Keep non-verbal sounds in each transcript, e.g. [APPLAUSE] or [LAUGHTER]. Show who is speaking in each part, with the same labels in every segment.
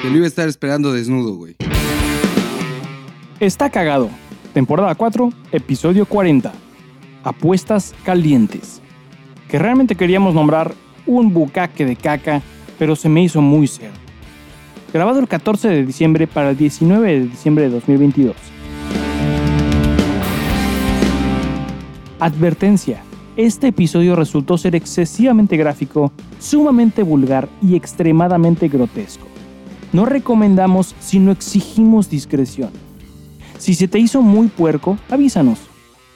Speaker 1: Que lo iba a estar esperando desnudo, güey.
Speaker 2: Está cagado. Temporada 4, episodio 40. Apuestas calientes. Que realmente queríamos nombrar un bucaque de caca, pero se me hizo muy cerdo. Grabado el 14 de diciembre para el 19 de diciembre de 2022. Advertencia. Este episodio resultó ser excesivamente gráfico, sumamente vulgar y extremadamente grotesco. No recomendamos, sino exigimos discreción. Si se te hizo muy puerco, avísanos.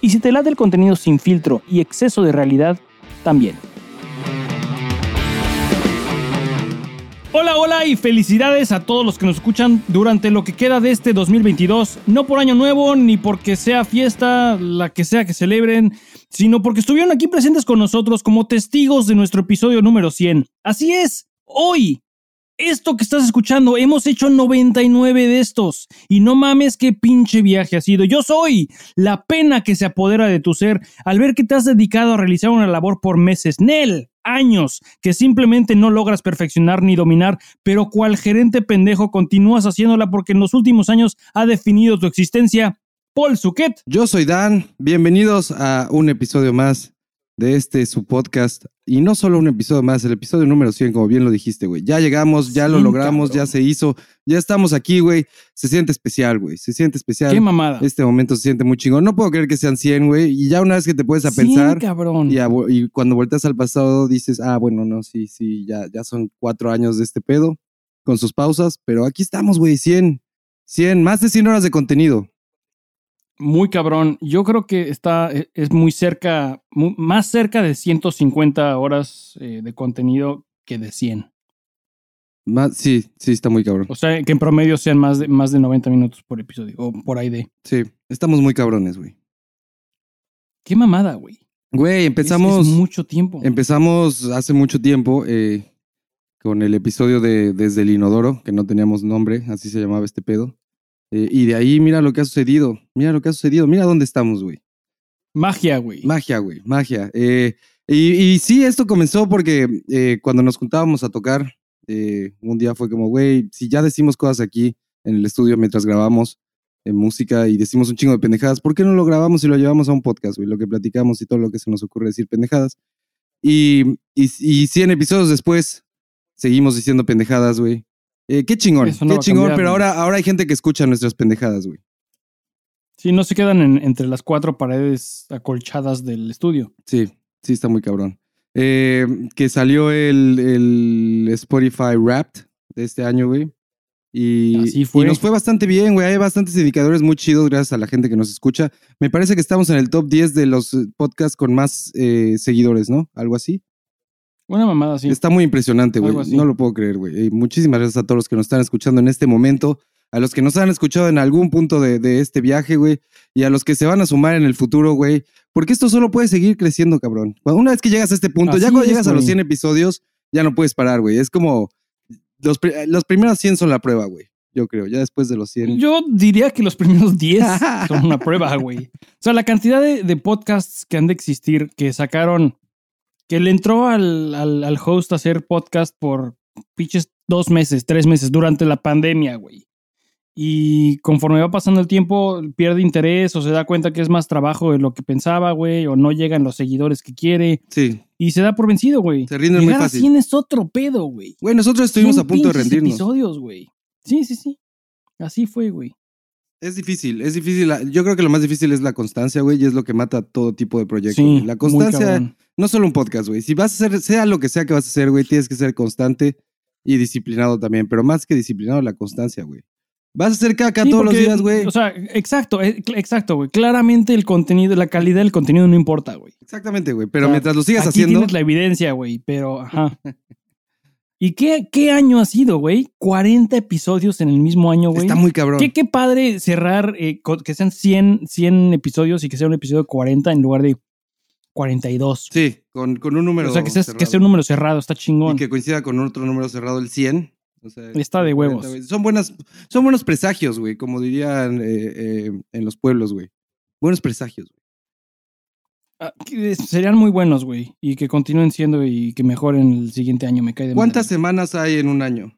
Speaker 2: Y si te late el contenido sin filtro y exceso de realidad, también. Hola, hola y felicidades a todos los que nos escuchan durante lo que queda de este 2022. No por año nuevo, ni porque sea fiesta, la que sea que celebren, sino porque estuvieron aquí presentes con nosotros como testigos de nuestro episodio número 100. Así es, hoy, esto que estás escuchando, hemos hecho 99 de estos. Y no mames qué pinche viaje ha sido. Yo soy la pena que se apodera de tu ser al ver que te has dedicado a realizar una labor por meses. Nel, años, que simplemente no logras perfeccionar ni dominar, pero cual gerente pendejo continúas haciéndola porque en los últimos años ha definido tu existencia. Paul Suquet.
Speaker 1: Yo soy Dan. Bienvenidos a un episodio más de este su podcast. Y no solo un episodio más, el episodio número 100, como bien lo dijiste, güey. Ya llegamos, ya lo
Speaker 2: 100,
Speaker 1: logramos,
Speaker 2: cabrón.
Speaker 1: ya se hizo, ya estamos aquí, güey. Se siente especial, güey. Se siente especial.
Speaker 2: Qué mamada.
Speaker 1: Este momento se siente muy chingón. No puedo creer que sean 100, güey. Y ya una vez que te puedes a
Speaker 2: 100,
Speaker 1: pensar
Speaker 2: cabrón.
Speaker 1: y, a- y cuando volteas al pasado dices, ah, bueno, no, sí, sí, ya, ya son cuatro años de este pedo con sus pausas. Pero aquí estamos, güey, 100. 100, más de 100 horas de contenido.
Speaker 2: Muy cabrón. Yo creo que está, e- es muy cerca, más cerca de 150 horas eh, de contenido que de 100.
Speaker 1: Más, sí, sí, está muy cabrón.
Speaker 2: O sea, que en promedio sean más de, más de 90 minutos por episodio, o por ahí de.
Speaker 1: Sí, estamos muy cabrones, güey.
Speaker 2: Qué mamada, güey.
Speaker 1: Güey,
Speaker 2: Es-
Speaker 1: empezamos,
Speaker 2: Es, mucho tiempo.
Speaker 1: empezamos hace mucho tiempo eh, con el episodio de Desde el Inodoro, que no teníamos nombre, así se llamaba este pedo. Eh, y de ahí, mira lo que ha sucedido. Mira lo que ha sucedido. Mira dónde estamos, güey.
Speaker 2: Magia, güey.
Speaker 1: Magia, güey, magia. Eh, y, y sí, esto comenzó porque eh, cuando nos juntábamos a tocar, un día fue como, güey, si ya decimos cosas aquí en el estudio mientras grabamos en música y decimos un chingo de pendejadas, ¿por qué no lo grabamos y lo llevamos a un podcast, güey? Lo que platicamos y todo lo que se nos ocurre decir pendejadas. Y, y, y 100 episodios después, seguimos diciendo pendejadas, güey. Eh, qué chingón,
Speaker 2: no
Speaker 1: qué chingón,
Speaker 2: cambiar,
Speaker 1: pero
Speaker 2: güey.
Speaker 1: ahora, ahora hay gente que escucha nuestras pendejadas, güey.
Speaker 2: Sí, no se quedan en- entre las cuatro paredes acolchadas del estudio.
Speaker 1: Sí, sí, está muy cabrón. Eh, que salió el, el Spotify Wrapped de este año, güey. Y,
Speaker 2: Así fue.
Speaker 1: y nos fue bastante bien, güey. Hay bastantes indicadores muy chidos gracias a la gente que nos escucha. Me parece que estamos en el top 10 de los eh, podcasts con más eh, seguidores, ¿no? Algo así.
Speaker 2: Una mamada así.
Speaker 1: Está muy impresionante, güey. No lo puedo creer, güey. Muchísimas gracias a todos los que nos están escuchando en este momento, a los que nos han escuchado en algún punto de, de este viaje, güey, y a los que se van a sumar en el futuro, güey. Porque esto solo puede seguir creciendo, cabrón. Una vez que llegas a este punto, ya cuando
Speaker 2: es,
Speaker 1: llegas a los
Speaker 2: güey.
Speaker 1: 100 episodios, ya no puedes parar, güey. Es como. Los, los primeros 100 son la prueba, güey. Yo creo. Ya después de los 100.
Speaker 2: Yo diría que los primeros 10 [LAUGHS] son una prueba, güey. O sea, la cantidad de, de podcasts que han de existir que sacaron, que le entró al, al, al host a hacer podcast por pinches dos meses, tres meses durante la pandemia, güey. Y conforme va pasando el tiempo, pierde interés o se da cuenta que es más trabajo de lo que pensaba, güey, o no llegan los seguidores que quiere
Speaker 1: Sí.
Speaker 2: y se da por vencido, güey.
Speaker 1: Se rinden muy
Speaker 2: Llegar
Speaker 1: fácil.
Speaker 2: 100 es otro pedo, güey.
Speaker 1: Güey, nosotros estuvimos
Speaker 2: 100
Speaker 1: a punto de rendirnos.
Speaker 2: episodios, güey. Sí, sí, sí. Así fue, güey.
Speaker 1: Es difícil, es difícil. Yo creo que lo más difícil es la constancia, güey, y es lo que mata todo tipo de proyectos.
Speaker 2: Sí,
Speaker 1: la constancia. No solo un podcast, güey. Si vas a hacer, sea lo que sea que vas a hacer, güey, tienes que ser constante y disciplinado también. Pero más que disciplinado, la constancia, güey. Vas a hacer caca
Speaker 2: Sí,
Speaker 1: todos
Speaker 2: porque,
Speaker 1: los días, güey.
Speaker 2: O sea, exacto, eh, exacto, güey. Claramente el contenido, la calidad del contenido no importa, güey.
Speaker 1: Exactamente, güey. Pero
Speaker 2: O sea,
Speaker 1: mientras lo sigas
Speaker 2: Aquí
Speaker 1: haciendo.
Speaker 2: tienes la evidencia, güey, pero ajá. [LAUGHS] ¿Y qué, qué año ha sido, güey? 40 episodios en el mismo año, güey.
Speaker 1: Está muy cabrón.
Speaker 2: Qué, qué padre cerrar, eh, que sean 100, 100 episodios y que sea un episodio de 40 en lugar de 42.
Speaker 1: Sí, con, con un número.
Speaker 2: o sea, que, seas- que sea un número cerrado, está chingón.
Speaker 1: Y que coincida con otro número cerrado, el 100. O sea,
Speaker 2: Está de
Speaker 1: 40,
Speaker 2: huevos.
Speaker 1: Son, buenas, son buenos presagios, güey, como dirían eh, eh, en los pueblos, güey. Buenos presagios, güey.
Speaker 2: Ah, serían muy buenos, güey. Y que continúen siendo y que mejoren el siguiente año. Me cae de
Speaker 1: ¿Cuántas
Speaker 2: madre.
Speaker 1: semanas hay en un año?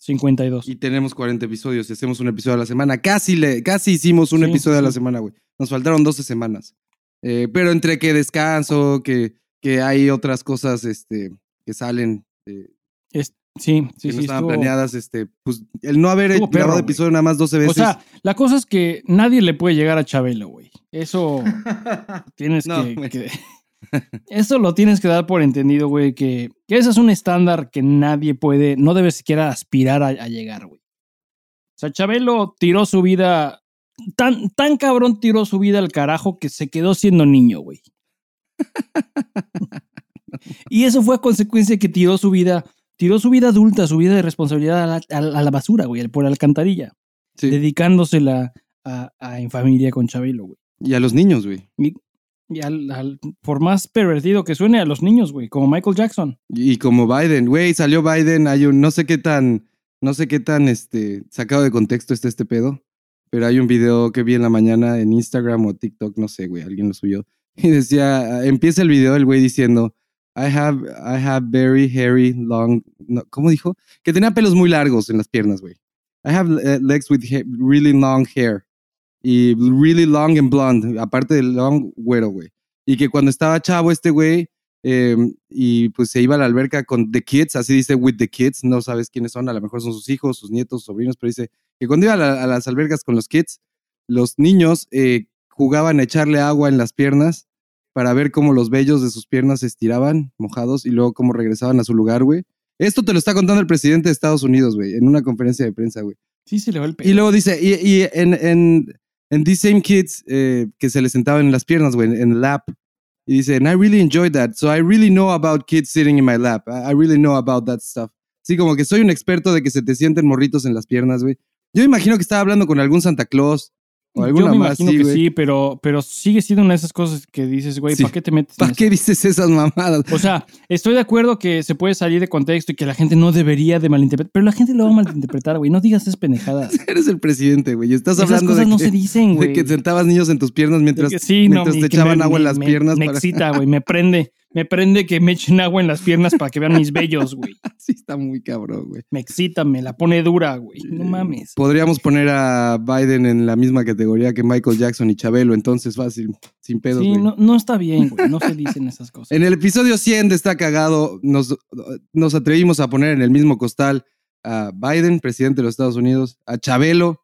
Speaker 2: 52.
Speaker 1: Y tenemos 40 episodios y hacemos un episodio a la semana. Casi, le, casi hicimos un
Speaker 2: Sí,
Speaker 1: episodio
Speaker 2: sí,
Speaker 1: a la semana, güey. Nos faltaron 12 semanas. Eh, pero entre que descanso, que, que hay otras cosas este, que salen eh,
Speaker 2: Es- sí, sí,
Speaker 1: que
Speaker 2: sí.
Speaker 1: no estaban
Speaker 2: estuvo-
Speaker 1: planeadas, este, pues el no haber
Speaker 2: perro,
Speaker 1: grabado
Speaker 2: güey.
Speaker 1: episodio nada más 12 veces.
Speaker 2: O sea, la cosa es que nadie le puede llegar a Chabelo, güey. Eso [LAUGHS] tienes
Speaker 1: No,
Speaker 2: que, [LAUGHS] Eso lo tienes que dar por entendido, güey, que, que ese es un estándar que nadie puede, no debe siquiera aspirar a, a llegar, güey. O sea, Chabelo tiró su vida, tan, tan cabrón tiró su vida al carajo que se quedó siendo niño, güey. y eso fue a consecuencia que tiró su vida, tiró su vida adulta, su vida de responsabilidad a la, a- a la basura, güey, por la alcantarilla
Speaker 1: Sí.
Speaker 2: dedicándosela a, a En Familia con Chabelo, güey.
Speaker 1: Y a los niños, güey.
Speaker 2: Y al, al- por más pervertido que suene a los niños, güey, como Michael Jackson.
Speaker 1: Y como Biden, güey, salió Biden, hay un, no sé qué tan, no sé qué tan, este, sacado de contexto está este pedo, pero hay un video que vi en la mañana en Instagram o TikTok, no sé, güey, alguien lo subió, [LAUGHS] y decía, empieza el video el güey diciendo, I have, I have very hairy, long, no, ¿cómo dijo? Que tenía pelos muy largos en las piernas, güey. I have eh, legs with really long hair. Y really long and blonde, aparte del long, güero, güey. Y que cuando estaba chavo este güey, eh, y pues se iba a la alberca con the kids, así dice with the kids, no sabes quiénes son, a lo mejor son sus hijos, sus nietos, sobrinos, pero dice que cuando iba a, la- a las albercas con los kids, los niños eh, jugaban a echarle agua en las piernas para ver cómo los vellos de sus piernas se estiraban mojados y luego cómo regresaban a su lugar, güey. Esto te lo está contando el presidente de Estados Unidos, güey, en una conferencia de prensa, güey.
Speaker 2: Sí, se le va el pelo.
Speaker 1: Y luego dice, y, y en, en, en These Same Kids, eh, que se le sentaban en las piernas, güey, en el lap. Y dice, and I really enjoyed that. So I really know about kids sitting in my lap. I, I really know about that stuff. Sí, como que soy un experto de que se te sienten morritos en las piernas, güey. Yo imagino que estaba hablando con algún Santa Claus o alguna
Speaker 2: Yo me
Speaker 1: más,
Speaker 2: imagino
Speaker 1: sí,
Speaker 2: que
Speaker 1: güey.
Speaker 2: sí, pero, pero sigue siendo una de esas cosas que dices, güey,
Speaker 1: Sí.
Speaker 2: ¿para qué te metes? en
Speaker 1: ¿Para
Speaker 2: eso?
Speaker 1: qué dices esas mamadas?
Speaker 2: O sea, estoy de acuerdo que se puede salir de contexto y que la gente no debería de malinterpretar, pero la gente lo va a malinterpretar, güey. No digas esas pendejadas. [LAUGHS]
Speaker 1: Eres el presidente, güey. y Estás
Speaker 2: Esas
Speaker 1: hablando
Speaker 2: cosas
Speaker 1: de
Speaker 2: no
Speaker 1: que,
Speaker 2: se dicen,
Speaker 1: de
Speaker 2: güey.
Speaker 1: que sentabas niños en tus piernas mientras,
Speaker 2: que sí, no,
Speaker 1: mientras
Speaker 2: y
Speaker 1: te
Speaker 2: que
Speaker 1: echaban agua en
Speaker 2: me-
Speaker 1: las
Speaker 2: me-
Speaker 1: piernas.
Speaker 2: Me
Speaker 1: para-
Speaker 2: excita, güey. Me prende, me prende que me echen agua en las piernas para que vean mis vellos, güey. [LAUGHS]
Speaker 1: Sí, está muy cabrón, güey.
Speaker 2: Me excita, me la pone dura, güey. No mames.
Speaker 1: Podríamos poner a Biden en la misma categoría que Michael Jackson y Chabelo, entonces fácil, sin pedos.
Speaker 2: Sí,
Speaker 1: güey.
Speaker 2: no, no está bien, güey. No se dicen esas cosas.
Speaker 1: En el episodio 100 de Está Cagado, nos, nos atrevimos a poner en el mismo costal a Biden, presidente de los Estados Unidos, a Chabelo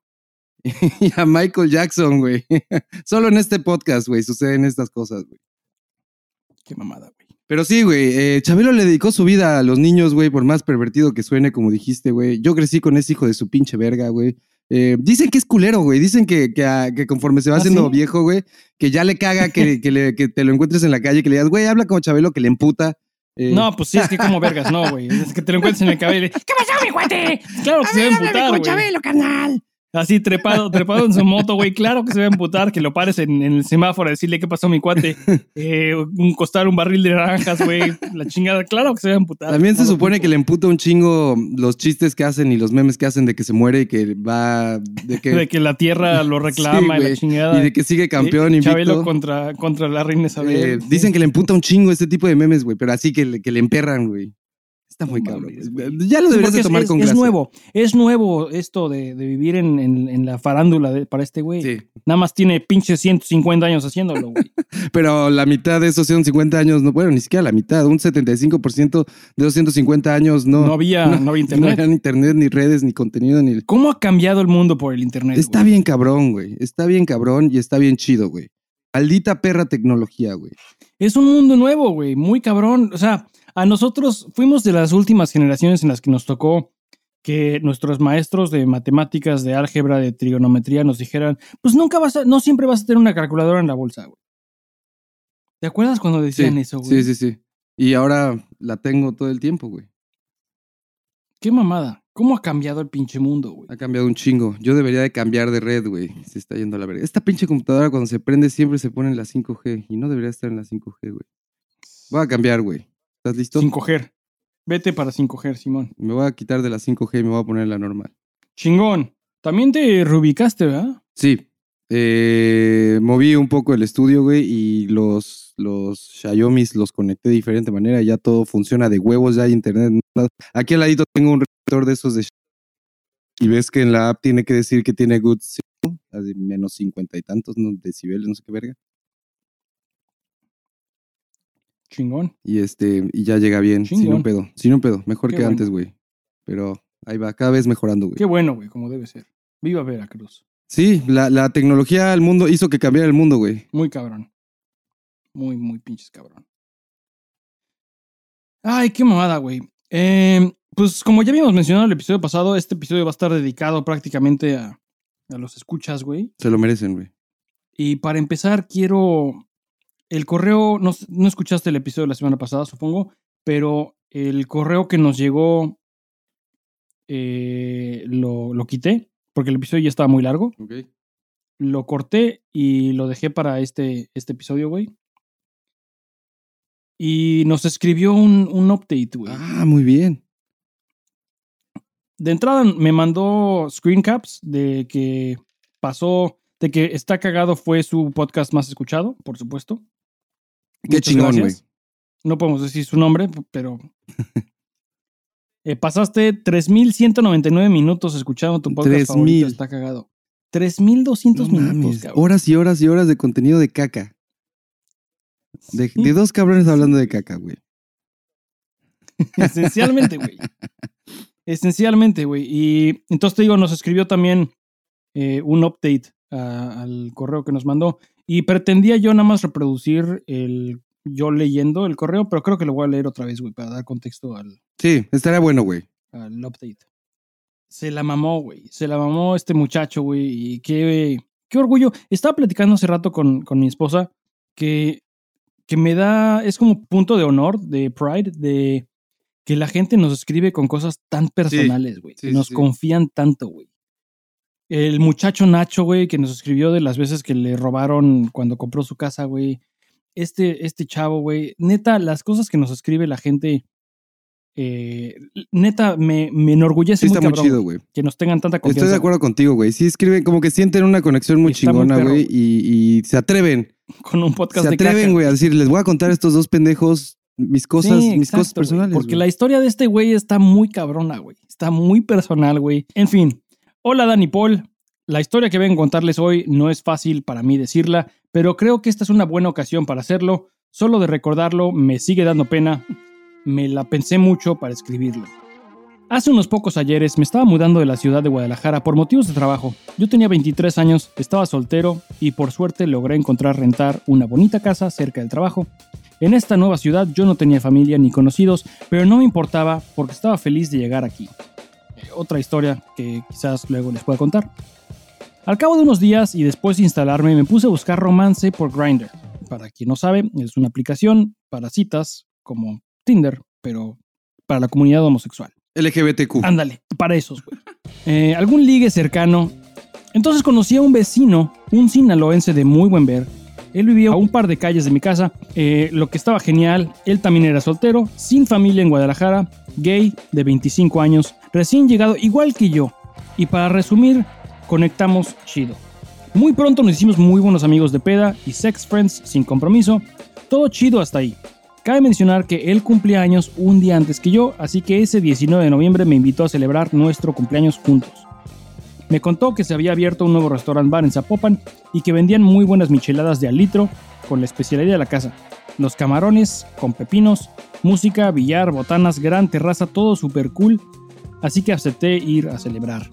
Speaker 1: [LAUGHS] y a Michael Jackson, güey. [LAUGHS] Solo en este podcast, güey, suceden estas cosas, güey.
Speaker 2: Qué mamada, güey.
Speaker 1: Pero sí, güey, eh, Chabelo le dedicó su vida a los niños, güey, por más pervertido que suene, como dijiste, güey. Yo crecí con ese hijo de su pinche verga, güey. Eh, dicen que es culero, güey. Dicen que, que, ah, que conforme se va
Speaker 2: ¿Ah,
Speaker 1: haciendo
Speaker 2: sí?
Speaker 1: viejo, güey, que ya le caga que, [LAUGHS] que, le- que te lo encuentres en la calle, que le digas, güey, habla como Chabelo, que le emputa. Eh,
Speaker 2: No, pues sí, es que como vergas, no, güey. Es que te lo encuentres en el cabello. y, ¿Qué pasó, mi cuate? [LAUGHS] Claro que se va a emputar, güey.
Speaker 1: carnal.
Speaker 2: Así trepado, trepado en su moto, güey. Claro que se va a emputar, que lo pares en, en el semáforo a decirle qué pasó, mi cuate. Eh, un costal, un barril de naranjas, güey. La chingada. Claro que se va a emputar.
Speaker 1: También se supone que le emputa un chingo los chistes que hacen y los memes que hacen de que se muere y que va. de que, [LAUGHS]
Speaker 2: De que la tierra lo reclama
Speaker 1: Sí,
Speaker 2: y la chingada.
Speaker 1: y de que sigue campeón invicto.
Speaker 2: Chabelo contra, contra la reina Isabel.
Speaker 1: Eh. Dicen que le emputa un chingo este tipo de memes, güey, pero así que le, que le emperran, güey. Está muy
Speaker 2: No
Speaker 1: cabrón.
Speaker 2: mames.
Speaker 1: Ya lo deberías de
Speaker 2: es-
Speaker 1: tomar
Speaker 2: es,
Speaker 1: con
Speaker 2: es
Speaker 1: gracia.
Speaker 2: nuevo, es nuevo esto de, de vivir en, en- en la farándula de- para este güey.
Speaker 1: Sí.
Speaker 2: Nada más tiene pinche 150 años haciéndolo, güey. [LAUGHS]
Speaker 1: Pero la mitad de esos 150 años, no, bueno, ni siquiera la mitad, un 75% de los 150 años no.
Speaker 2: No, había, no, había internet.
Speaker 1: No había internet, ni redes, ni contenido, ni.
Speaker 2: ¿Cómo ha cambiado el mundo por el internet?
Speaker 1: Está
Speaker 2: güey?
Speaker 1: bien cabrón, güey. Está bien cabrón y está bien chido, güey. Maldita perra tecnología, güey.
Speaker 2: Es un mundo nuevo, güey, muy cabrón. O sea, a nosotros fuimos de las últimas generaciones en las que nos tocó que nuestros maestros de matemáticas, de álgebra, de trigonometría nos dijeran, pues nunca vas a, no siempre vas a tener una calculadora en la bolsa, güey. ¿Te acuerdas cuando decían
Speaker 1: sí,
Speaker 2: eso, güey?
Speaker 1: Sí, sí, sí. Y ahora la tengo todo el tiempo, güey.
Speaker 2: Qué mamada. ¿Cómo ha cambiado el pinche mundo, güey?
Speaker 1: Ha cambiado un chingo. Yo debería de cambiar de red, güey. Se está yendo a la verga. Esta pinche computadora cuando se prende siempre se pone en la 5G y no debería estar en la 5G, güey. Voy a cambiar, güey. ¿Estás listo?
Speaker 2: Sin coger. Vete para sin coger, Simón.
Speaker 1: Me voy a quitar de la 5G y me voy a poner la normal.
Speaker 2: Chingón. También te reubicaste, ¿verdad?
Speaker 1: Sí. Eh, moví un poco el estudio, güey, y los, los Xiaomi's los conecté de diferente manera. Ya todo funciona de huevos, ya hay internet. Aquí al ladito tengo un receptor de esos de Y ves que en la app tiene que decir que tiene good signal, menos cincuenta y tantos ¿no? decibeles, no sé qué verga.
Speaker 2: Chingón.
Speaker 1: Y este, y ya llega bien, sin
Speaker 2: Chingón.
Speaker 1: un pedo, sin un pedo, mejor
Speaker 2: Qué
Speaker 1: que
Speaker 2: bueno.
Speaker 1: antes, güey. Pero ahí va, cada vez mejorando, güey.
Speaker 2: Qué bueno, güey, como debe ser. Viva Veracruz.
Speaker 1: Sí, la, la tecnología al mundo hizo que cambiara el mundo, güey.
Speaker 2: Muy cabrón. Muy, muy pinches cabrón. Ay, qué mamada, güey. Eh, pues como ya habíamos mencionado en el episodio pasado, este episodio va a estar dedicado prácticamente a, a los escuchas, güey.
Speaker 1: Se lo merecen, güey.
Speaker 2: Y para empezar, quiero. El correo. No, no escuchaste el episodio de la semana pasada, supongo. Pero el correo que nos llegó. eh, lo, lo quité. Porque el episodio ya estaba muy largo. Lo corté y lo dejé para este, este episodio, güey. Y nos escribió un, un update, güey.
Speaker 1: Ah, muy bien.
Speaker 2: De entrada me mandó screen caps de que pasó. De que Está Cagado fue su podcast más escuchado, por supuesto.
Speaker 1: Qué
Speaker 2: Muchas
Speaker 1: chingón, güey.
Speaker 2: No podemos decir su nombre, pero. [LAUGHS] Eh, pasaste 3.199 minutos escuchando tu podcast
Speaker 1: 3,000.
Speaker 2: favorito. Está cagado. 3.200
Speaker 1: No
Speaker 2: minutos,
Speaker 1: mames,
Speaker 2: cabrón.
Speaker 1: horas y horas y horas de contenido de caca. De,
Speaker 2: Sí.
Speaker 1: de dos cabrones hablando de caca, güey. [LAUGHS]
Speaker 2: Esencialmente, güey. Esencialmente, güey. Y entonces te digo, nos escribió también eh, un update a- al correo que nos mandó. Y pretendía yo nada más reproducir el yo leyendo el correo, pero creo que lo voy a leer otra vez, güey, para dar contexto al,
Speaker 1: Sí, estaría bueno, güey.
Speaker 2: al update. Se la mamó, güey. Se la mamó este muchacho, güey. Y qué, qué orgullo. Estaba platicando hace rato con, con mi esposa que, que me da, es como punto de honor, de pride, de que la gente nos escribe con cosas tan personales, güey.
Speaker 1: sí,
Speaker 2: nos
Speaker 1: sí.
Speaker 2: confían tanto, güey. El muchacho Nacho, güey, que nos escribió de las veces que le robaron cuando compró su casa, güey. Este, este chavo, güey. Neta, las cosas que nos escribe la gente, eh, neta, me, me enorgullece
Speaker 1: Sí, está muy chido,
Speaker 2: güey, que nos tengan tanta confianza.
Speaker 1: Estoy de acuerdo contigo, güey. Sí, escriben, como que sienten una conexión muy
Speaker 2: Está
Speaker 1: chingona, güey. Y, y se atreven.
Speaker 2: Con un podcast
Speaker 1: Se
Speaker 2: de
Speaker 1: atreven,
Speaker 2: caca.
Speaker 1: güey, a decir, les voy a contar a estos dos pendejos mis cosas,
Speaker 2: Sí,
Speaker 1: mis
Speaker 2: exacto,
Speaker 1: cosas personales.
Speaker 2: Porque la historia de este güey está muy cabrona, güey. Está muy personal, güey. En fin. Hola, Dani Paul. La historia que vengo a contarles hoy no es fácil para mí decirla, pero creo que esta es una buena ocasión para hacerlo. Solo de recordarlo me sigue dando pena. Me la pensé mucho para escribirlo. Hace unos pocos ayeres me estaba mudando de la ciudad de Guadalajara por motivos de trabajo. Yo tenía 23 años, estaba soltero y por suerte logré encontrar rentar una bonita casa cerca del trabajo. En esta nueva ciudad yo no tenía familia ni conocidos, pero no me importaba porque estaba feliz de llegar aquí. Otra historia que quizás luego les pueda contar. Al cabo de unos días y después de instalarme me puse a buscar romance por Grindr. Para quien no sabe, es una aplicación para citas como Tinder, pero para la comunidad homosexual.
Speaker 1: LGBTQ.
Speaker 2: Ándale, para esos, güey. Eh, algún ligue cercano. Entonces conocí a un vecino, un sinaloense de muy buen ver. Él vivía a un par de calles de mi casa, eh, lo que estaba genial. Él también era soltero, sin familia en Guadalajara, gay, de 25 años, recién llegado igual que yo. Y para resumir, conectamos chido. Muy pronto nos hicimos muy buenos amigos de peda y sex friends sin compromiso. Todo chido hasta ahí. Cabe mencionar que él cumplía años un día antes que yo, así que ese 19 de noviembre me invitó a celebrar nuestro cumpleaños juntos. Me contó que se había abierto un nuevo restaurant bar en Zapopan y que vendían muy buenas micheladas de al litro con la especialidad de la casa. Los camarones con pepinos, música, billar, botanas, gran terraza, todo super cool. Así que acepté ir a celebrar.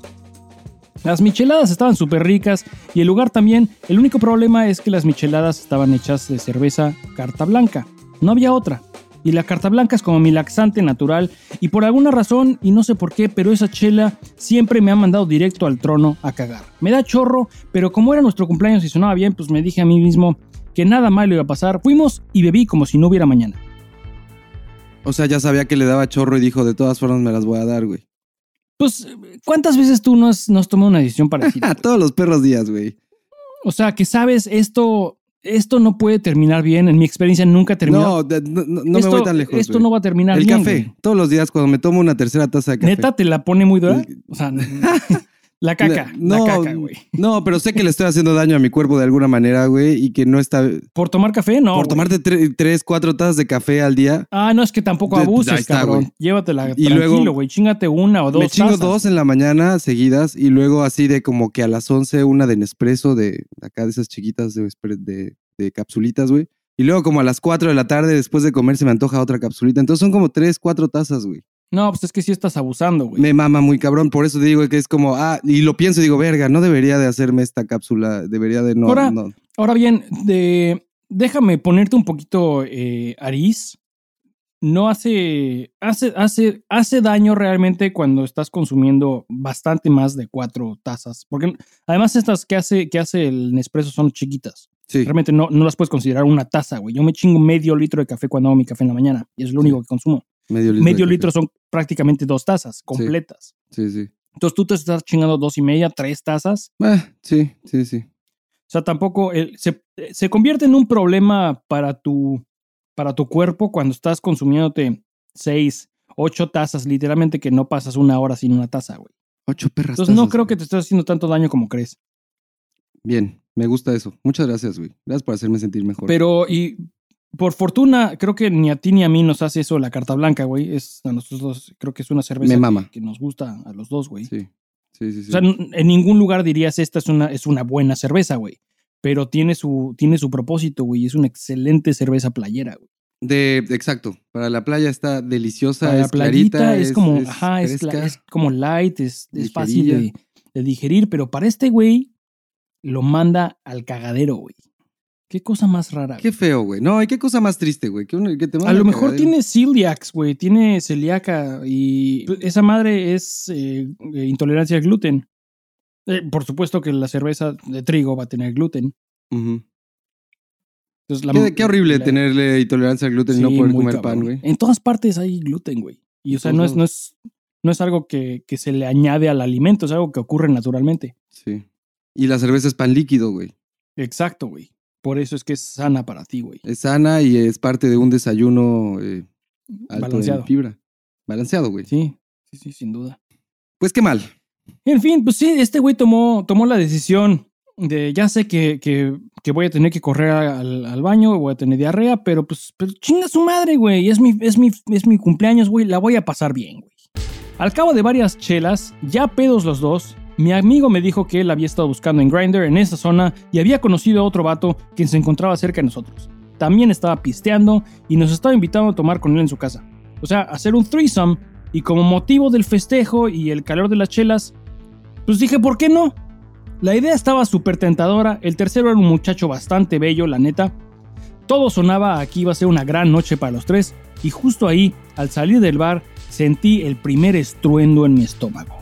Speaker 2: Las micheladas estaban súper ricas y el lugar también. El único problema es que las micheladas estaban hechas de cerveza carta blanca. No había otra. Y la carta blanca es como mi laxante natural. Y por alguna razón, y no sé por qué, pero esa chela siempre me ha mandado directo al trono a cagar. Me da chorro, pero como era nuestro cumpleaños y sonaba bien, pues me dije a mí mismo que nada malo iba a pasar. Fuimos y bebí como si no hubiera mañana.
Speaker 1: O sea, ya sabía que le daba chorro y dijo, de todas formas me las voy a dar, güey.
Speaker 2: Pues, ¿cuántas veces tú no has, no has tomado una decisión [LAUGHS] parecida?
Speaker 1: A todos los perros días, güey.
Speaker 2: O sea, que sabes, esto, esto no puede terminar bien. En mi experiencia nunca ha terminado.
Speaker 1: No, de- no, no-
Speaker 2: esto,
Speaker 1: me voy tan lejos.
Speaker 2: Esto
Speaker 1: güey.
Speaker 2: no va a terminar
Speaker 1: El
Speaker 2: bien.
Speaker 1: café.
Speaker 2: güey.
Speaker 1: Todos los días cuando me tomo una tercera taza de café.
Speaker 2: ¿Neta te la pone muy dura?
Speaker 1: El-
Speaker 2: O sea, [LAUGHS] La caca,
Speaker 1: No,
Speaker 2: la caca, güey.
Speaker 1: No, pero sé que le estoy haciendo daño a mi cuerpo de alguna manera, güey, y que no está...
Speaker 2: ¿Por tomar café? No.
Speaker 1: por tomarte tre- tres, cuatro tazas de café al día,
Speaker 2: Ah, no, es que tampoco
Speaker 1: De-
Speaker 2: abuses,
Speaker 1: ahí está,
Speaker 2: cabrón.
Speaker 1: güey.
Speaker 2: Llévatela
Speaker 1: Y
Speaker 2: tranquilo, güey. Chingate una o dos
Speaker 1: me chingo
Speaker 2: tazas.
Speaker 1: dos en la mañana seguidas y luego así de como que a las 11 una de Nespresso, de acá de esas chiquitas de, de, de capsulitas, güey. Y luego como a las 4 de la tarde después de comer se me antoja otra capsulita. Entonces son como tres, cuatro tazas, güey.
Speaker 2: No, pues es que sí estás abusando, güey.
Speaker 1: Me mama muy cabrón, por eso digo que es como, ah, y lo pienso y digo, verga, no debería de hacerme esta cápsula, debería de no,
Speaker 2: Ahora-
Speaker 1: no.
Speaker 2: Ahora bien, de, déjame ponerte un poquito eh, Aris. No hace, hace, hace, hace daño realmente cuando estás consumiendo bastante más de cuatro tazas. Porque además estas que hace, que hace el Nespresso son chiquitas.
Speaker 1: Sí,
Speaker 2: Realmente no, no las puedes considerar una taza, güey. Yo me chingo medio litro de café cuando hago mi café en la mañana. Y es lo único que consumo.
Speaker 1: Medio litro.
Speaker 2: medio litro son prácticamente dos tazas completas.
Speaker 1: Sí, sí.
Speaker 2: Entonces tú te estás chingando dos y media, tres tazas.
Speaker 1: Ah, sí, sí, sí.
Speaker 2: O sea, tampoco el- se, se convierte en un problema para tu, para tu cuerpo cuando estás consumiéndote seis, ocho tazas, literalmente que no pasas una hora sin una taza, güey.
Speaker 1: Ocho perras.
Speaker 2: Entonces no creo
Speaker 1: güey.
Speaker 2: que te estés haciendo tanto daño como crees.
Speaker 1: Bien, me gusta eso. Muchas gracias, güey. Gracias por hacerme sentir mejor.
Speaker 2: Pero, y por fortuna, creo que ni a ti ni a mí nos hace eso la carta blanca, güey. Es a nosotros dos, creo que es una cerveza
Speaker 1: Me
Speaker 2: que-
Speaker 1: mama.
Speaker 2: Que, nos gusta a los dos, güey.
Speaker 1: Sí, sí, sí. sí.
Speaker 2: O sea, en ningún lugar dirías esta es una, es una buena cerveza, güey. Pero tiene su, tiene su propósito, güey. Es una excelente cerveza playera, güey.
Speaker 1: De, exacto. Para la playa está deliciosa,
Speaker 2: Para la playita
Speaker 1: clarita,
Speaker 2: es, como, ajá, es, es como light, es, es fácil de, de digerir, pero para este güey lo manda al cagadero, güey. Qué cosa más rara.
Speaker 1: Qué feo, güey. No, y qué cosa más triste, güey. Que, uno- que te
Speaker 2: A lo mejor
Speaker 1: cagadero.
Speaker 2: tiene celiacs, güey, tiene celíaca y esa madre es eh, eh, intolerancia al gluten. Eh, por supuesto que la cerveza de trigo va a tener gluten. Entonces, la-
Speaker 1: qué, qué horrible
Speaker 2: la-
Speaker 1: tenerle intolerancia al gluten y no poder comer
Speaker 2: cabrón.
Speaker 1: pan, güey.
Speaker 2: En todas partes hay gluten, güey. Y o sea, no es, no es, no es algo que, que se le añade al alimento, es algo que ocurre naturalmente.
Speaker 1: Sí. Y la cerveza es pan líquido, güey.
Speaker 2: Exacto, güey. Por eso es que es sana para ti, güey.
Speaker 1: Es sana y es parte de un desayuno eh, alto
Speaker 2: Balanceado.
Speaker 1: en fibra. Balanceado, güey.
Speaker 2: Sí, sí, sí, sin duda.
Speaker 1: Pues qué mal.
Speaker 2: En fin, pues sí, este güey tomó, tomó la decisión de ya sé que, que, que voy a tener que correr al, al baño, voy a tener diarrea, pero pues pero chinga su madre, güey. Es mi, es, mi, es mi cumpleaños, güey. La voy a pasar bien, güey. Al cabo de varias chelas, ya pedos los dos, mi amigo me dijo que él había estado buscando en Grindr en esa zona y había conocido a otro vato quien se encontraba cerca de nosotros. También estaba pisteando y nos estaba invitando a tomar con él en su casa. O sea, hacer un threesome y como motivo del festejo y el calor de las chelas, pues dije, ¿por qué no? La idea estaba súper tentadora, el tercero era un muchacho bastante bello, la neta. Todo sonaba a que iba a ser una gran noche para los tres, y justo ahí, al salir del bar, sentí el primer estruendo en mi estómago.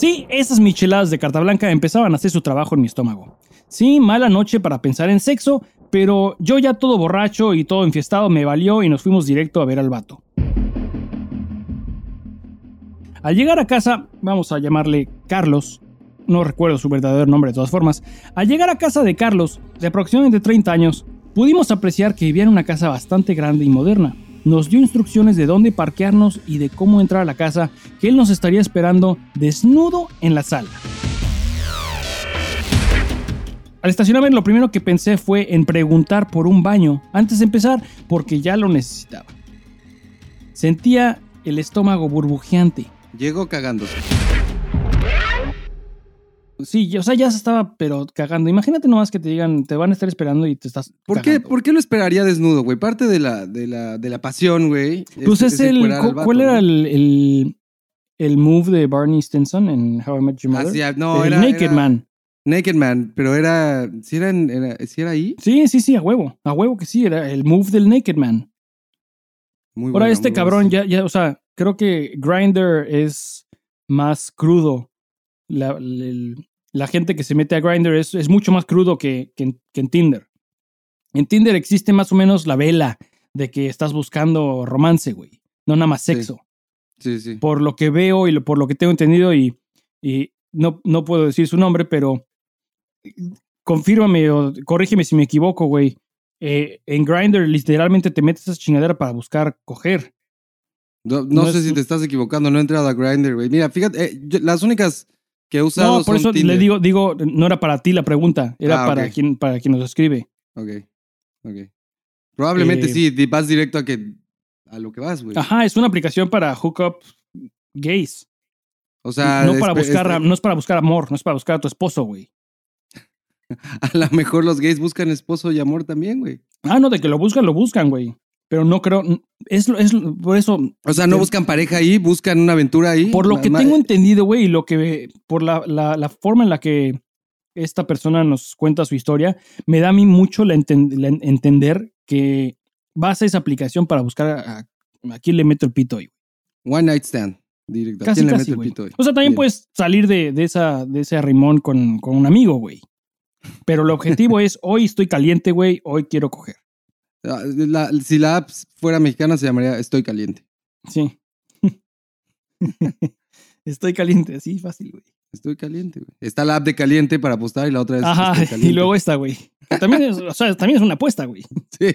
Speaker 2: Sí, esas micheladas de carta blanca empezaban a hacer su trabajo en mi estómago. Sí, mala noche para pensar en sexo, pero yo ya todo borracho y todo enfiestado me valió y nos fuimos directo a ver al vato. Al llegar a casa, vamos a llamarle Carlos, no recuerdo su verdadero nombre de todas formas, al llegar a casa de Carlos, de aproximadamente 30 años, pudimos apreciar que vivía en una casa bastante grande y moderna. Nos dio instrucciones de dónde parquearnos y de cómo entrar a la casa, que él nos estaría esperando desnudo en la sala. Al estacionarme lo primero que pensé fue en preguntar por un baño antes de empezar porque ya lo necesitaba. Sentía el estómago burbujeante.
Speaker 1: Llegó cagándose.
Speaker 2: Sí, o sea, ya se estaba, pero cagando. Imagínate nomás que te digan, te van a estar esperando y te estás.
Speaker 1: ¿Por qué. ¿Por qué lo esperaría desnudo, güey? Parte de la, de la, de la pasión, güey.
Speaker 2: Pues es, el.
Speaker 1: vato,
Speaker 2: ¿Cuál era el, el, el move de Barney Stinson en How I Met Your
Speaker 1: Ah,
Speaker 2: Mother?
Speaker 1: sí, ah, no,
Speaker 2: el
Speaker 1: era,
Speaker 2: Naked
Speaker 1: era
Speaker 2: Man.
Speaker 1: Naked Man, pero era. ¿Sí era, era, ¿sí era ahí?
Speaker 2: Sí, sí, sí, a huevo. A huevo que sí, era el move del Naked Man.
Speaker 1: Muy
Speaker 2: Ahora,
Speaker 1: bueno,
Speaker 2: este
Speaker 1: muy
Speaker 2: cabrón
Speaker 1: bueno.
Speaker 2: ya, ya, o sea, creo que Grinder es más crudo. La, el- la gente que se mete a Grinder es, es mucho más crudo que, que en, que en Tinder. En Tinder existe más o menos la vela de que estás buscando romance, güey. No nada más sexo.
Speaker 1: Sí, sí.
Speaker 2: Por lo que veo y lo- por lo que tengo entendido, y, y no, no puedo decir su nombre, pero confírmame o corrígeme si me equivoco, güey. Eh, en Grindr literalmente te metes esa chingadera para buscar coger.
Speaker 1: No, no
Speaker 2: No
Speaker 1: sé
Speaker 2: es-
Speaker 1: si te estás equivocando, no he entrado a Grindr, güey. Mira, fíjate, eh, yo- las únicas que usado
Speaker 2: No, por eso
Speaker 1: Tinder.
Speaker 2: le digo, digo, no era para ti la pregunta, era
Speaker 1: Ah,
Speaker 2: para, quien, para quien nos escribe.
Speaker 1: Ok, ok. Probablemente
Speaker 2: Eh,
Speaker 1: sí, vas directo a que a lo que vas, güey.
Speaker 2: Ajá, es una aplicación para hook up gays.
Speaker 1: O sea,
Speaker 2: no, para buscar,
Speaker 1: este-
Speaker 2: no es para buscar amor, no es para buscar a tu esposo, güey. [LAUGHS]
Speaker 1: a lo mejor los gays buscan esposo y amor también, güey.
Speaker 2: Ah, no, de que lo buscan, lo buscan, güey. Pero no creo, es, es por eso,
Speaker 1: O sea, no
Speaker 2: Te-
Speaker 1: buscan pareja ahí, buscan una aventura ahí.
Speaker 2: por lo que tengo entendido, güey, y lo que, por la, la, la forma en la que esta persona nos cuenta su historia, me da a mí mucho la enten- la en- entender que vas a esa aplicación para buscar a, a, a quién le meto el pito hoy.
Speaker 1: One night stand. Directo. ¿A
Speaker 2: Casi,
Speaker 1: quién le mete el pito hoy?
Speaker 2: O sea, también
Speaker 1: Bien.
Speaker 2: puedes salir de, de, esa, de ese arrimón con, con un amigo, güey. Pero el objetivo es, hoy estoy caliente, güey, hoy quiero coger.
Speaker 1: Ah, la- si la app fuera mexicana se llamaría Estoy Caliente.
Speaker 2: Sí. [LAUGHS] estoy caliente, así fácil, güey.
Speaker 1: Estoy caliente, güey. Está la app de caliente para apostar y la otra es
Speaker 2: Ajá,
Speaker 1: Estoy
Speaker 2: y
Speaker 1: caliente.
Speaker 2: luego esta, güey. También es, o sea, también es una apuesta, güey. [LAUGHS]
Speaker 1: Sí.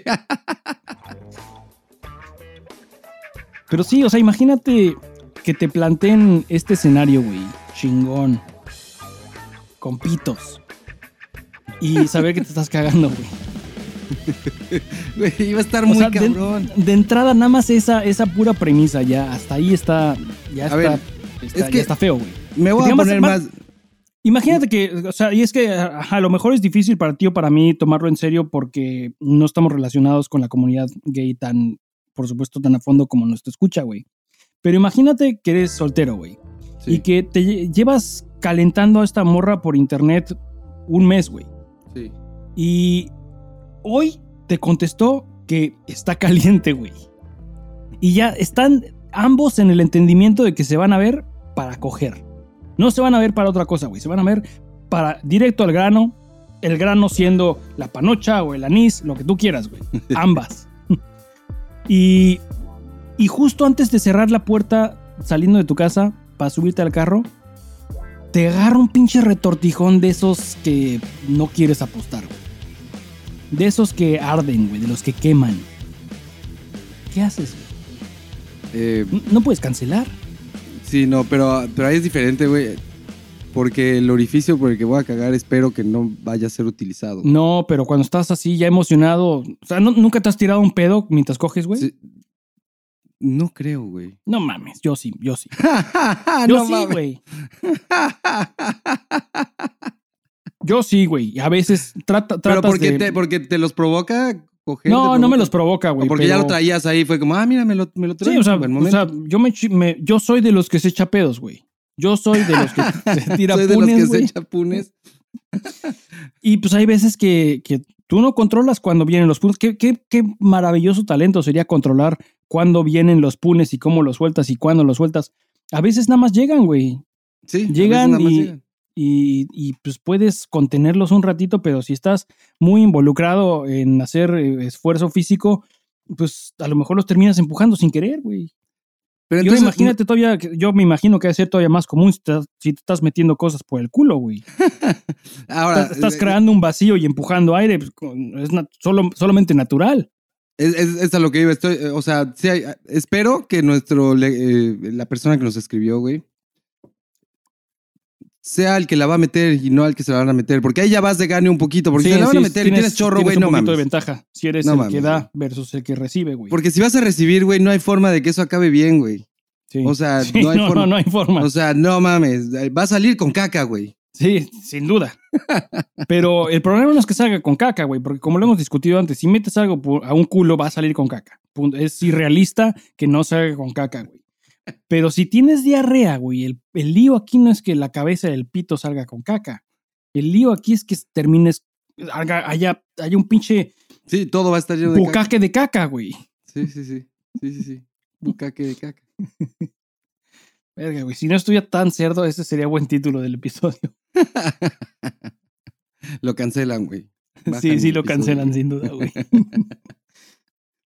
Speaker 2: Pero sí, o sea, imagínate que te planteen este escenario, güey. Chingón. Con pitos. Y saber que te estás cagando, güey. [LAUGHS]
Speaker 1: Güey, iba a estar
Speaker 2: O
Speaker 1: muy
Speaker 2: sea,
Speaker 1: cabrón.
Speaker 2: De, entrada, nada más esa, esa pura premisa ya. Hasta ahí está. Ya
Speaker 1: A
Speaker 2: está.
Speaker 1: ver,
Speaker 2: está-
Speaker 1: es que-
Speaker 2: ya está feo, güey.
Speaker 1: Me voy a poner más.
Speaker 2: Imagínate que, o sea, y es que ajá, a lo mejor es difícil para ti o para mí tomarlo en serio porque no estamos relacionados con la comunidad gay tan, por supuesto, tan a fondo como nos te escucha, güey. Pero imagínate que eres soltero, güey.
Speaker 1: Sí,
Speaker 2: Y que te lle- llevas calentando a esta morra por internet un mes, güey.
Speaker 1: sí.
Speaker 2: Y hoy te contestó que está caliente, güey. Y ya están ambos en el entendimiento de que se van a ver para coger. No se van a ver para otra cosa, güey. Se van a ver para directo al grano. El grano siendo la panocha o el anís, lo que tú quieras, güey. [LAUGHS] Ambas. y, y justo antes de cerrar la puerta saliendo de tu casa para subirte al carro, te agarra un pinche retortijón de esos que no quieres apostar, güey. De esos que arden, güey, de los que queman. ¿Qué haces?
Speaker 1: Eh,
Speaker 2: No puedes cancelar.
Speaker 1: sí, no, pero, pero ahí es diferente, güey. Porque el orificio por el que voy a cagar espero que no vaya a ser utilizado.
Speaker 2: No, pero cuando estás así ya emocionado, o sea, ¿no- ¿nunca te has tirado un pedo mientras coges, güey?
Speaker 1: Sí. No creo, güey.
Speaker 2: No mames, yo sí, yo sí. [LAUGHS]
Speaker 1: no
Speaker 2: Yo sí,
Speaker 1: mames.
Speaker 2: güey. [LAUGHS] Yo sí, güey. A veces trata,
Speaker 1: Pero
Speaker 2: tratas
Speaker 1: porque,
Speaker 2: de...
Speaker 1: te, porque te los provoca coger.
Speaker 2: No, no me los provoca, güey.
Speaker 1: porque ya
Speaker 2: pero-
Speaker 1: lo traías ahí, fue como, ah, mira, me lo, me lo
Speaker 2: Sí,
Speaker 1: traigo
Speaker 2: o sea, o sea, yo, me, yo soy de los que se echa pedos, güey. Yo soy de los que [LAUGHS] se tira
Speaker 1: Soy de los que se echa punes.
Speaker 2: Y pues hay veces que, que tú no controlas cuando vienen los punes. Qué, qué, qué maravilloso talento sería controlar cuándo vienen los punes y cómo los sueltas y cuándo los sueltas. A veces nada más llegan, güey.
Speaker 1: Sí, a veces
Speaker 2: Llegan
Speaker 1: nada más
Speaker 2: y-
Speaker 1: llegan.
Speaker 2: Y, y, pues puedes contenerlos un ratito, pero si estás muy involucrado en hacer eh, esfuerzo físico, pues a lo mejor los terminas empujando sin querer, güey.
Speaker 1: Pero
Speaker 2: Yo
Speaker 1: entonces,
Speaker 2: imagínate todavía, que- yo me imagino que debe ser todavía más común si te, si te estás metiendo cosas por el culo, güey. [LAUGHS]
Speaker 1: ahora,
Speaker 2: Estás, estás
Speaker 1: eh,
Speaker 2: creando un vacío y empujando aire, pues, es nat- solo, solamente natural.
Speaker 1: Es, es- es a lo que iba. Estoy, eh, o sea, sí hay- espero que nuestro, eh, la persona que nos escribió, güey, sea el que la va a meter y no al que se la van a meter. Porque ahí ya vas de gane un poquito. Porque
Speaker 2: Sí,
Speaker 1: si se la van a meter y tienes chorro, güey, no
Speaker 2: de
Speaker 1: mames.
Speaker 2: ventaja si eres
Speaker 1: No
Speaker 2: el
Speaker 1: mames,
Speaker 2: que da versus el que recibe, güey.
Speaker 1: Porque si vas a recibir, güey, no hay forma de que eso acabe bien, güey.
Speaker 2: Sí.
Speaker 1: o sea, no hay forma.
Speaker 2: no, no hay forma.
Speaker 1: O sea, no mames. Va a salir con caca, güey.
Speaker 2: Sí, sin duda. [LAUGHS] Pero el problema no es que salga con caca, güey, porque como lo hemos discutido antes, si metes algo a un culo va a salir con caca. Es irrealista que no salga con caca, güey. Pero si tienes diarrea, güey, el, el lío aquí no es que la cabeza del pito salga con caca. El lío aquí es que termines, haya, haya un pinche
Speaker 1: Sí, todo va a estar lleno de caca.
Speaker 2: bucaque de caca, güey.
Speaker 1: Sí, sí, sí. Sí, sí, sí. Bucaque de caca. [LAUGHS]
Speaker 2: Verga, güey. Si no estuviera tan cerdo, ese sería buen título del episodio. [LAUGHS]
Speaker 1: Lo cancelan, güey. Bajan
Speaker 2: Sí, sí lo
Speaker 1: episodio.
Speaker 2: cancelan sin duda, güey. [LAUGHS]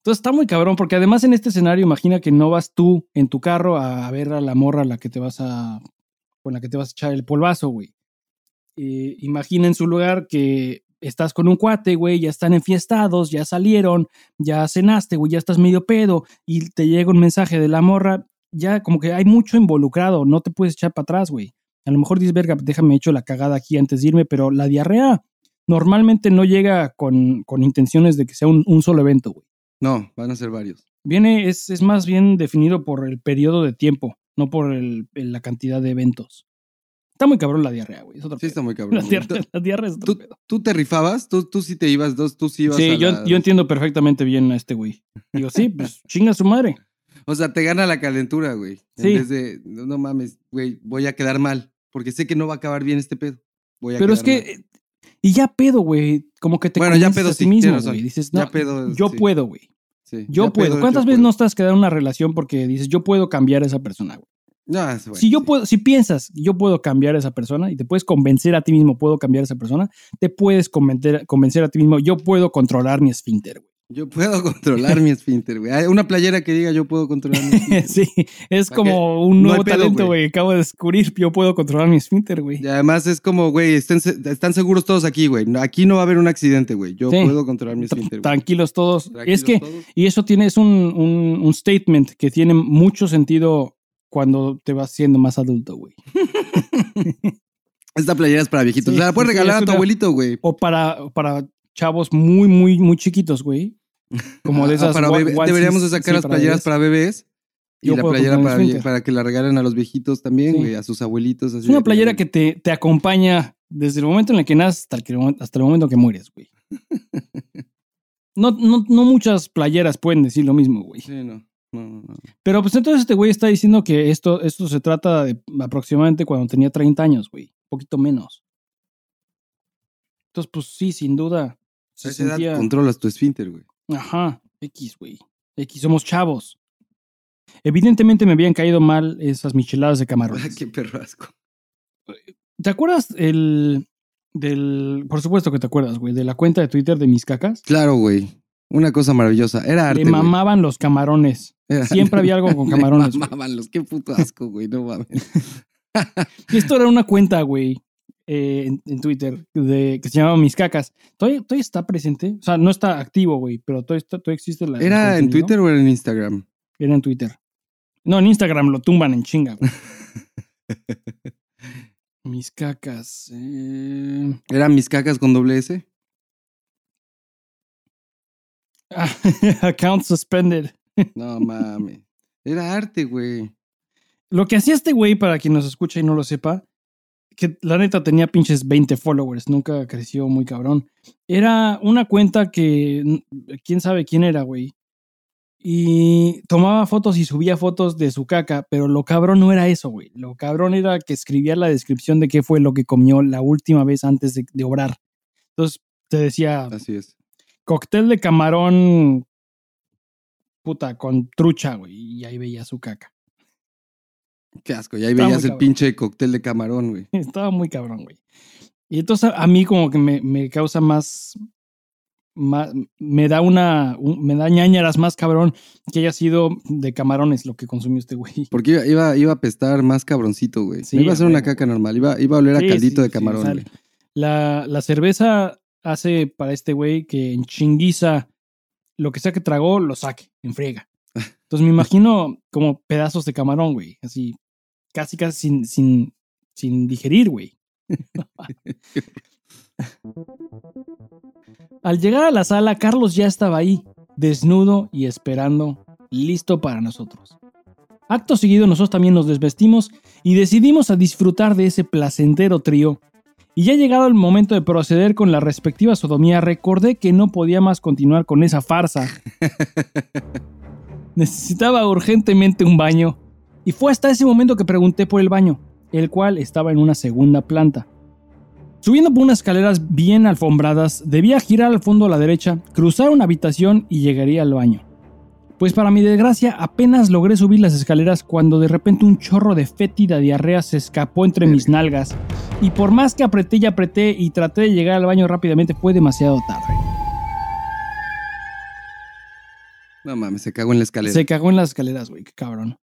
Speaker 2: Entonces está muy cabrón, porque además en este escenario imagina que no vas tú en tu carro a ver a la morra la que te vas a. con la que te vas a echar el polvazo, güey. Eh, imagina en su lugar que estás con un cuate, güey, ya están enfiestados, ya salieron, ya cenaste, güey, ya estás medio pedo y te llega un mensaje de la morra, ya como que hay mucho involucrado, no te puedes echar para atrás, güey. A lo mejor dices, verga, déjame hecho la cagada aquí antes de irme, pero la diarrea normalmente no llega con, con intenciones de que sea un, un solo evento, güey.
Speaker 1: No, van a ser varios.
Speaker 2: Viene, es, es más bien definido por el periodo de tiempo, no por el- la cantidad de eventos. Está muy cabrón la diarrea, güey. Es otro
Speaker 1: Sí,
Speaker 2: pedo.
Speaker 1: está muy [LAUGHS] cabrón.
Speaker 2: La diarrea, la diarrea es otro
Speaker 1: ¿Tú,
Speaker 2: pedo.
Speaker 1: tú te rifabas? ¿Tú, tú sí te ibas, dos, tú sí ibas
Speaker 2: Sí,
Speaker 1: a
Speaker 2: yo,
Speaker 1: la-
Speaker 2: yo entiendo perfectamente bien a este güey. Digo, sí, pues [LAUGHS] chinga su madre.
Speaker 1: O sea, te gana la calentura, güey.
Speaker 2: Sí.
Speaker 1: En vez de, no, no mames, güey, voy a quedar mal. Porque sé que no va a acabar bien este pedo. Voy a
Speaker 2: Pero es que, eh, y ya pedo, güey. Como que te
Speaker 1: Bueno, ya pedo
Speaker 2: a ti
Speaker 1: sí,
Speaker 2: mismo, güey. Dices,
Speaker 1: Ya
Speaker 2: no,
Speaker 1: pedo,
Speaker 2: yo
Speaker 1: sí.
Speaker 2: puedo, güey.
Speaker 1: Sí,
Speaker 2: Yo
Speaker 1: ya
Speaker 2: puedo.
Speaker 1: pedo,
Speaker 2: ¿Cuántas
Speaker 1: yo
Speaker 2: veces
Speaker 1: puedo.
Speaker 2: no estás quedando en una relación porque dices, yo puedo cambiar a esa persona, güey?
Speaker 1: No, es bueno,
Speaker 2: si yo puedo, si piensas, yo puedo cambiar a esa persona y te puedes convencer a ti mismo, puedo cambiar a esa persona, te puedes convencer, convencer a ti mismo, yo puedo controlar mi esfínter, güey.
Speaker 1: Yo puedo [LAUGHS] controlar mi esfínter, güey. Hay una playera que diga yo puedo controlar mi [LAUGHS] esfínter.
Speaker 2: sí, es
Speaker 1: ¿Para
Speaker 2: como un nuevo
Speaker 1: pedo,
Speaker 2: talento,
Speaker 1: güey.
Speaker 2: Acabo de descubrir, yo puedo controlar mi esfínter, güey.
Speaker 1: Y además es como, güey, estén, están seguros todos aquí, güey. Aquí no va a haber un accidente, güey. Yo
Speaker 2: Sí.
Speaker 1: puedo controlar mi esfínter, güey.
Speaker 2: Tranquilos todos.
Speaker 1: Tranquilos
Speaker 2: es que,
Speaker 1: todos.
Speaker 2: y eso tiene, es un, un, un statement que tiene mucho sentido cuando te vas siendo más adulto, güey. [LAUGHS]
Speaker 1: Esta playera es para viejitos.
Speaker 2: Sí,
Speaker 1: la puedes
Speaker 2: sí,
Speaker 1: regalar a tu abuelito, güey.
Speaker 2: O para, para chavos muy, muy, muy chiquitos, güey. Como de
Speaker 1: Ah,
Speaker 2: esas.
Speaker 1: para bebé-
Speaker 2: onesies,
Speaker 1: Deberíamos de sacar
Speaker 2: sí,
Speaker 1: las playeras para bebés. Y
Speaker 2: Yo
Speaker 1: la playera para, para que la regalen a los viejitos también,
Speaker 2: Sí.
Speaker 1: güey, a sus abuelitos. Así
Speaker 2: Es una playera que te, te acompaña desde el momento en el que naces hasta el, hasta el momento que mueres, güey. [LAUGHS] No, no, no muchas playeras pueden decir lo mismo, güey.
Speaker 1: Sí, no. No, no, no.
Speaker 2: Pero pues entonces este güey está diciendo que esto, esto se trata de aproximadamente cuando tenía 30 años, güey. Un poquito menos. Entonces, pues sí, sin duda.
Speaker 1: A
Speaker 2: Se
Speaker 1: edad
Speaker 2: sentía...
Speaker 1: controlas tu esfínter, güey.
Speaker 2: Ajá, X, güey. X, somos chavos. Evidentemente me habían caído mal esas micheladas de [LAUGHS]
Speaker 1: Ah,
Speaker 2: camarones.
Speaker 1: qué perro asco.
Speaker 2: ¿Te acuerdas el del por supuesto que te acuerdas, güey, de la cuenta de Twitter de mis cacas?
Speaker 1: Claro, güey. Una cosa maravillosa. Era arte,
Speaker 2: Le mamaban los camarones.
Speaker 1: Era-
Speaker 2: Siempre había algo con [LAUGHS]
Speaker 1: Le
Speaker 2: camarones. güey.
Speaker 1: mamaban los. Qué puto asco, güey. No mames. [LAUGHS]
Speaker 2: Y esto era una cuenta, güey, eh, en, en Twitter de que se llamaba Mis Cacas. ¿Todavía, todavía está presente? O sea, no está activo, güey, pero todavía, está- todavía existe la.
Speaker 1: ¿Era en. Twitter o era en Instagram?
Speaker 2: Era en Twitter. No, en Instagram lo tumban en chinga, güey. [LAUGHS] Mis cacas. eh,
Speaker 1: ¿Eran mis cacas con doble S? [LAUGHS]
Speaker 2: Account suspended.
Speaker 1: No mames. Era arte, güey.
Speaker 2: Lo que hacía este güey, para quien nos escucha y no lo sepa, que la neta tenía pinches 20 followers, nunca creció muy cabrón. Era una cuenta que mm, quién sabe quién era, güey. Y tomaba fotos y subía fotos de su caca, pero lo cabrón no era eso, güey. Lo cabrón era que escribía la descripción de qué fue lo que comió la última vez antes de, de obrar. Entonces te decía,
Speaker 1: Así es.
Speaker 2: cóctel de camarón, puta, con trucha, güey. Y ahí veía su caca.
Speaker 1: Qué asco. Y ahí
Speaker 2: Está
Speaker 1: veías el pinche cóctel de camarón, güey.
Speaker 2: Estaba muy cabrón, güey. Y entonces a mí como que me, me causa más, más- me da una, un- me da ñañaras más cabrón que haya sido de camarones lo que consumió este güey.
Speaker 1: Porque iba, iba, iba a apestar más cabroncito, güey.
Speaker 2: Sí,
Speaker 1: no iba a ser una caca normal. Iba, iba a oler
Speaker 2: Sí,
Speaker 1: a caldito
Speaker 2: sí,
Speaker 1: de camarón, güey.
Speaker 2: La, la cerveza hace para este güey que en chinguiza lo que sea que tragó lo saque, en friega. [LAUGHS] Entonces me imagino como pedazos de camarón, güey. Así, casi, casi sin, sin, sin digerir, güey. Al llegar a la sala, Carlos ya estaba ahí, desnudo y esperando, listo para nosotros. Acto seguido, nosotros también nos desvestimos y decidimos a disfrutar de ese placentero trío. Y ya llegado el momento de proceder con la respectiva sodomía, recordé que no podía más continuar con esa farsa. [LAUGHS] Necesitaba urgentemente un baño. Y fue hasta ese momento que pregunté por el baño, el cual estaba en una segunda planta. Subiendo por unas escaleras bien alfombradas, debía girar al fondo a la derecha, cruzar una habitación y llegaría al baño. Pues para mi desgracia apenas logré subir las escaleras cuando de repente un chorro de fétida diarrea se escapó entre mis nalgas y por más que apreté y apreté y traté de llegar al baño rápidamente fue demasiado tarde.
Speaker 1: No mames, se cagó en la escalera.
Speaker 2: Se cagó en las escaleras, güey, qué cabrón.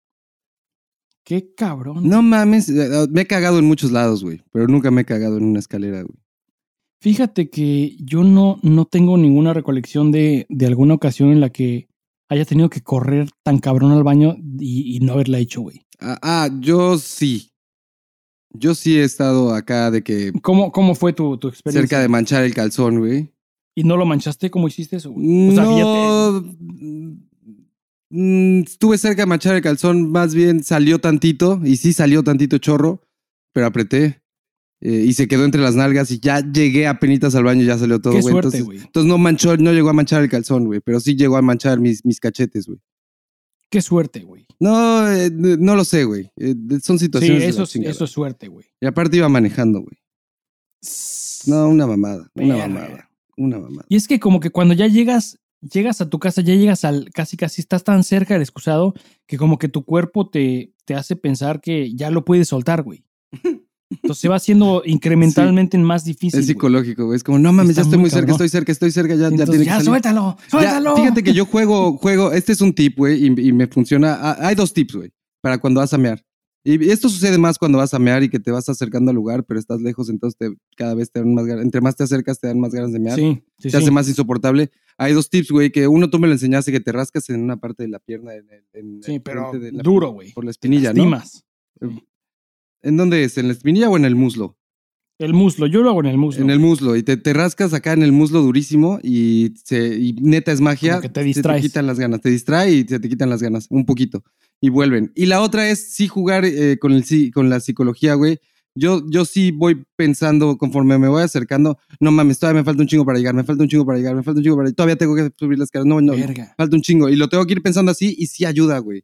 Speaker 2: Qué cabrón.
Speaker 1: No mames, eh, me he cagado en muchos lados, güey. Pero nunca me he cagado en una escalera, güey.
Speaker 2: Fíjate que yo no, no tengo ninguna recolección de, de alguna ocasión en la que haya tenido que correr tan cabrón al baño y, y no haberla hecho, güey.
Speaker 1: Ah, ah, yo sí. Yo sí he estado acá de que
Speaker 2: ¿Cómo, cómo fue tu, tu experiencia?
Speaker 1: cerca de manchar el calzón, güey.
Speaker 2: ¿Y no lo manchaste? ¿Cómo hiciste eso? güey? O sea,
Speaker 1: no. Mm, Estuve cerca de manchar el calzón, más bien salió tantito, y sí salió tantito chorro, pero apreté. eh, y se quedó entre las nalgas y ya llegué a penitas al baño y ya salió todo, güey. Entonces, no manchó, no llegó a manchar el calzón, güey, pero sí llegó a manchar mis, mis cachetes, güey.
Speaker 2: Qué suerte, güey.
Speaker 1: No, eh, no lo sé, güey. Eh, son
Speaker 2: Sí,
Speaker 1: situaciones. de la
Speaker 2: eso, es-
Speaker 1: chingada.
Speaker 2: eso es suerte, güey.
Speaker 1: Y aparte iba manejando, güey. No, una mamada. Una mamada. Una mamada.
Speaker 2: Y es que como que cuando ya llegas, llegas a tu casa, ya llegas al casi casi estás tan cerca del excusado que como que tu cuerpo te, te hace pensar que ya lo puedes soltar, güey. Entonces se va haciendo [LAUGHS] incrementalmente más difícil.
Speaker 1: Es psicológico, güey. Es como, no mames,
Speaker 2: Está
Speaker 1: ya estoy
Speaker 2: muy
Speaker 1: cerca,
Speaker 2: cabrón.
Speaker 1: estoy cerca, estoy cerca, ya, ya
Speaker 2: Entonces,
Speaker 1: tiene que
Speaker 2: ya,
Speaker 1: salir.
Speaker 2: suéltalo,
Speaker 1: Ya,
Speaker 2: suéltalo.
Speaker 1: fíjate que yo juego, juego, este es un tip, güey, y, y me funciona. Ah, Hay dos tips, güey, para cuando vas a mear. Y esto sucede más cuando vas a mear y que te vas acercando al lugar, pero estás lejos, entonces te- cada vez te dan más ganas. Entre más te acercas, te dan más ganas de mear.
Speaker 2: Sí, sí,
Speaker 1: te hace más insoportable. Hay dos tips, güey, que uno tú me lo enseñaste, que te rascas en una parte de la pierna. En, en
Speaker 2: Sí, pero
Speaker 1: de la-
Speaker 2: duro, güey.
Speaker 1: Por la espinilla, ¿no?
Speaker 2: lastimas.
Speaker 1: ¿En dónde es? ¿En la espinilla o en el muslo?
Speaker 2: El muslo, yo lo hago en el muslo.
Speaker 1: En el muslo. Y te, te rascas acá en el muslo durísimo y, se, y neta es magia.
Speaker 2: Como que te
Speaker 1: se
Speaker 2: distraes.
Speaker 1: te quitan las ganas. Te distrae y se te quitan las ganas un poquito. Y vuelven. Y la otra es sí jugar eh, con, el, con la psicología, güey. Yo, yo sí voy pensando conforme me voy acercando. No mames, todavía me falta un chingo para llegar. Me falta un chingo para llegar. Me falta un chingo para llegar. Todavía tengo que subir las caras. No, no.
Speaker 2: Verga.
Speaker 1: Falta un chingo. Y lo tengo que ir pensando así y sí ayuda, güey.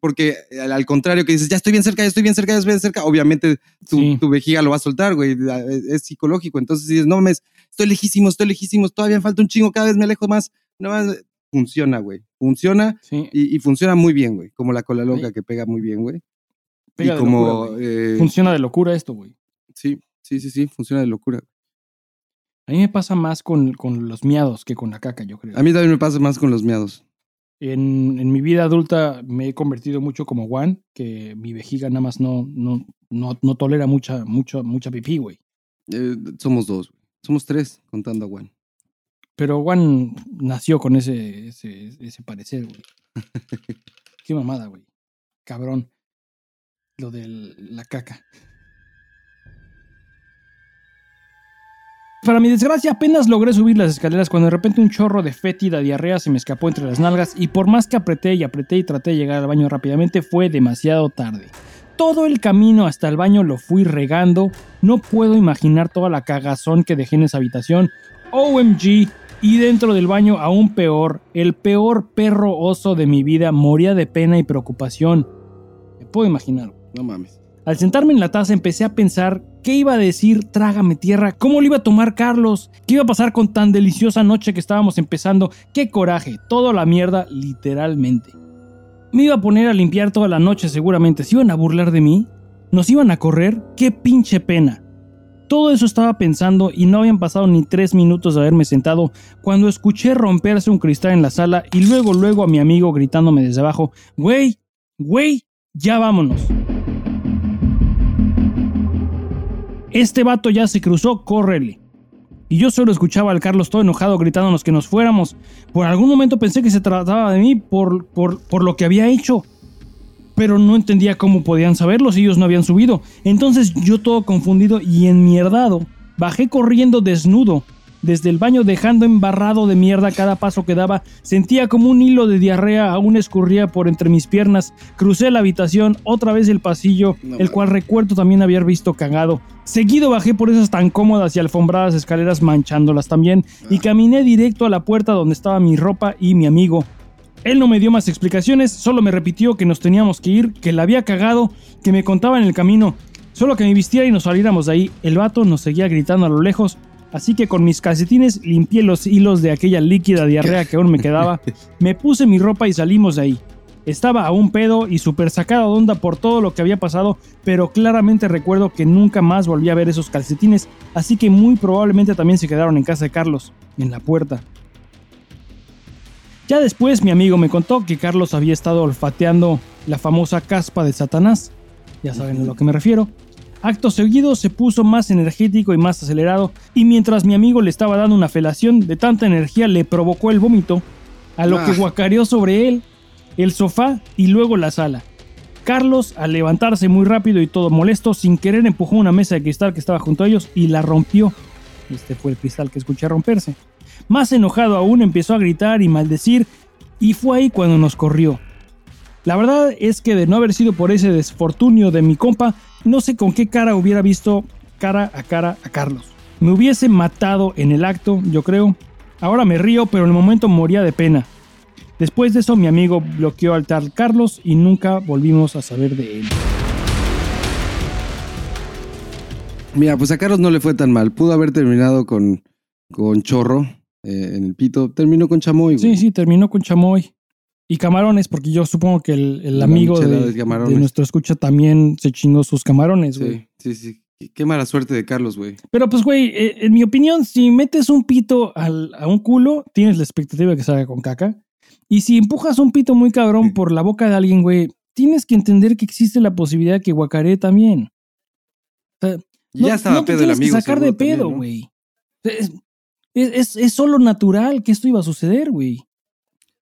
Speaker 1: Porque al, al contrario que dices, ya estoy bien cerca, ya estoy bien cerca, ya estoy bien cerca, obviamente tu,
Speaker 2: Sí.
Speaker 1: tu vejiga lo va a soltar, güey. Es, es psicológico. Entonces dices, no mames, estoy lejísimo, estoy lejísimo, todavía me falta un chingo, cada vez me alejo más. No más. Funciona, güey. Funciona
Speaker 2: Sí,
Speaker 1: y, y funciona muy bien, güey. Como la cola loca
Speaker 2: Sí.
Speaker 1: que pega muy bien, güey.
Speaker 2: Pega
Speaker 1: y
Speaker 2: de
Speaker 1: como.
Speaker 2: locura,
Speaker 1: eh,
Speaker 2: Funciona de locura esto, güey.
Speaker 1: sí, sí, sí, sí, funciona de locura.
Speaker 2: A mí me pasa más con, con los miados que con la caca, yo creo.
Speaker 1: A mí también me pasa más con los miados.
Speaker 2: En, en mi vida adulta me he convertido mucho como Juan, que mi vejiga nada más no, no, no, no tolera mucha, mucha, mucha pipí, güey.
Speaker 1: Eh, somos dos, güey. Somos tres contando a Juan.
Speaker 2: Pero Juan nació con ese, ese, ese parecer, güey. [LAUGHS] Qué mamada, güey. Cabrón. Lo de la caca. Para mi desgracia, apenas logré subir las escaleras cuando de repente un chorro de fétida diarrea se me escapó entre las nalgas y por más que apreté y apreté y traté de llegar al baño rápidamente, fue demasiado tarde. Todo el camino hasta el baño lo fui regando. No puedo imaginar toda la cagazón que dejé en esa habitación. OMG. Y dentro del baño, aún peor, el peor perro oso de mi vida moría de pena y preocupación. Me puedo imaginar.
Speaker 1: No mames.
Speaker 2: Al sentarme en la taza empecé a pensar qué iba a decir Trágame Tierra, cómo lo iba a tomar Carlos, qué iba a pasar con tan deliciosa noche que estábamos empezando, qué coraje, toda la mierda literalmente. Me iba a poner a limpiar toda la noche seguramente, se iban a burlar de mí, nos iban a correr, qué pinche pena. Todo eso estaba pensando y no habían pasado ni tres minutos de haberme sentado cuando escuché romperse un cristal en la sala y luego luego a mi amigo gritándome desde abajo, güey, güey, ya vámonos. Este vato ya se cruzó, córrele. Y yo solo escuchaba al Carlos todo enojado gritándonos que nos fuéramos. Por algún momento pensé que se trataba de mí por, por, por lo que había hecho. Pero no entendía cómo podían saberlo si ellos no habían subido. Entonces yo todo confundido y enmierdado, bajé corriendo desnudo. Desde el baño dejando embarrado de mierda cada paso que daba, sentía como un hilo de diarrea aún escurría por entre mis piernas. Crucé la habitación, otra vez el pasillo,
Speaker 1: No
Speaker 2: el cual recuerdo también haber visto cagado. Seguido bajé por esas tan cómodas y alfombradas escaleras manchándolas también y caminé directo a la puerta donde estaba mi ropa y mi amigo. Él no me dio más explicaciones, solo me repitió que nos teníamos que ir, que la había cagado, que me contaba en el camino. Solo que me vistiera y nos saliéramos de ahí. El vato nos seguía gritando a lo lejos, así que con mis calcetines limpié los hilos de aquella líquida diarrea que aún me quedaba, [LAUGHS] me puse mi ropa y salimos de ahí. Estaba a un pedo y súper sacado de onda por todo lo que había pasado, pero claramente recuerdo que nunca más volví a ver esos calcetines, así que muy probablemente también se quedaron en casa de Carlos, en la puerta. Ya después mi amigo me contó que Carlos había estado olfateando la famosa caspa de Satanás, ya saben a lo que me refiero, Acto seguido se puso más energético y más acelerado, y mientras mi amigo le estaba dando una felación de tanta energía le provocó el vómito, a lo que
Speaker 1: Ah.
Speaker 2: guacareó sobre él, el sofá y luego la sala. Carlos, al levantarse muy rápido y todo molesto, sin querer empujó una mesa de cristal que estaba junto a ellos y la rompió. Este fue el cristal que escuché romperse. Más enojado aún empezó a gritar y maldecir y fue ahí cuando nos corrió. La verdad es que de no haber sido por ese desfortunio de mi compa, no sé con qué cara hubiera visto cara a cara a Carlos. Me hubiese matado en el acto, yo creo. Ahora me río, pero en el momento moría de pena. Después de eso mi amigo bloqueó al tal Carlos y nunca volvimos a saber de él.
Speaker 1: Mira, pues a Carlos no le fue tan mal. Pudo haber terminado con, con Chorro eh, en el pito. Terminó con Chamoy, güey.
Speaker 2: Sí, sí, terminó con chamoy. Y camarones, porque yo supongo que el, amigo de,
Speaker 1: de camarones.
Speaker 2: de nuestro escucha también se chingó sus camarones, güey.
Speaker 1: Sí, sí, sí. Qué- Qué mala suerte de Carlos, güey.
Speaker 2: Pero pues, güey, eh, en mi opinión, si metes un pito al- a un culo, tienes la expectativa de que salga con caca. Y si empujas un pito muy cabrón por la boca de alguien, güey, tienes que entender que existe la posibilidad de que guacaree también. O sea,
Speaker 1: ya estaba
Speaker 2: no te
Speaker 1: pedo el
Speaker 2: tienes que
Speaker 1: amigo.
Speaker 2: sacar de pedo, güey. Es, es, es- es solo natural que esto iba a suceder, güey.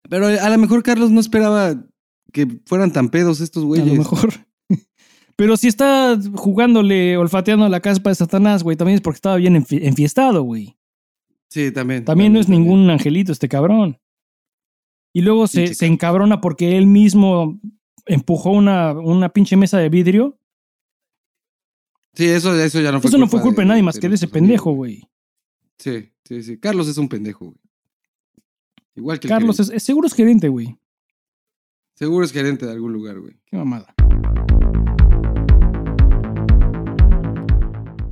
Speaker 1: Pero a lo mejor Carlos no esperaba que fueran tan pedos estos
Speaker 2: A
Speaker 1: güeyes.
Speaker 2: lo mejor. [LAUGHS] Pero si está jugándole, olfateando a la caspa de Satanás, güey, también es porque estaba bien enfi- enfiestado, güey.
Speaker 1: Sí, también.
Speaker 2: También no es ningún angelito este cabrón. Y luego se, se encabrona porque él mismo empujó una, una pinche mesa de vidrio.
Speaker 1: Sí, eso, eso ya no fue
Speaker 2: Eso no fue culpa de nadie más que de ese pendejo,
Speaker 1: güey. Sí, sí, sí. Carlos es un pendejo, güey. Igual que
Speaker 2: Carlos es, es- seguro es gerente, güey.
Speaker 1: Seguro es gerente de algún lugar, güey.
Speaker 2: Qué mamada.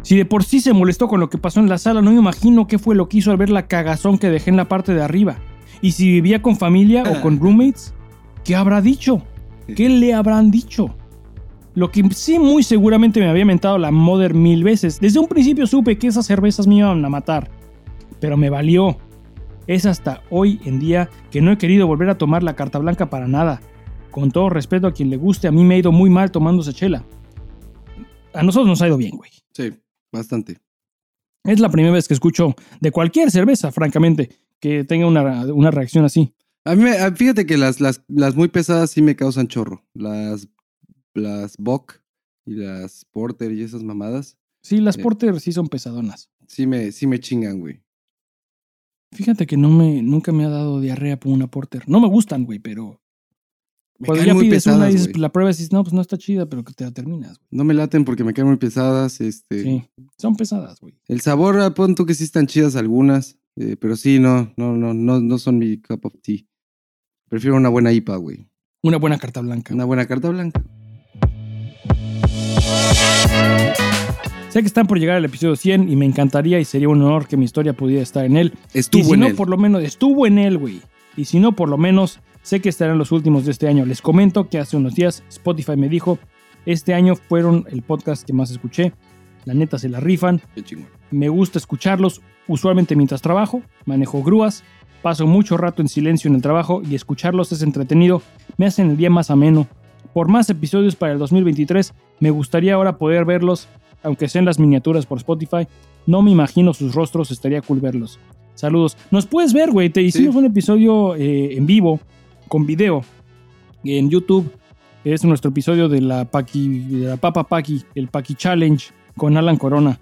Speaker 2: Si de por sí se molestó con lo que pasó en la sala, no me imagino qué fue lo que hizo al ver la cagazón que dejé en la parte de arriba. Y si vivía con familia o con [LAUGHS] roommates, ¿qué habrá dicho? ¿Qué le habrán dicho? Lo que sí muy seguramente me había mentado la Mother mil veces. Desde un principio supe que esas cervezas me iban a matar. Pero me valió. Es hasta hoy en día que no he querido volver a tomar la carta blanca para nada. Con todo respeto a quien le guste, a mí me ha ido muy mal tomándose chela. A nosotros nos ha ido bien, güey.
Speaker 1: Sí, bastante.
Speaker 2: Es la primera vez que escucho de cualquier cerveza, francamente, que tenga una, una reacción así.
Speaker 1: A mí, me- a- fíjate que las, las, las muy pesadas sí me causan chorro. Las, las Bock y las Porter y esas mamadas
Speaker 2: Sí, las
Speaker 1: Sí.
Speaker 2: Porter sí son pesadonas.
Speaker 1: sí me, sí me chingan, güey.
Speaker 2: Fíjate que no me, nunca me ha dado diarrea por una Porter. No me gustan, güey, pero
Speaker 1: Me
Speaker 2: cuando ya
Speaker 1: muy
Speaker 2: pides
Speaker 1: pesadas,
Speaker 2: una y dices, la prueba dices, no, pues no está chida, pero que te la terminas. güey.
Speaker 1: No me laten porque me caen muy pesadas. Este,
Speaker 2: Sí, son pesadas, güey.
Speaker 1: El sabor, a punto que sí están chidas algunas, eh, pero sí, no, no, no, no, no son mi cup of tea. Prefiero una buena IPA, güey.
Speaker 2: Una buena carta blanca.
Speaker 1: Una buena carta blanca.
Speaker 2: Sé que están por llegar al episodio 100 y me encantaría y sería un honor que mi historia pudiera estar en él.
Speaker 1: Estuvo
Speaker 2: y si
Speaker 1: en
Speaker 2: no,
Speaker 1: él.
Speaker 2: por lo menos estuvo en él, güey. Y si no, por lo menos sé que estarán los últimos de este año. Les comento que hace unos días Spotify me dijo, este año fueron el podcast que más escuché. La neta se la rifan.
Speaker 1: Qué chingón.
Speaker 2: Me gusta escucharlos, usualmente mientras trabajo, manejo grúas, paso mucho rato en silencio en el trabajo y escucharlos es entretenido, me hacen el día más ameno. Por más episodios para el 2023, me gustaría ahora poder verlos, aunque sean las miniaturas por Spotify. No me imagino sus rostros, estaría cool verlos. Saludos. Nos puedes ver, güey. Te hicimos un episodio eh, en vivo, con video, en YouTube. Es nuestro episodio de la Paki, de la Papa Paki, el Paki Challenge, con Alan Corona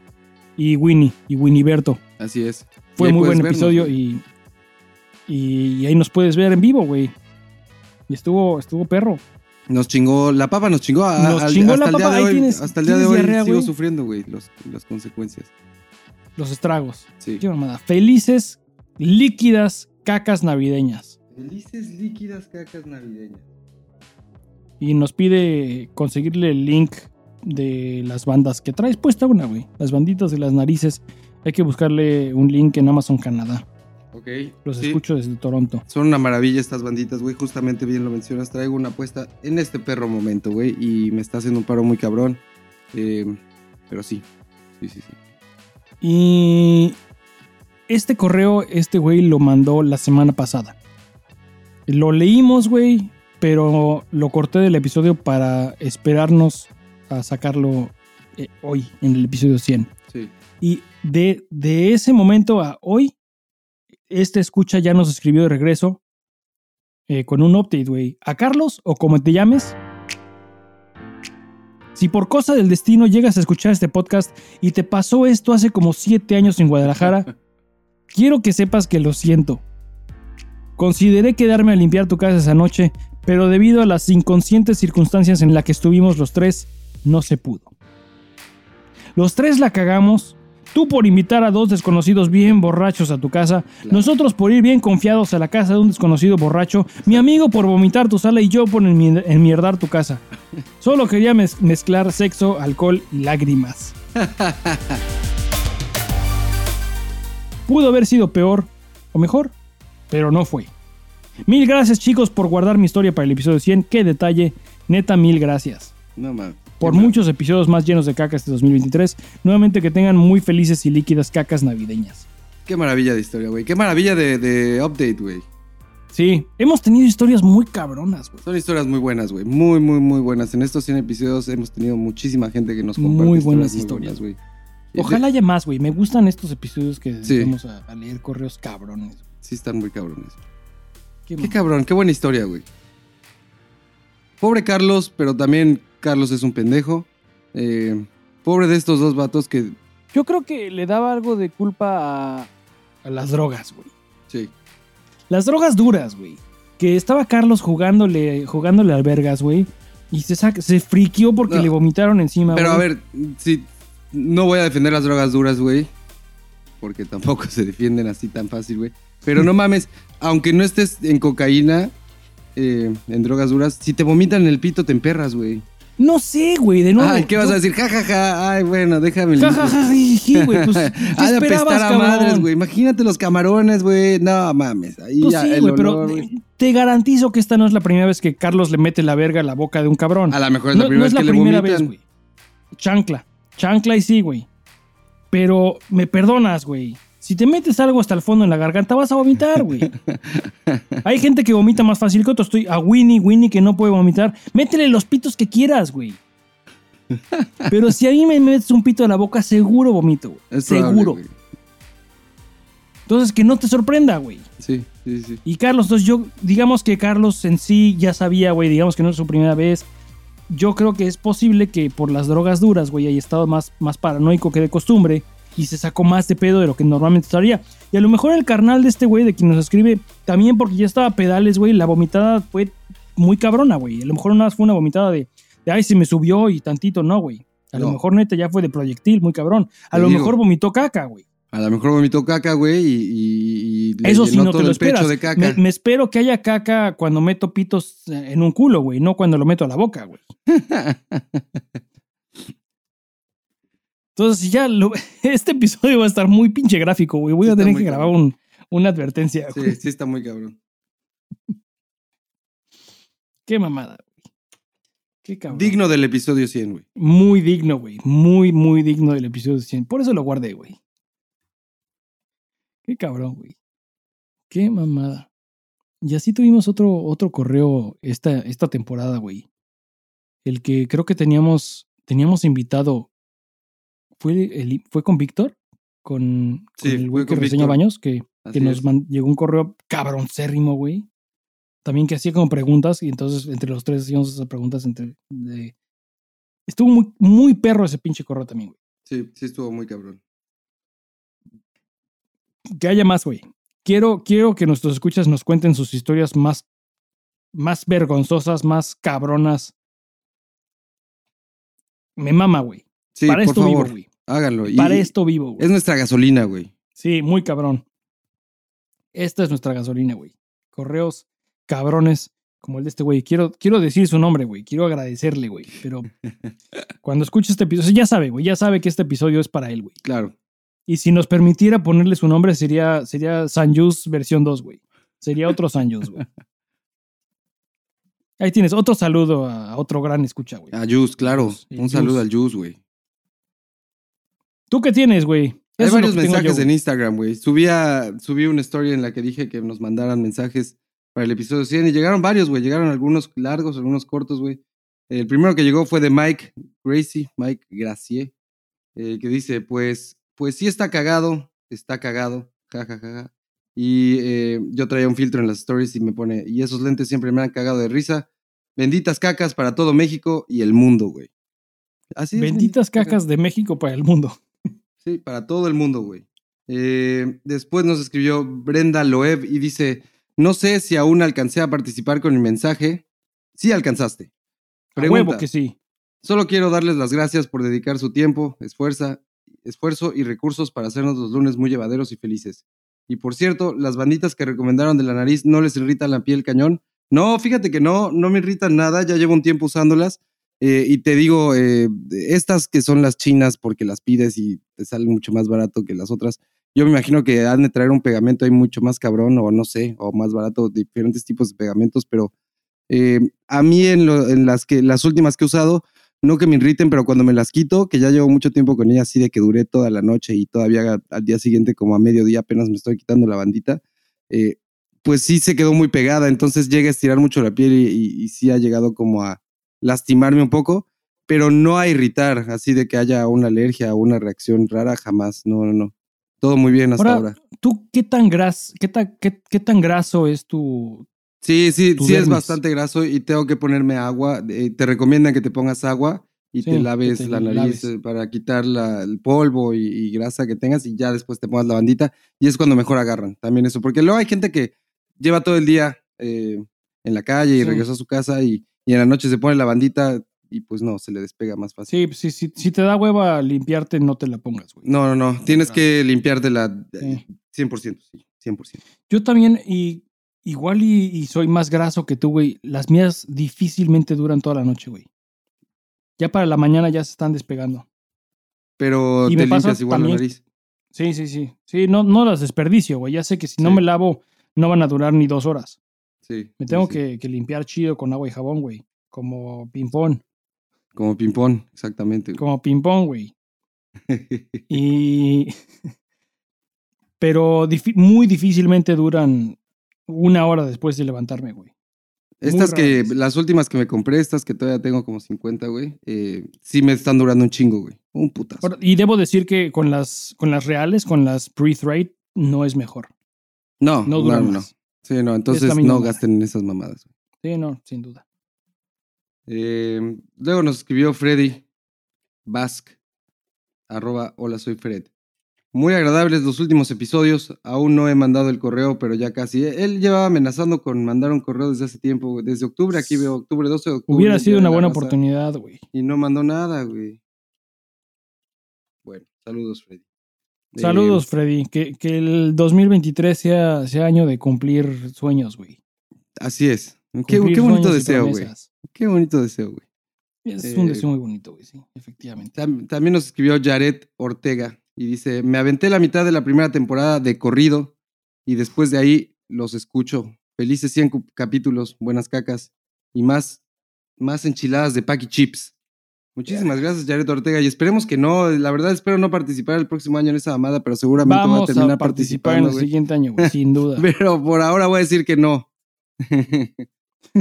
Speaker 2: y Winnie y Winnieberto.
Speaker 1: Así es.
Speaker 2: Fue muy buen
Speaker 1: vernos,
Speaker 2: episodio y, y ahí nos puedes ver en vivo, güey. Y estuvo, estuvo perro.
Speaker 1: Nos chingó, la papa nos chingó. a-
Speaker 2: Nos
Speaker 1: al-
Speaker 2: chingó
Speaker 1: hasta
Speaker 2: la
Speaker 1: el día
Speaker 2: papa,
Speaker 1: hoy,
Speaker 2: tienes-
Speaker 1: hasta el día de hoy
Speaker 2: diarrea,
Speaker 1: sigo sufriendo, güey, los- las consecuencias.
Speaker 2: Los estragos.
Speaker 1: Sí.
Speaker 2: Qué mamada. Felices, líquidas cacas navideñas.
Speaker 1: Felices líquidas cacas navideñas.
Speaker 2: Y nos pide conseguirle el link de las bandas que traes puesta una, güey. Las banditas de las narices. Hay que buscarle un link en Amazon Canadá.
Speaker 1: Ok.
Speaker 2: Los
Speaker 1: sí.
Speaker 2: escucho desde Toronto.
Speaker 1: Son una maravilla estas banditas, güey. Justamente bien lo mencionas. Traigo una apuesta en este perro momento, güey. Y me está haciendo un paro muy cabrón. Eh, pero sí. Sí, sí, sí.
Speaker 2: Y este correo, este güey lo mandó la semana pasada. Lo leímos, güey, pero lo corté del episodio para esperarnos a sacarlo eh, hoy, en el episodio 100.
Speaker 1: Sí.
Speaker 2: Y de, de ese momento a hoy, este escucha ya nos escribió de regreso eh, con un update, güey. A Carlos o como te llames. Si por cosa del destino llegas a escuchar este podcast y te pasó esto hace como siete años en Guadalajara, [LAUGHS] quiero que sepas que lo siento. Consideré quedarme a limpiar tu casa esa noche, pero debido a las inconscientes circunstancias en las que estuvimos los tres, no se pudo. Los tres la cagamos, tú por invitar a dos desconocidos bien borrachos a tu casa, nosotros por ir bien confiados a la casa de un desconocido borracho, mi amigo por vomitar tu sala y yo por enmi- enmierdar tu casa. Solo quería mez- mezclar sexo, alcohol y lágrimas. [LAUGHS] Pudo haber sido peor o mejor, pero no fue. Mil gracias chicos por guardar mi historia para el episodio 100. Qué detalle. Neta, mil gracias.
Speaker 1: No mames.
Speaker 2: Por muchos episodios más llenos de caca este 2023. Nuevamente que tengan muy felices y líquidas cacas navideñas.
Speaker 1: Qué maravilla de historia, güey. Qué maravilla de, de update, güey.
Speaker 2: Sí, hemos tenido historias muy cabronas, güey.
Speaker 1: Son historias muy buenas, güey. Muy, muy, muy buenas. En estos 100 episodios hemos tenido muchísima gente que nos comparte
Speaker 2: Muy
Speaker 1: historias
Speaker 2: buenas
Speaker 1: muy
Speaker 2: historias.
Speaker 1: buenas, güey.
Speaker 2: Ojalá haya más, güey. Me gustan estos episodios que
Speaker 1: Sí.
Speaker 2: vamos a, a leer correos cabrones.
Speaker 1: Sí están muy cabrones.
Speaker 2: Qué
Speaker 1: Qué cabrón, qué buena historia, güey. Pobre Carlos, pero también Carlos es un pendejo. Eh, pobre de estos dos vatos que...
Speaker 2: Yo creo que le daba algo de culpa a, a las drogas, güey.
Speaker 1: Sí.
Speaker 2: Las drogas duras, güey. Que estaba Carlos jugándole, jugándole al vergas, güey. Y se, saca- se friqueó porque
Speaker 1: No.
Speaker 2: le vomitaron encima,
Speaker 1: Pero a ver, sí, no voy a defender las drogas duras, güey. Porque tampoco [LAUGHS] se defienden así tan fácil, güey. Pero no mames, aunque no estés en cocaína, eh, en drogas duras, si te vomitan en el pito te emperras, güey.
Speaker 2: No sé, güey, de nuevo.
Speaker 1: Ay, ¿qué vas
Speaker 2: yo-
Speaker 1: a decir? Ja, ja, ja. Ay, bueno, déjame.
Speaker 2: Ja, ja, ja, jiji, güey. Pues, [LAUGHS] ¿qué
Speaker 1: de apestar a madres, güey. Imagínate los camarones, güey. No mames. Ahí
Speaker 2: Pues
Speaker 1: ya
Speaker 2: sí, güey, pero te garantizo que esta no es la primera vez que Carlos le mete la verga a la boca de un cabrón.
Speaker 1: A lo mejor es la
Speaker 2: no,
Speaker 1: primera
Speaker 2: no
Speaker 1: vez
Speaker 2: es la
Speaker 1: que le
Speaker 2: primera
Speaker 1: vomitan.
Speaker 2: vez, güey. Chancla. Chancla y sí, güey. Pero me perdonas, güey. Si te metes algo hasta el fondo en la garganta, vas a vomitar, güey. [LAUGHS] Hay gente que vomita más fácil que otros. Estoy a Winnie, Winnie que no puede vomitar. Métele los pitos que quieras, güey. [LAUGHS] Pero si a mí me metes un pito en la boca, seguro vomito, güey.
Speaker 1: Es
Speaker 2: Seguro. Entonces, que no te sorprenda, güey.
Speaker 1: Sí, sí, sí.
Speaker 2: Y Carlos, entonces yo, digamos que Carlos en sí ya sabía, güey, digamos que no es su primera vez. Yo creo que es posible que por las drogas duras, güey, haya estado más, más paranoico que de costumbre y se sacó más de pedo de lo que normalmente estaría. Y a lo mejor el carnal de este güey, de quien nos escribe, también porque ya estaba a pedales, güey, la vomitada fue muy cabrona, güey. A lo mejor nada más fue una vomitada de, de ay, se me subió y tantito, no, güey. A lo mejor neta ya fue de proyectil, muy cabrón. A
Speaker 1: Te
Speaker 2: lo
Speaker 1: digo.
Speaker 2: mejor vomitó caca, güey.
Speaker 1: A lo mejor vomitó caca, güey, y, y, y le
Speaker 2: Eso sí, no te lo esperas.
Speaker 1: de caca.
Speaker 2: Me, me espero que haya caca cuando meto pitos en un culo, güey, no cuando lo meto a la boca, güey. [LAUGHS] Entonces, ya lo- [LAUGHS] este episodio va a estar muy pinche gráfico, güey. Voy
Speaker 1: Sí
Speaker 2: a tener que grabar un- una advertencia, güey.
Speaker 1: Sí, sí está muy cabrón. [LAUGHS]
Speaker 2: Qué mamada, güey. Qué cabrón.
Speaker 1: Digno del episodio 100, güey.
Speaker 2: Muy digno, güey. Muy, muy digno del episodio 100. Por eso lo guardé, güey. Qué cabrón, güey. Qué mamada. Y así tuvimos otro, otro correo esta, esta temporada, güey. El que creo que teníamos, teníamos invitado. ¿Fue, el- fue con Víctor? Con, el güey que reseña baños, que, que nos man- llegó un correo cabroncérrimo, güey. También que hacía como preguntas y entonces entre los tres hacíamos esas preguntas entre... de- Estuvo muy, muy perro ese pinche correo también, güey.
Speaker 1: Sí, sí estuvo muy cabrón.
Speaker 2: Que haya más, güey. Quiero, quiero que nuestros escuchas nos cuenten sus historias más, más vergonzosas, más cabronas. Me mama, güey.
Speaker 1: Sí,
Speaker 2: Para
Speaker 1: por
Speaker 2: esto
Speaker 1: favor,
Speaker 2: vivo, güey.
Speaker 1: Háganlo. Y-
Speaker 2: Para esto vivo, güey.
Speaker 1: Es nuestra gasolina, güey.
Speaker 2: Sí, muy cabrón. Esta es nuestra gasolina, güey. Correos cabrones como el de este güey. Quiero, quiero decir su nombre, güey. Quiero agradecerle, güey. Pero [LAUGHS] cuando escuche este episodio, ya sabe, güey. Ya sabe que este episodio es para él, güey.
Speaker 1: Claro.
Speaker 2: Y si nos permitiera ponerle su nombre, sería, sería Sanjus versión 2, güey. Sería otro Sanjus, güey. Ahí tienes otro saludo a otro gran escucha, güey.
Speaker 1: A Jus, claro. Un saludo al Jus, güey.
Speaker 2: ¿Tú qué tienes, güey?
Speaker 1: Hay
Speaker 2: Eso
Speaker 1: varios mensajes en. Instagram, güey. Subía, subí una story en la que dije que nos mandaran mensajes para el episodio 100 y llegaron varios, güey. Llegaron algunos largos, algunos cortos, güey. El primero que llegó fue de Mike Gracie, Mike Gracie, eh, que dice, pues, pues sí está cagado, está cagado, jajaja. Y eh, yo traía un filtro en las stories y me pone, y esos lentes siempre me han cagado de risa. Benditas cacas para todo México y el mundo, güey.
Speaker 2: Así es, Benditas cacas de México para el mundo.
Speaker 1: Sí, para todo el mundo, güey. Eh, después nos escribió Brenda Loeb y dice, no sé si aún alcancé a participar con el mensaje. Sí alcanzaste.
Speaker 2: Pregunta, que sí.
Speaker 1: Solo quiero darles las gracias por dedicar su tiempo, esfuerza, esfuerzo y recursos para hacernos los lunes muy llevaderos y felices. Y por cierto, las banditas que recomendaron de la nariz no les irritan la piel cañón. No, fíjate que no, no me irritan nada, ya llevo un tiempo usándolas. Eh, y te digo, eh, estas que son las chinas porque las pides y te salen mucho más barato que las otras, yo me imagino que han de traer un pegamento ahí mucho más cabrón o no sé, o más barato, diferentes tipos de pegamentos, pero eh, a mí en, las, que, las últimas que he usado, no que me irriten, pero cuando me las quito, que ya llevo mucho tiempo con ellas, así de que duré toda la noche y todavía al día siguiente como a mediodía apenas me estoy quitando la bandita, pues sí se quedó muy pegada, entonces llega a estirar mucho la piel y, sí ha llegado como a lastimarme un poco, pero no a irritar, así de que haya una alergia o una reacción rara, jamás, no, no, no. Todo muy bien hasta ahora.
Speaker 2: ¿Tú qué tan, gras, qué, qué, tan graso es tu,
Speaker 1: Sí, sí, sí es bastante graso y tengo que ponerme agua. Eh, te recomiendan que te pongas agua y te laves la nariz eh, para quitar el polvo y, grasa que tengas y ya después te pongas la bandita y es cuando mejor agarran también eso. Porque luego hay gente que lleva todo el día eh, en la calle y regresa a su casa y, en la noche se pone la bandita y pues no, se le despega más fácil.
Speaker 2: Sí, sí, sí si te da hueva limpiarte, no te la pongas, güey.
Speaker 1: No, no, no, tienes que limpiártela 100%, sí, 100%.
Speaker 2: Yo también, y igual y, soy más graso que tú, güey. Las mías difícilmente duran toda la noche, güey. Ya para la mañana ya se están despegando.
Speaker 1: Pero te limpias igual la nariz.
Speaker 2: Sí, sí, sí. Sí, no, no las desperdicio, güey. Ya sé que si no me lavo, no van a durar ni dos horas.
Speaker 1: Sí.
Speaker 2: Me tengo Que, limpiar chido con agua y jabón, güey. Como ping-pong.
Speaker 1: Como ping-pong, exactamente.
Speaker 2: Como ping-pong, güey. [LAUGHS] y. [LAUGHS] Pero muy difícilmente duran una hora después de levantarme, güey.
Speaker 1: Estas que, las últimas que me compré, estas que todavía tengo como 50, güey, eh, sí me están durando un chingo, güey. Un putazo.
Speaker 2: Y debo decir que con las, con las reales, con las pre-thread, no es mejor.
Speaker 1: No, no, no, no. Sí, no, entonces no gasten en esas mamadas.
Speaker 2: Sí, no, sin duda.
Speaker 1: Eh, luego nos escribió Freddy Bask, arroba, hola, soy Fred. Muy agradables los últimos episodios. Aún no he mandado el correo, pero ya casi. Él llevaba amenazando con mandar un correo desde hace tiempo, desde octubre. Aquí veo octubre 12 de octubre.
Speaker 2: Hubiera sido una buena oportunidad, güey.
Speaker 1: Y no mandó nada, güey. Bueno, saludos, Freddy.
Speaker 2: Saludos, Freddy. Que, que, el 2023 sea, sea año de cumplir sueños, güey.
Speaker 1: Así es. Qué, qué, bonito deseo, güey. Qué bonito deseo, güey.
Speaker 2: Es un deseo muy bonito, güey, sí, efectivamente.
Speaker 1: también nos escribió Jared Ortega y dice, me aventé la mitad de la primera temporada de corrido y después de ahí los escucho. Felices 100 capítulos, buenas cacas y más, más enchiladas de Paki Chips. Muchísimas gracias, Jared Ortega. Y esperemos que no, la verdad espero no participar el próximo año en esa amada, pero seguramente
Speaker 2: Vamos
Speaker 1: voy a terminar
Speaker 2: a participar en el siguiente año, sin [LAUGHS] duda.
Speaker 1: pero por ahora voy a decir que no. [LAUGHS]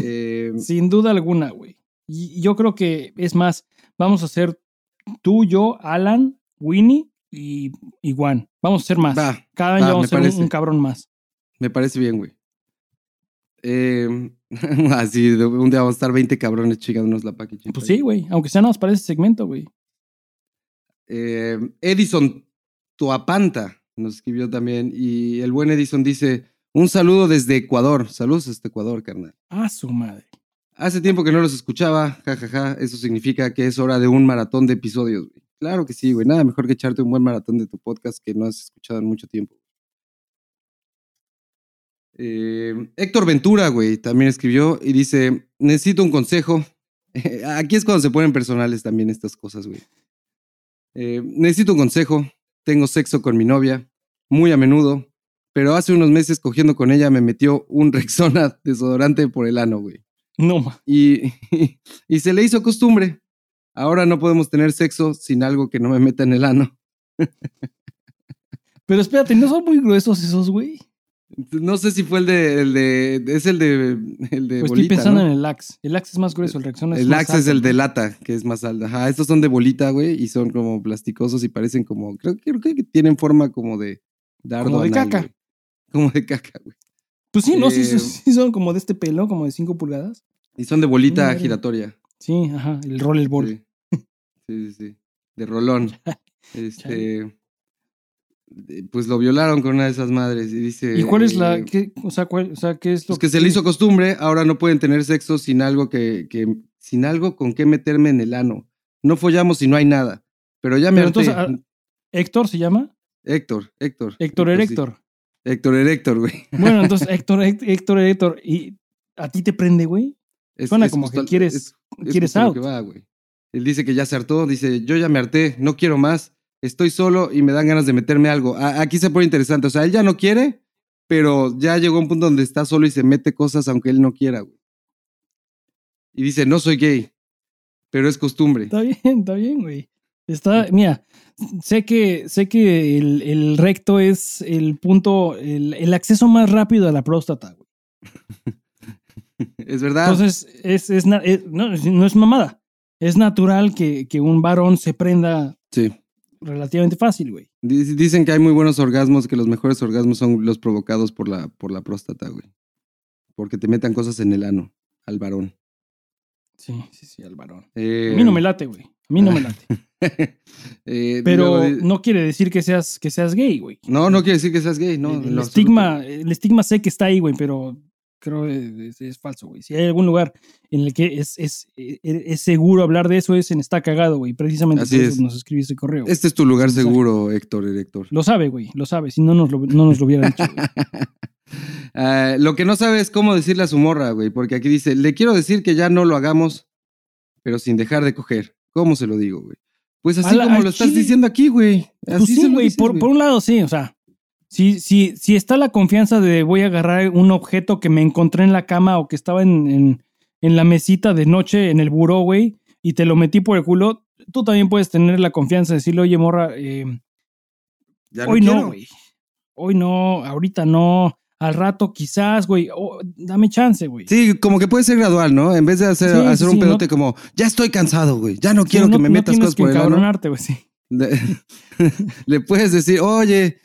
Speaker 2: Eh, sin duda alguna, güey. Y yo creo que, es más, vamos a hacer tú, yo, Alan, Winnie y, y Juan. Vamos a hacer más. Cada año vamos a ser un, cabrón más.
Speaker 1: Me parece bien, güey. Eh, [LAUGHS] así, un día vamos a estar 20 cabrones chingándonos la paquita.
Speaker 2: Pues sí, güey. Aunque sea nada más para ese segmento, güey.
Speaker 1: Eh, Edison Tuapanta nos escribió también. Y el buen Edison dice: Un saludo desde Ecuador. Saludos desde Ecuador, carnal.
Speaker 2: Ah, su madre.
Speaker 1: Hace tiempo que no los escuchaba. jajaja, ja, ja. Eso significa que es hora de un maratón de episodios, güey. Claro que sí, güey. Nada mejor que echarte un buen maratón de tu podcast que no has escuchado en mucho tiempo. Eh, Héctor Ventura, güey, también escribió y dice, necesito un consejo. [LAUGHS] Aquí es cuando se ponen personales también estas cosas, güey. Eh, necesito un consejo. Tengo sexo con mi novia, muy a menudo, pero hace unos meses cogiendo con ella me metió un Rexona [LAUGHS] desodorante por el ano, güey.
Speaker 2: No.
Speaker 1: Y, [LAUGHS] y se le hizo costumbre. Ahora no podemos tener sexo sin algo que no me meta en el ano.
Speaker 2: Pero espérate, ¿no son muy gruesos esos, güey?
Speaker 1: No sé si fue el de, el de es el de, el de
Speaker 2: Pues
Speaker 1: bolita,
Speaker 2: estoy pensando
Speaker 1: ¿no?
Speaker 2: en el Axe. El Axe es más grueso, el Rexona es
Speaker 1: El Axe es el de lata, que es más alto. Ajá, estos son de bolita, güey, y son como plasticosos y parecen como, creo, creo que tienen forma como de dardo
Speaker 2: Como de
Speaker 1: anal,
Speaker 2: caca.
Speaker 1: güey. Como de caca, güey.
Speaker 2: Pues sí, no, sí, sí,
Speaker 1: Eh,
Speaker 2: sí son como de este pelo, como de 5 pulgadas.
Speaker 1: Y son de bolita
Speaker 2: Madre.
Speaker 1: giratoria.
Speaker 2: Sí, ajá, el rollerball.
Speaker 1: Sí. sí, sí, sí. De rolón. [LAUGHS] Este. Eh, Pues lo violaron con una de esas madres y dice.
Speaker 2: ¿Y cuál es la,
Speaker 1: eh,
Speaker 2: qué, o sea, cuál, o sea, qué es lo
Speaker 1: Pues que se le hizo costumbre, ahora no pueden tener sexo sin algo que, que sin algo con qué meterme en el ano. No follamos si no hay nada. Pero ya me
Speaker 2: Pero entonces, ah, Héctor se llama?
Speaker 1: Héctor, Héctor.
Speaker 2: Héctor
Speaker 1: sí.
Speaker 2: Erector.
Speaker 1: Héctor Erector, güey.
Speaker 2: Bueno, entonces [LAUGHS] Héctor, Héctor, Héctor Erector. ¿Y a ti te prende, güey?
Speaker 1: Es-
Speaker 2: Suena
Speaker 1: es
Speaker 2: como
Speaker 1: justo-
Speaker 2: que quieres,
Speaker 1: es- es
Speaker 2: quieres out.
Speaker 1: que va. Él dice que ya se hartó, dice, yo ya me harté, no quiero más, estoy solo y me dan ganas de meterme algo. A- aquí se pone interesante, o sea, él ya no quiere, pero ya llegó a un punto donde está solo y se mete cosas aunque él no quiera, güey. Y dice, no soy gay, pero es costumbre.
Speaker 2: Está bien, está bien, güey. Está, mira, sé que, sé que el, el recto es el punto, el, el acceso más rápido a la próstata, güey. [LAUGHS]
Speaker 1: Es verdad.
Speaker 2: Entonces, es, es, es- no, es- no es mamada. Es natural que, que un varón se prenda
Speaker 1: sí.
Speaker 2: Relativamente fácil, güey.
Speaker 1: Dic- Dicen que hay muy buenos orgasmos, que los mejores orgasmos son los provocados por la, por la próstata, güey. Porque te metan cosas en el ano, al varón.
Speaker 2: Sí, sí, sí, al varón.
Speaker 1: Eh,
Speaker 2: A mí no me late, güey. A mí no me late. [LAUGHS]
Speaker 1: eh,
Speaker 2: Pero
Speaker 1: luego
Speaker 2: no quiere decir que seas, que seas gay, güey.
Speaker 1: No, no quiere decir que seas gay, no.
Speaker 2: el, estigma, el estigma sé que está ahí, güey, pero creo que es, es falso, güey. Si hay algún lugar en el que es, es, es, es seguro hablar de eso, es en Está Cagado, güey. Precisamente
Speaker 1: Así
Speaker 2: por
Speaker 1: es.
Speaker 2: eso nos escribe ese correo.
Speaker 1: Este es tu lugar seguro, Héctor, Héctor.
Speaker 2: Lo sabe, güey, lo sabe. Si no nos lo, no nos lo hubiera dicho. güey. [LAUGHS]
Speaker 1: Ah, lo que no sabe es cómo decirle a su morra, güey, porque aquí dice, le quiero decir que ya no lo hagamos, pero sin dejar de coger. ¿Cómo se lo digo, güey? Pues así
Speaker 2: la-
Speaker 1: como lo estás diciendo aquí, güey.
Speaker 2: Pues
Speaker 1: Así
Speaker 2: sí, güey. Por, por un lado, sí, o sea. Si, si, si está la confianza de voy a agarrar un objeto que me encontré en la cama o que estaba en, en, en la mesita de noche en el buró, güey, y te lo metí por el culo, tú también puedes tener la confianza de decirle, oye, morra, eh,
Speaker 1: Ya
Speaker 2: hoy no, güey. Hoy no, ahorita no. Al rato quizás, güey. Oh, dame chance, güey.
Speaker 1: Sí, como que puede ser gradual, ¿no? En vez de hacer,
Speaker 2: Sí, sí,
Speaker 1: hacer un
Speaker 2: no-
Speaker 1: pedote como, ya estoy cansado, güey, ya no
Speaker 2: Sí,
Speaker 1: quiero
Speaker 2: no-
Speaker 1: que me metas cosas
Speaker 2: que
Speaker 1: por el ano.
Speaker 2: encabronarte, güey, sí.
Speaker 1: De- [LAUGHS] le puedes decir, oye,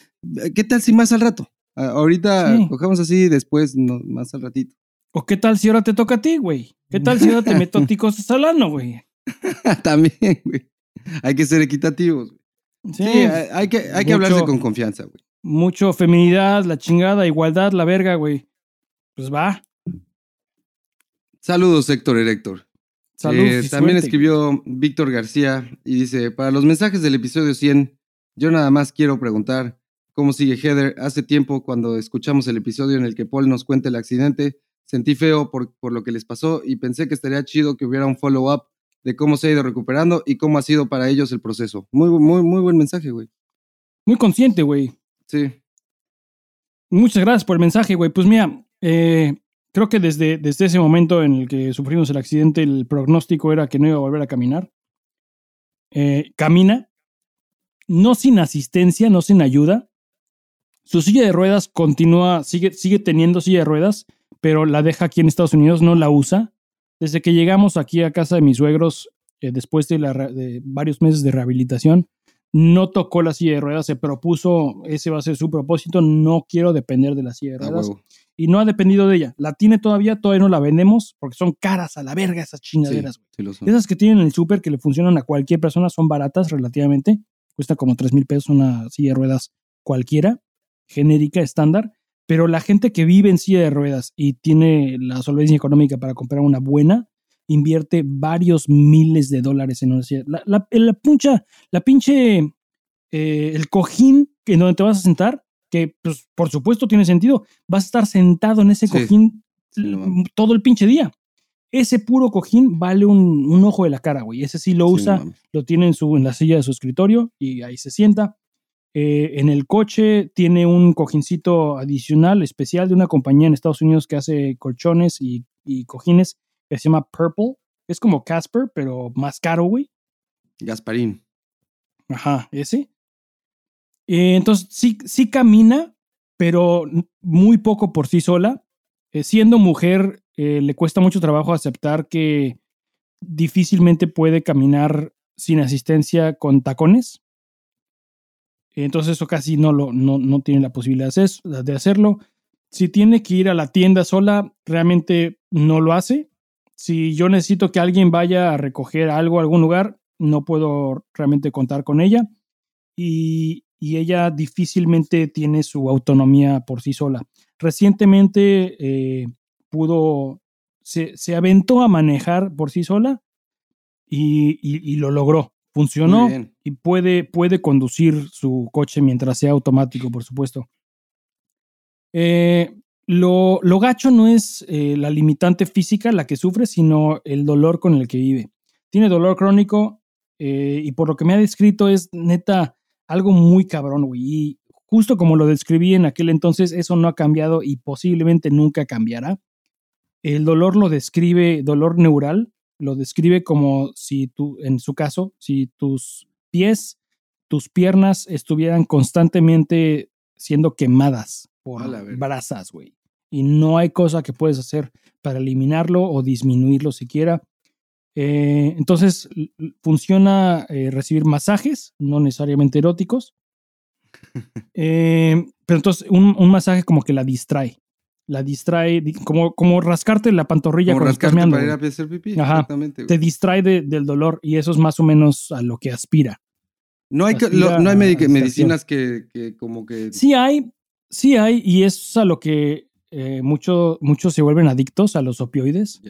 Speaker 1: ¿qué tal si más al rato? Ahorita
Speaker 2: Sí.
Speaker 1: cojamos así, después no, más al ratito.
Speaker 2: ¿O qué tal si ahora te toca a ti, güey? ¿Qué tal si ahora te meto a ti [LAUGHS] cosas al ano, güey? [LAUGHS]
Speaker 1: También, güey. Hay que ser equitativos. güey.
Speaker 2: Sí,
Speaker 1: Sí, hay, hay que, hay que hablarse con confianza, güey.
Speaker 2: mucho feminidad, la chingada, igualdad, la verga, güey. Pues va.
Speaker 1: Saludos, Héctor Héctor.
Speaker 2: Salud.
Speaker 1: Eh, también
Speaker 2: suerte,
Speaker 1: escribió Víctor García y dice, para los mensajes del episodio 100, yo nada más quiero preguntar cómo sigue Heather. Hace tiempo, cuando escuchamos el episodio en el que Paul nos cuenta el accidente, sentí feo por, por lo que les pasó y pensé que estaría chido que hubiera un follow-up de cómo se ha ido recuperando y cómo ha sido para ellos el proceso. Muy, muy, muy buen mensaje, güey.
Speaker 2: Muy consciente, güey.
Speaker 1: Sí.
Speaker 2: Muchas gracias por el mensaje, güey. Pues mira, eh, creo que desde, desde ese momento en el que sufrimos el accidente, el pronóstico era que no iba a volver a caminar. Eh, camina, no sin asistencia, no sin ayuda. Su silla de ruedas continúa, sigue, sigue teniendo silla de ruedas, pero la deja aquí en Estados Unidos, no la usa. Desde que llegamos aquí a casa de mis suegros, eh, después de, la re- de varios meses de rehabilitación, no tocó la silla de ruedas, se propuso, ese va a ser su propósito, no quiero depender de la silla de
Speaker 1: A
Speaker 2: ruedas y no ha dependido de ella. La tiene todavía, todavía no la vendemos porque son caras a la verga esas chingaderas.
Speaker 1: sí.
Speaker 2: Esas que tienen en el súper que le funcionan a cualquier persona son baratas relativamente. Cuesta como 3 mil pesos una silla de ruedas cualquiera, genérica, estándar. Pero la gente que vive en silla de ruedas y tiene la solvencia económica para comprar una buena, invierte varios miles de dólares en una silla. La, la, la puncha, la pinche, eh, el cojín en donde te vas a sentar, que pues por supuesto tiene sentido, vas a estar sentado en ese
Speaker 1: Sí.
Speaker 2: cojín todo el pinche día. Ese puro cojín vale un, un ojo de la cara, güey. Ese sí lo usa, lo tiene en, su, en la silla de su escritorio y ahí se sienta. Eh, en el coche tiene un cojincito adicional, especial de una compañía en Estados Unidos que hace colchones y, y cojines que se llama Purple. Es como Casper, pero más caro, güey.
Speaker 1: Gasparín.
Speaker 2: Ajá, ese. Eh, entonces, sí, sí camina, pero muy poco por sí sola. Eh, siendo mujer, le cuesta mucho trabajo aceptar que difícilmente puede caminar sin asistencia con tacones. Entonces eso casi no, lo, no, no tiene la posibilidad de hacerlo. Si tiene que ir a la tienda sola, realmente no lo hace. Si yo necesito que alguien vaya a recoger algo a algún lugar, no puedo realmente contar con ella. Y, y ella difícilmente tiene su autonomía por sí sola. Recientemente eh, pudo, se, se, aventó a manejar por sí sola y, y, lo logró. Funcionó y puede, puede conducir su coche mientras sea automático, por supuesto. Eh, lo, lo, gacho no es eh, la limitante física la que sufre, sino el dolor con el que vive. Tiene dolor crónico y por lo que me ha descrito es neta algo muy cabrón, güey. Y justo como lo describí en aquel entonces, eso no ha cambiado y posiblemente nunca cambiará. El dolor lo describe, dolor neural, lo describe como si tú, en su caso, si tus pies, tus piernas estuvieran constantemente siendo quemadas por brasas, güey. Y no hay cosa que puedes hacer para eliminarlo o disminuirlo siquiera. Eh, entonces, funciona eh, recibir masajes, no necesariamente eróticos. [LAUGHS] Eh, pero entonces, un, masaje como que la distrae. La distrae, como, como rascarte la pantorrilla
Speaker 1: como rascarte para ir a hacer pipí.
Speaker 2: Ajá, te distrae del dolor y eso es más o menos a lo que aspira.
Speaker 1: No hay, no hay medicinas que, como que...
Speaker 2: Sí hay, sí hay, y es a lo que muchos se vuelven adictos a los opioides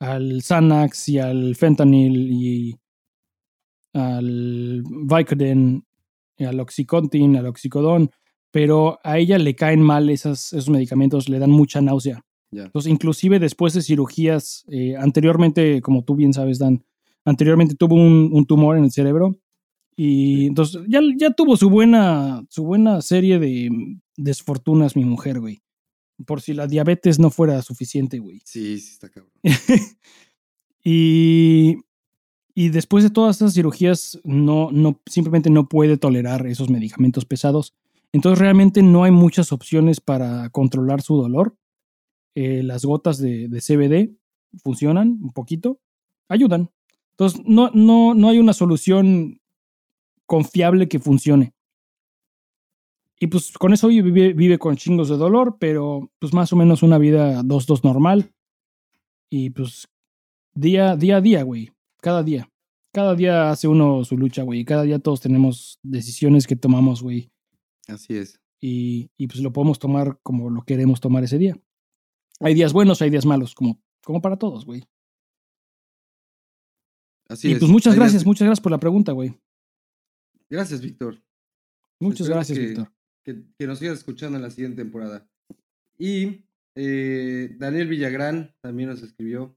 Speaker 2: al Xanax y al fentanyl y al Vicodin, y al Oxycontin, al Oxycodón, pero a ella le caen mal esas, esos medicamentos, le dan mucha náusea. Entonces, inclusive después de cirugías, eh, anteriormente, como tú bien sabes, Dan, anteriormente tuvo un, tumor en el cerebro y entonces ya, ya tuvo su buena, su buena serie de desfortunas mi mujer, güey por si la diabetes no fuera suficiente, güey.
Speaker 1: Sí, sí, está cabrón. [LAUGHS]
Speaker 2: y, y después de todas estas cirugías, no, no, simplemente no puede tolerar esos medicamentos pesados. Entonces realmente no hay muchas opciones para controlar su dolor. Eh, las gotas de, CBD funcionan un poquito, ayudan. Entonces no, no, no hay una solución confiable que funcione. Y pues con eso vive, vive con chingos de dolor, pero pues más o menos una vida 2-2 normal. Y pues día, día a día, güey. Cada día. Cada día hace uno su lucha, güey. Cada día todos tenemos decisiones que tomamos, güey.
Speaker 1: Así es.
Speaker 2: Y, y, pues lo podemos tomar como lo queremos tomar ese día. Hay días buenos, hay días malos, como, como para todos, güey. Así y pues muchas gracias, muchas gracias por la pregunta, güey.
Speaker 1: Gracias, Víctor.
Speaker 2: Muchas gracias, Víctor
Speaker 1: que, nos sigas escuchando en la siguiente temporada. Y eh, Daniel Villagrán también nos escribió.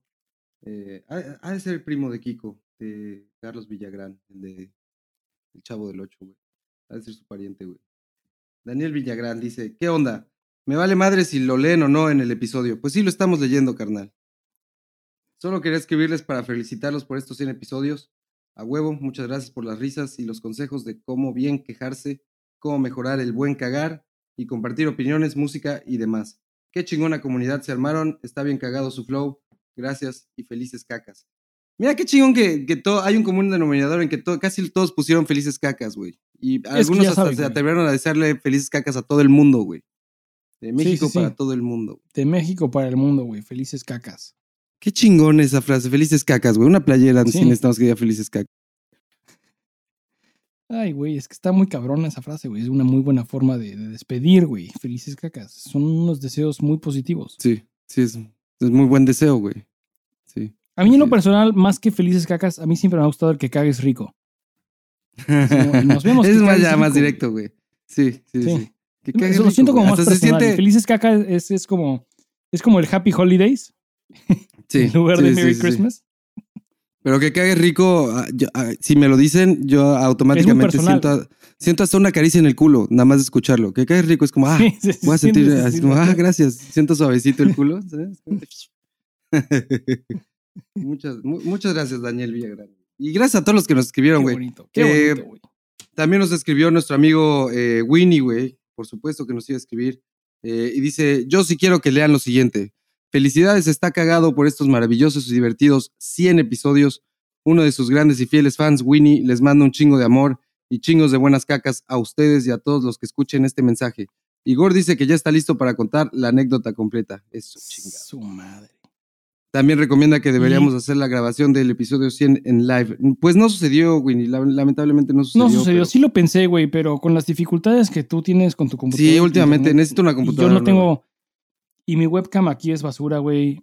Speaker 1: Eh, ha, de ser el primo de Kiko, de Carlos Villagrán, el de El Chavo del Ocho, güey. Ha de ser su pariente, güey. Daniel Villagrán dice, ¿qué onda? Me vale madre si lo leen o no en el episodio. Pues sí, lo estamos leyendo, carnal. Solo quería escribirles para felicitarlos por estos 100 episodios. A huevo, muchas gracias por las risas y los consejos de cómo bien quejarse cómo mejorar el buen cagar y compartir opiniones, música y demás. Qué chingona comunidad se armaron, está bien cagado su flow, gracias y felices cacas. Mira qué chingón que, que todo, hay un común denominador en que casi todos pusieron felices cacas, güey. Y algunos hasta se atrevieron a desearle felices cacas a todo el mundo, güey. De México para todo el mundo.
Speaker 2: De México para el mundo, güey. Felices cacas.
Speaker 1: Qué chingón esa frase, felices cacas, güey. Una playera sin estamos que diga felices cacas.
Speaker 2: Ay, güey, es que está muy cabrona esa frase, güey. Es una muy buena forma de, despedir, güey. Felices cacas. Son unos deseos muy positivos.
Speaker 1: Sí, sí, es, es muy buen deseo, güey.
Speaker 2: A mí en lo personal, más que felices cacas, a mí siempre me ha gustado el que cagues rico.
Speaker 1: Nos [LAUGHS] vemos. es más, ya, más directo, güey. Sí, sí, sí.
Speaker 2: Eso lo siento como más personal. Felices cacas es, es, como, es como el Happy Holidays. [LAUGHS] Sí. en lugar de Merry Christmas.
Speaker 1: Pero que cague rico, ah, ah, si me lo dicen, yo automáticamente siento, siento hasta una caricia en el culo, nada más de escucharlo. Que cague rico es como, ah, voy a sentir, así como, ah, gracias, siento suavecito el culo. [LAUGHS] muchas, muchas gracias, Daniel Villagrán. Y gracias a todos los que nos escribieron, güey.
Speaker 2: Qué bonito, qué bonito, güey.
Speaker 1: También nos escribió nuestro amigo eh, Winnie, güey. por supuesto que nos iba a escribir. Eh, y dice, yo sí quiero que lean lo siguiente. Felicidades, está cagado por estos maravillosos y divertidos 100 episodios. Uno de sus grandes y fieles fans, Winnie, les manda un chingo de amor y chingos de buenas cacas a ustedes y a todos los que escuchen este mensaje. Igor dice que ya está listo para contar la anécdota completa. Eso, chingada.
Speaker 2: Su madre.
Speaker 1: También recomienda que deberíamos hacer la grabación del episodio 100 en live. Pues no sucedió, Winnie. la- Lamentablemente no sucedió.
Speaker 2: No sucedió,
Speaker 1: pero-
Speaker 2: sí lo pensé, güey, pero con las dificultades que tú tienes con tu computadora.
Speaker 1: Sí, últimamente
Speaker 2: internet,
Speaker 1: necesito una computadora.
Speaker 2: Yo no
Speaker 1: nueva.
Speaker 2: tengo. Y mi webcam aquí es basura, güey.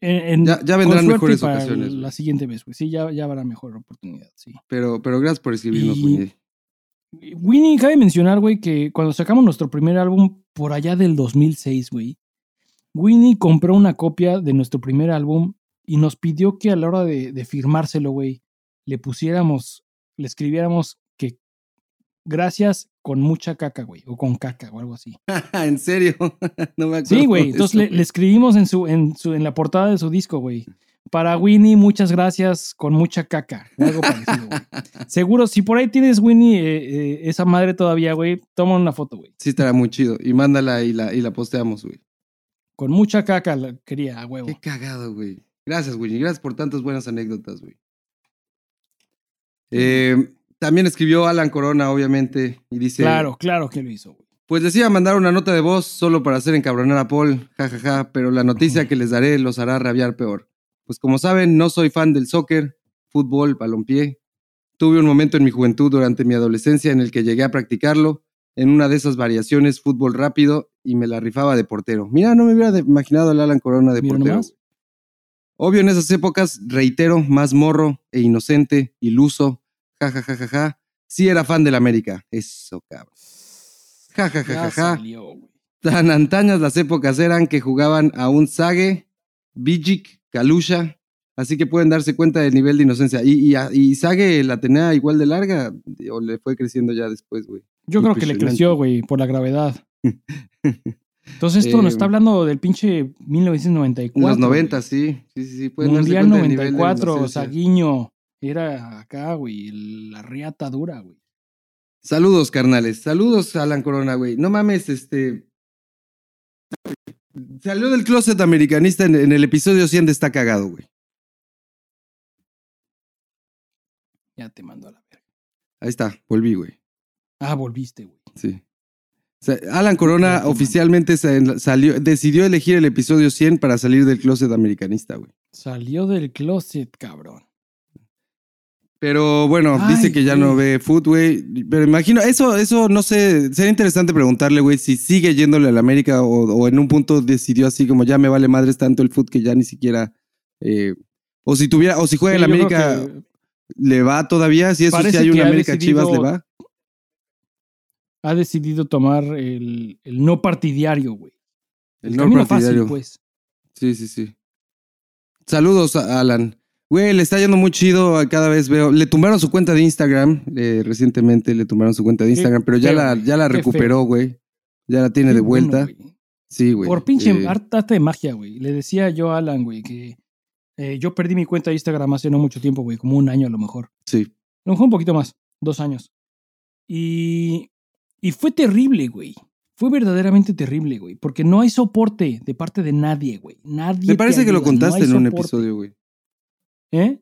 Speaker 2: En- en-
Speaker 1: Ya- vendrán mejores
Speaker 2: para
Speaker 1: ocasiones,
Speaker 2: La siguiente vez, güey. Sí, ya, ya habrá mejor oportunidad, sí.
Speaker 1: Pero, pero gracias por escribirnos, Winnie.
Speaker 2: Winnie, cabe mencionar, güey, que cuando sacamos nuestro primer álbum por allá del 2006, güey, Winnie compró una copia de nuestro primer álbum y nos pidió que a la hora de, de firmárselo, güey, le pusiéramos, le escribiéramos que gracias con mucha caca, güey, o con caca o algo así. [LAUGHS]
Speaker 1: ¿En serio? [LAUGHS] no me acuerdo.
Speaker 2: Sí, güey, entonces le, le escribimos en, su, en, su, en la portada de su disco, güey. Para Winnie, muchas gracias con mucha caca. Algo parecido, güey. [LAUGHS] Seguro, si por ahí tienes Winnie, eh, eh, esa madre todavía, güey, toma una foto, güey.
Speaker 1: Sí, estará muy chido. Y mándala y la, y la posteamos, güey.
Speaker 2: Con mucha caca la quería, a huevo.
Speaker 1: Qué cagado, güey. Gracias, Winnie. Gracias por tantas buenas anécdotas, güey. Eh, también escribió Alan Corona, obviamente, y dice...
Speaker 2: Claro, claro que lo hizo, güey.
Speaker 1: Pues les iba a mandar una nota de voz solo para hacer encabronar a Paul, jajaja, pero la noticia que les daré los hará rabiar peor. Pues como saben, no soy fan del soccer, fútbol, balompié. Tuve un momento en mi juventud durante mi adolescencia en el que llegué a practicarlo, en una de esas variaciones fútbol rápido, y me la rifaba de portero. Mira, no me hubiera imaginado al Alan Corona de
Speaker 2: Mira
Speaker 1: portero.
Speaker 2: nomás.
Speaker 1: Obvio, en esas épocas, reitero, más morro e inocente, iluso, jajajajaja, sí era fan del América. Eso, cabrón.
Speaker 2: Ya
Speaker 1: Jajajaja.
Speaker 2: salió, güey.
Speaker 1: Tan antañas las épocas eran que jugaban a un Sage, Bijic, Kalusha, así que pueden darse cuenta del nivel de inocencia. ¿Y, y, y Sage la tenía igual de larga o le fue creciendo ya después, güey?
Speaker 2: Yo creo que le creció, güey, por la gravedad. [LAUGHS] Entonces esto
Speaker 1: Eh,
Speaker 2: nos está hablando del pinche 1994.
Speaker 1: En los
Speaker 2: güey.
Speaker 1: 90, sí, sí, sí, sí. Darse
Speaker 2: Mundial
Speaker 1: cuenta del nivel de
Speaker 2: 94,
Speaker 1: inocencia.
Speaker 2: Saguiño. Era acá, güey, la riata dura, güey.
Speaker 1: Saludos, carnales. Saludos, Alan Corona, güey. No mames, este. Salió del closet americanista en, en el episodio 100 de Está Cagado, güey.
Speaker 2: Ya te mando a la verga.
Speaker 1: Ahí está, volví, güey.
Speaker 2: Ah, volviste, güey.
Speaker 1: Sí. O sea, Alan Corona oficialmente sa- salió, decidió elegir el episodio 100 para salir del closet americanista, güey.
Speaker 2: Salió del closet, cabrón.
Speaker 1: Pero bueno,
Speaker 2: Ay,
Speaker 1: dice que ya
Speaker 2: güey.
Speaker 1: no ve food, güey. Pero imagino, eso, eso no sé, sería interesante preguntarle, güey, si sigue yéndole a la América o, o en un punto decidió así como ya me vale madres tanto el food que ya ni siquiera. eh, o si tuviera, o si juega
Speaker 2: Sí,
Speaker 1: en la América, ¿le va todavía? Si eso si hay una América Chivas, ¿le va?
Speaker 2: Ha decidido tomar el, el no partidario, güey.
Speaker 1: El
Speaker 2: El,
Speaker 1: no partidario.
Speaker 2: fácil, pues.
Speaker 1: Sí, sí, sí. Saludos, a Alan. Güey, le está yendo muy chido. a Cada vez veo. Le tumbaron su cuenta de Instagram. eh, recientemente le tumbaron su cuenta de
Speaker 2: Qué
Speaker 1: Instagram, pero ya la, ya la recuperó, güey. Ya la tiene
Speaker 2: Qué
Speaker 1: de
Speaker 2: bueno,
Speaker 1: vuelta.
Speaker 2: güey.
Speaker 1: sí, güey.
Speaker 2: Por pinche
Speaker 1: Eh,
Speaker 2: arte arte de magia, güey. Le decía yo a Alan, güey, que eh, yo perdí mi cuenta de Instagram hace no mucho tiempo, güey, como un año a lo mejor.
Speaker 1: sí.
Speaker 2: A lo mejor un poquito más, dos años. Y, y fue terrible, güey. Fue verdaderamente terrible, güey. Porque no hay soporte de parte de nadie, güey. Nadie.
Speaker 1: Me
Speaker 2: te
Speaker 1: parece que lo
Speaker 2: ayuda,
Speaker 1: contaste en un episodio, güey.
Speaker 2: ¿Eh?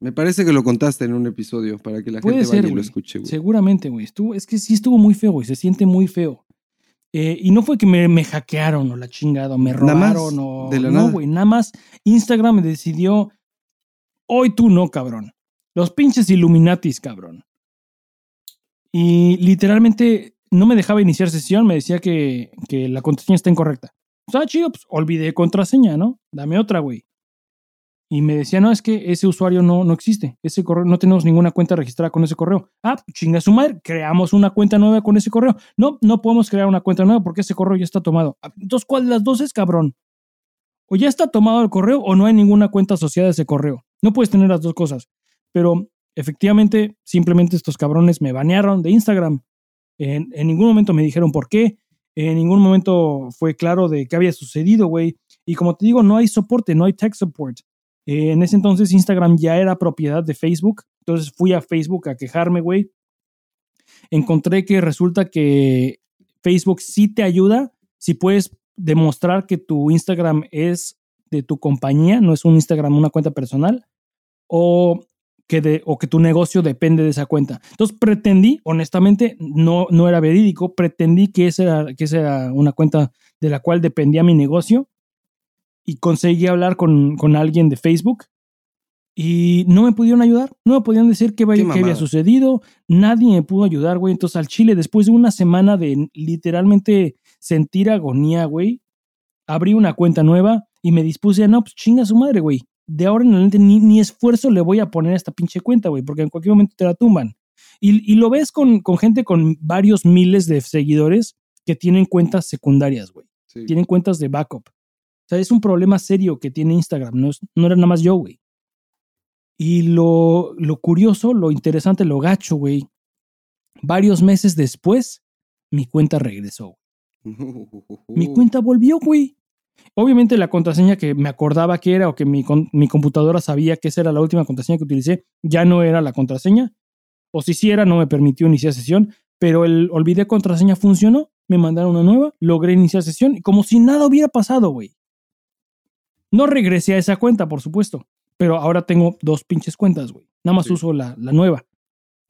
Speaker 1: Me parece que lo contaste en un episodio para que la
Speaker 2: Puede
Speaker 1: gente
Speaker 2: ser,
Speaker 1: vaya y lo escuche, güey.
Speaker 2: Seguramente, güey. Estuvo, es que sí estuvo muy feo, güey. Se siente muy feo. Eh, y no fue que me, me hackearon o la chingada, o me
Speaker 1: Nada más,
Speaker 2: robaron o.
Speaker 1: de la
Speaker 2: no, güey. Nada más Instagram me decidió. Hoy tú no, cabrón. Los pinches Illuminatis, cabrón. Y literalmente no me dejaba iniciar sesión, me decía que, que la contraseña está incorrecta. O sea, chido, pues olvidé contraseña, ¿no? Dame otra, güey. Y me decía, no, es que ese usuario no, no existe. Ese correo, no tenemos ninguna cuenta registrada con ese correo. Ah, chinga su madre, creamos una cuenta nueva con ese correo. No, no podemos crear una cuenta nueva porque ese correo ya está tomado. Ah, Entonces, ¿cuál de las dos es, cabrón? O ya está tomado el correo o no hay ninguna cuenta asociada a ese correo. No puedes tener las dos cosas. Pero efectivamente, simplemente estos cabrones me banearon de Instagram. En, ningún momento me dijeron por qué. En ningún momento fue claro de qué había sucedido, güey. Y como te digo, no hay soporte, no hay tech support. Eh, en ese entonces Instagram ya era propiedad de Facebook. Entonces fui a Facebook a quejarme, güey. Encontré que resulta que Facebook sí te ayuda si puedes demostrar que tu Instagram es de tu compañía, no es un Instagram, una cuenta personal, o que, de, o que tu negocio depende de esa cuenta. Entonces pretendí, honestamente, no, no era verídico, pretendí que esa, era, que esa era una cuenta de la cual dependía mi negocio y conseguí hablar con, con alguien de Facebook y no me pudieron ayudar, no me podían decir qué, qué había sucedido, nadie me pudo ayudar, güey. Entonces al Chile, después de una semana de literalmente sentir agonía, güey, abrí una cuenta nueva y me dispuse a, no, pues chinga su madre, güey. De ahora en adelante ni, ni esfuerzo le voy a poner a esta pinche cuenta, güey, porque en cualquier momento te la tumban. Y, y lo ves con, con, gente con varios miles de seguidores que tienen cuentas secundarias, güey. Sí. Tienen cuentas de backup. O sea, es un problema serio que tiene Instagram, no, es, no era nada más yo, güey. Y lo, lo curioso, lo interesante, lo gacho, güey. Varios meses después, mi cuenta regresó. [LAUGHS] Mi cuenta volvió, güey. Obviamente la contraseña que me acordaba que era o que mi, mi, computadora sabía que esa era la última contraseña que utilicé, ya no era la contraseña. O si sí era, no me permitió iniciar sesión, pero el olvidé contraseña funcionó, me mandaron una nueva, logré iniciar sesión y como si nada hubiera pasado, güey. No regresé a esa cuenta, por supuesto, pero ahora tengo dos pinches cuentas, güey. Nada más sí. uso la, la nueva.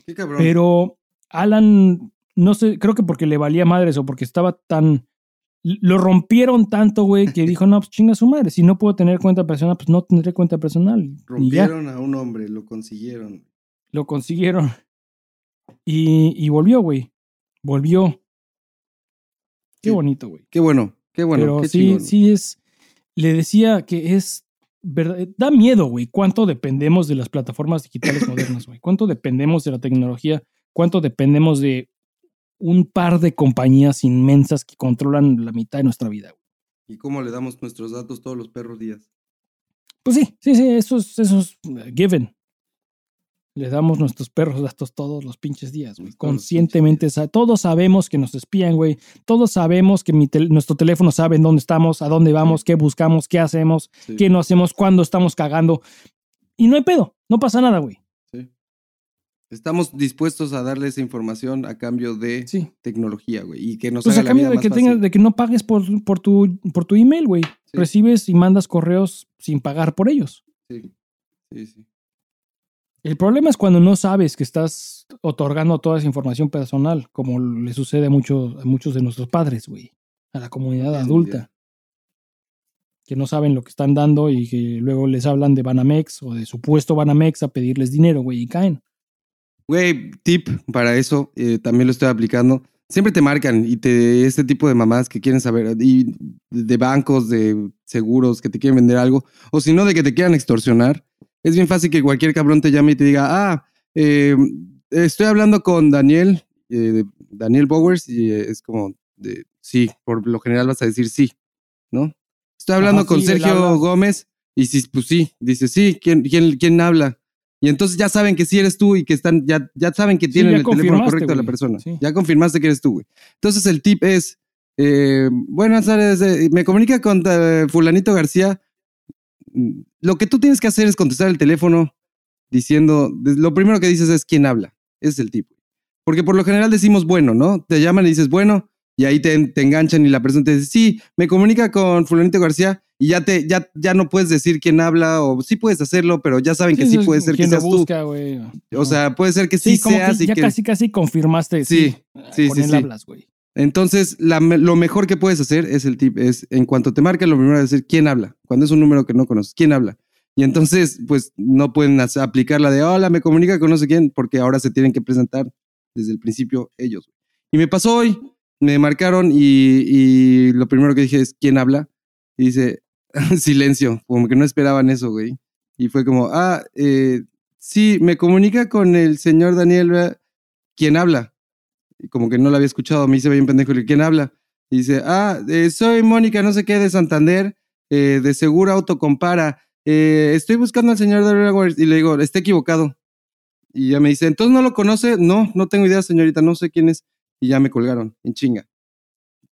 Speaker 1: Qué cabrón.
Speaker 2: Pero Alan no sé, creo que porque le valía madres o porque estaba tan. Lo rompieron tanto, güey, que dijo, no, pues chinga su madre. Si no puedo tener cuenta personal, pues no tendré cuenta personal.
Speaker 1: Rompieron a un hombre, lo consiguieron.
Speaker 2: Lo consiguieron. Y, y volvió, güey. Volvió. Qué bonito, güey.
Speaker 1: Qué bueno, qué bueno.
Speaker 2: Pero
Speaker 1: qué
Speaker 2: sí,
Speaker 1: chingón.
Speaker 2: sí es. Le decía que es. Verdad, da miedo, güey, cuánto dependemos de las plataformas digitales modernas, güey. Cuánto dependemos de la tecnología. Cuánto dependemos de un par de compañías inmensas que controlan la mitad de nuestra vida.
Speaker 1: ¿Y cómo le damos nuestros datos todos los perros días?
Speaker 2: Pues sí, sí, sí, eso es, eso es given. Le damos nuestros perros datos todos los pinches días, güey. Conscientemente, días. todos sabemos que nos espían, güey. Todos sabemos que mi tel nuestro teléfono sabe en dónde estamos, a dónde vamos, sí. qué buscamos, qué hacemos, sí. qué no hacemos, cuándo estamos cagando. Y no hay pedo, no pasa nada, güey.
Speaker 1: Estamos dispuestos a darle esa información a cambio de
Speaker 2: sí.
Speaker 1: tecnología, güey. Y que nos
Speaker 2: pues
Speaker 1: haga
Speaker 2: a cambio
Speaker 1: vida
Speaker 2: de que, tengas, de que no pagues por, por, tu, por tu email, güey.
Speaker 1: Sí.
Speaker 2: Recibes y mandas correos sin pagar por ellos.
Speaker 1: Sí, sí, sí.
Speaker 2: El problema es cuando no sabes que estás otorgando toda esa información personal, como le sucede a, mucho, a muchos de nuestros padres, güey. A la comunidad adulta. Que no saben lo que están dando y que luego les hablan de Banamex o de supuesto Banamex a pedirles dinero, güey, y caen.
Speaker 1: Güey, tip para eso, eh, también lo estoy aplicando. Siempre te marcan y te este tipo de mamás que quieren saber, y de bancos, de seguros, que te quieren vender algo, o si no, de que te quieran extorsionar. Es bien fácil que cualquier cabrón te llame y te diga, ah, eh, estoy hablando con Daniel, eh, Daniel Bowers, y eh, es como, de, sí, por lo general vas a decir sí, ¿no? Estoy hablando
Speaker 2: Ajá,
Speaker 1: con
Speaker 2: sí,
Speaker 1: Sergio Gómez, y si, pues sí, dice sí, ¿quién, quién, quién habla? Y entonces ya saben que sí eres tú y que están, ya, ya saben que tienen
Speaker 2: sí,
Speaker 1: el teléfono correcto de la persona.
Speaker 2: Sí.
Speaker 1: Ya confirmaste que eres tú, güey. Entonces el tip es, eh, buenas tardes, eh, me comunica con uh, fulanito García. Lo que tú tienes que hacer es contestar el teléfono diciendo, lo primero que dices es quién habla. Ese es el tip. Porque por lo general decimos bueno, ¿no? Te llaman y dices bueno, y ahí te, te enganchan y la persona te dice, sí, me comunica con fulanito García y ya te ya, ya no puedes decir quién habla o sí puedes hacerlo, pero ya saben sí, que sí puede ser que seas
Speaker 2: busca,
Speaker 1: tú.
Speaker 2: Wey.
Speaker 1: O sea, puede ser que sí,
Speaker 2: sí
Speaker 1: seas
Speaker 2: que
Speaker 1: y
Speaker 2: ya
Speaker 1: que
Speaker 2: casi casi confirmaste
Speaker 1: sí, sí,
Speaker 2: con
Speaker 1: sí,
Speaker 2: él
Speaker 1: sí.
Speaker 2: hablas, güey.
Speaker 1: Entonces, la, lo mejor que puedes hacer es el tip, es en cuanto te marca, lo primero es decir quién habla. Cuando es un número que no conoces, quién habla. Y entonces, pues no pueden aplicar la de hola, me comunica con no sé quién, porque ahora se tienen que presentar desde el principio ellos. Y me pasó hoy, me marcaron y, y lo primero que dije es quién habla. Y dice, [LAUGHS] silencio, como que no esperaban eso, güey. Y fue como, ah, eh, sí, me comunica con el señor Daniel, ¿quién habla? Y como que no lo había escuchado, me hice bien pendejo, ¿quién habla? Y dice, ah, eh, soy Mónica, no sé qué, de Santander, eh, de Seguro Autocompara. Eh, estoy buscando al señor Daniel y le digo, está equivocado. Y ya me dice, ¿entonces no lo conoce? No, no tengo idea, señorita, no sé quién es. Y ya me colgaron, en chinga.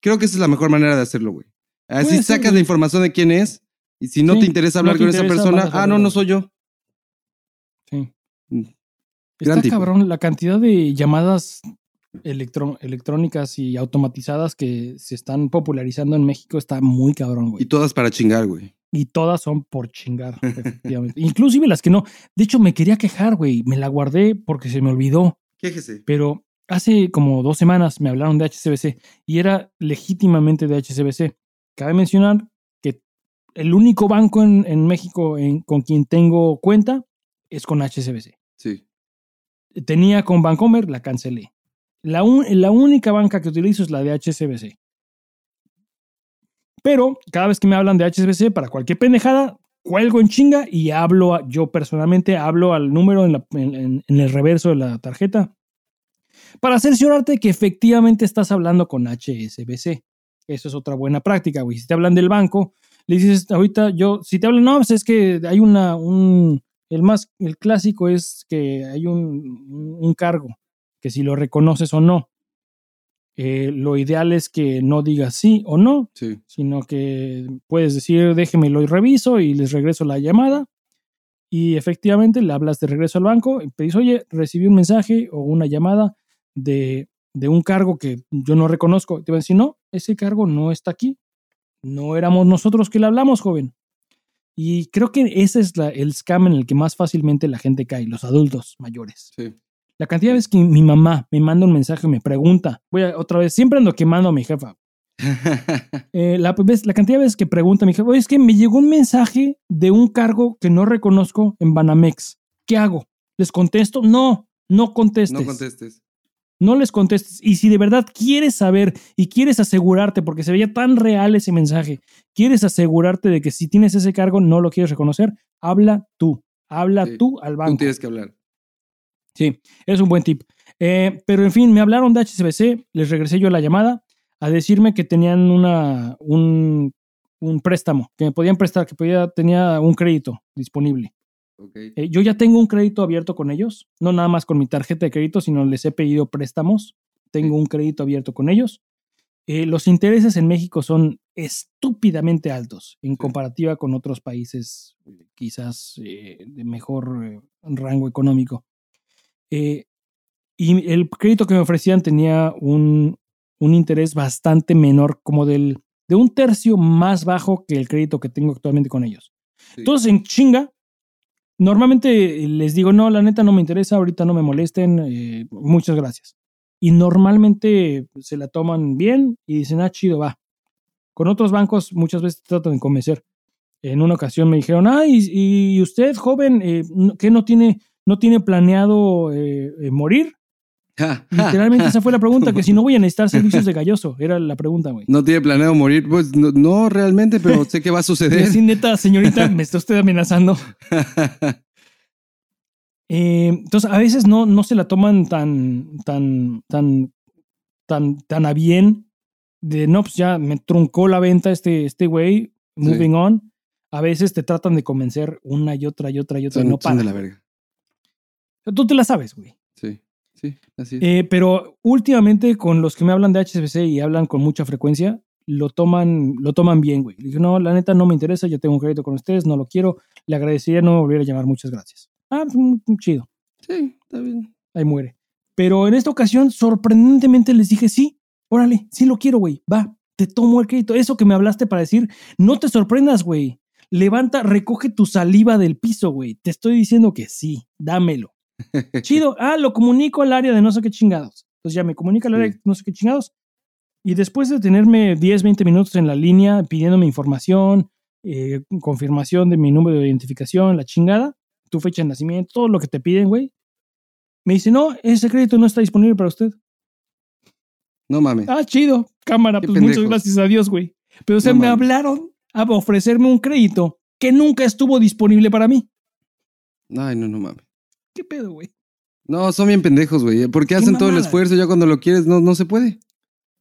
Speaker 1: Creo que esa es la mejor manera de hacerlo, güey. Así sacas la información de quién es. Y si no sí, te interesa hablar no te con interesa, esa persona, ah, no, no soy yo.
Speaker 2: Sí. Gran Está tipo. cabrón la cantidad de llamadas electrónicas y automatizadas que se están popularizando en México está muy cabrón,
Speaker 1: Y
Speaker 2: güey.
Speaker 1: todas para chingar, güey.
Speaker 2: Y todas son por chingar, [LAUGHS] efectivamente. Inclusive las que no. De hecho, me quería quejar, güey. Me la guardé porque se me olvidó.
Speaker 1: Quéjese.
Speaker 2: Pero hace como dos semanas me hablaron de HCBC y era legítimamente de HCBC. Cabe mencionar que el único banco en, en México en- con quien tengo cuenta es con HCBC.
Speaker 1: Sí.
Speaker 2: Tenía con Bancomer, la cancelé. La, un- la única banca que utilizo es la de HSBC. Pero cada vez que me hablan de HSBC para cualquier pendejada, cuelgo en chinga y hablo, a- yo personalmente hablo al número en, la- en- en- en el reverso de la tarjeta para cerciorarte que efectivamente estás hablando con HSBC. Eso es otra buena práctica, güey. Si te hablan del banco, le dices ahorita yo, si te hablan, no, pues es que hay una, un, el más, el clásico es que hay un, un- cargo, que si lo reconoces o no. Eh, lo ideal es que no digas sí o no,
Speaker 1: Sí.
Speaker 2: sino que puedes decir déjemelo y reviso y les regreso la llamada. Y efectivamente le hablas de regreso al banco y pedís, oye, recibí un mensaje o una llamada de, de un cargo que yo no reconozco. Te van a decir, no, ese cargo no está aquí. No éramos nosotros que le hablamos, joven. Y creo que ese es la- el scam en el que más fácilmente la gente cae, los adultos mayores.
Speaker 1: Sí.
Speaker 2: La cantidad de veces que mi mamá me manda un mensaje y me pregunta, voy a otra vez, siempre ando quemando a mi jefa. [LAUGHS] Eh, la, la cantidad de veces que pregunta a mi jefa, oye, es que me llegó un mensaje de un cargo que no reconozco en Banamex. ¿Qué hago? ¿Les contesto? No, no contestes.
Speaker 1: no contestes.
Speaker 2: No les contestes. Y si de verdad quieres saber y quieres asegurarte, porque se veía tan real ese mensaje, quieres asegurarte de que si tienes ese cargo no lo quieres reconocer, habla tú. Habla
Speaker 1: Sí,
Speaker 2: tú al
Speaker 1: Tú
Speaker 2: banco.
Speaker 1: tienes que hablar.
Speaker 2: Sí, es un buen tip. Eh, pero en fin, me hablaron de HSBC, les regresé yo la llamada a decirme que tenían una, un, un préstamo, que me podían prestar, que podía, tenía un crédito disponible.
Speaker 1: Ok.
Speaker 2: Eh, yo ya tengo un crédito abierto con ellos, no nada más con mi tarjeta de crédito, sino les he pedido préstamos. Tengo un crédito abierto con ellos. Eh, los intereses en México son estúpidamente altos en comparativa con otros países eh, quizás eh, de mejor eh, rango económico. Eh, y el crédito que me ofrecían tenía un, un interés bastante menor, como del, de un tercio más bajo que el crédito que tengo actualmente con ellos.
Speaker 1: Sí.
Speaker 2: Entonces, en chinga, normalmente les digo, no, la neta no me interesa, ahorita no me molesten, eh, muchas gracias. Y normalmente se la toman bien y dicen, ah, chido, va. Con otros bancos muchas veces tratan de convencer. En una ocasión me dijeron, ah, y, y usted, joven, eh, ¿qué no tiene, no tiene planeado eh, eh, morir?
Speaker 1: Ja,
Speaker 2: Literalmente
Speaker 1: ja.
Speaker 2: esa fue la pregunta, que si no voy a necesitar servicios de [LAUGHS] galloso, era la pregunta, güey.
Speaker 1: No tiene planeado morir. Pues no, no realmente, pero sé que va a [LAUGHS] suceder.
Speaker 2: así, neta, señorita, me está usted amenazando. [LAUGHS] Eh, entonces, a veces no, no se la toman tan, tan, tan, tan, tan a bien. De no, pues ya me truncó la venta este, este güey, moving on. A veces te tratan de convencer una y otra y otra y otra
Speaker 1: Son,
Speaker 2: no
Speaker 1: son de
Speaker 2: para.
Speaker 1: la verga.
Speaker 2: Tú te la sabes, güey.
Speaker 1: Sí, sí, así es.
Speaker 2: Eh, pero últimamente con los que me hablan de HSBC y hablan con mucha frecuencia, lo toman, lo toman bien, güey. Le Digo, no, la neta no me interesa, yo tengo un crédito con ustedes, no lo quiero, le agradecería no me volviera a llamar, muchas gracias. Ah, pues, mm, chido,
Speaker 1: sí, está bien.
Speaker 2: ahí muere. Pero en esta ocasión, sorprendentemente les dije, sí, órale, sí lo quiero, güey, va, te tomo el crédito. Eso que me hablaste para decir, no te sorprendas, güey. Levanta, recoge tu saliva del piso, güey. Te estoy diciendo que sí, dámelo. Chido. Ah, lo comunico al área de no sé qué chingados. Entonces ya me comunica al área de no sé qué chingados. Y después de tenerme 10, 20 minutos en la línea pidiéndome información, eh, confirmación de mi número de identificación, la chingada, tu fecha de nacimiento, todo lo que te piden, güey. Me dice, no, ese crédito no está disponible para usted.
Speaker 1: No mames.
Speaker 2: Ah, chido. Cámara,
Speaker 1: Qué
Speaker 2: pues muchas gracias a Dios, güey. Pero o sea,
Speaker 1: No
Speaker 2: me
Speaker 1: mames.
Speaker 2: hablaron a ofrecerme un crédito que nunca estuvo disponible para mí.
Speaker 1: Ay, no, no mames.
Speaker 2: ¿Qué pedo, güey?
Speaker 1: No, son bien pendejos, güey. ¿Por qué hacen todo el
Speaker 2: mamada.
Speaker 1: esfuerzo ya cuando lo quieres? No, no se puede.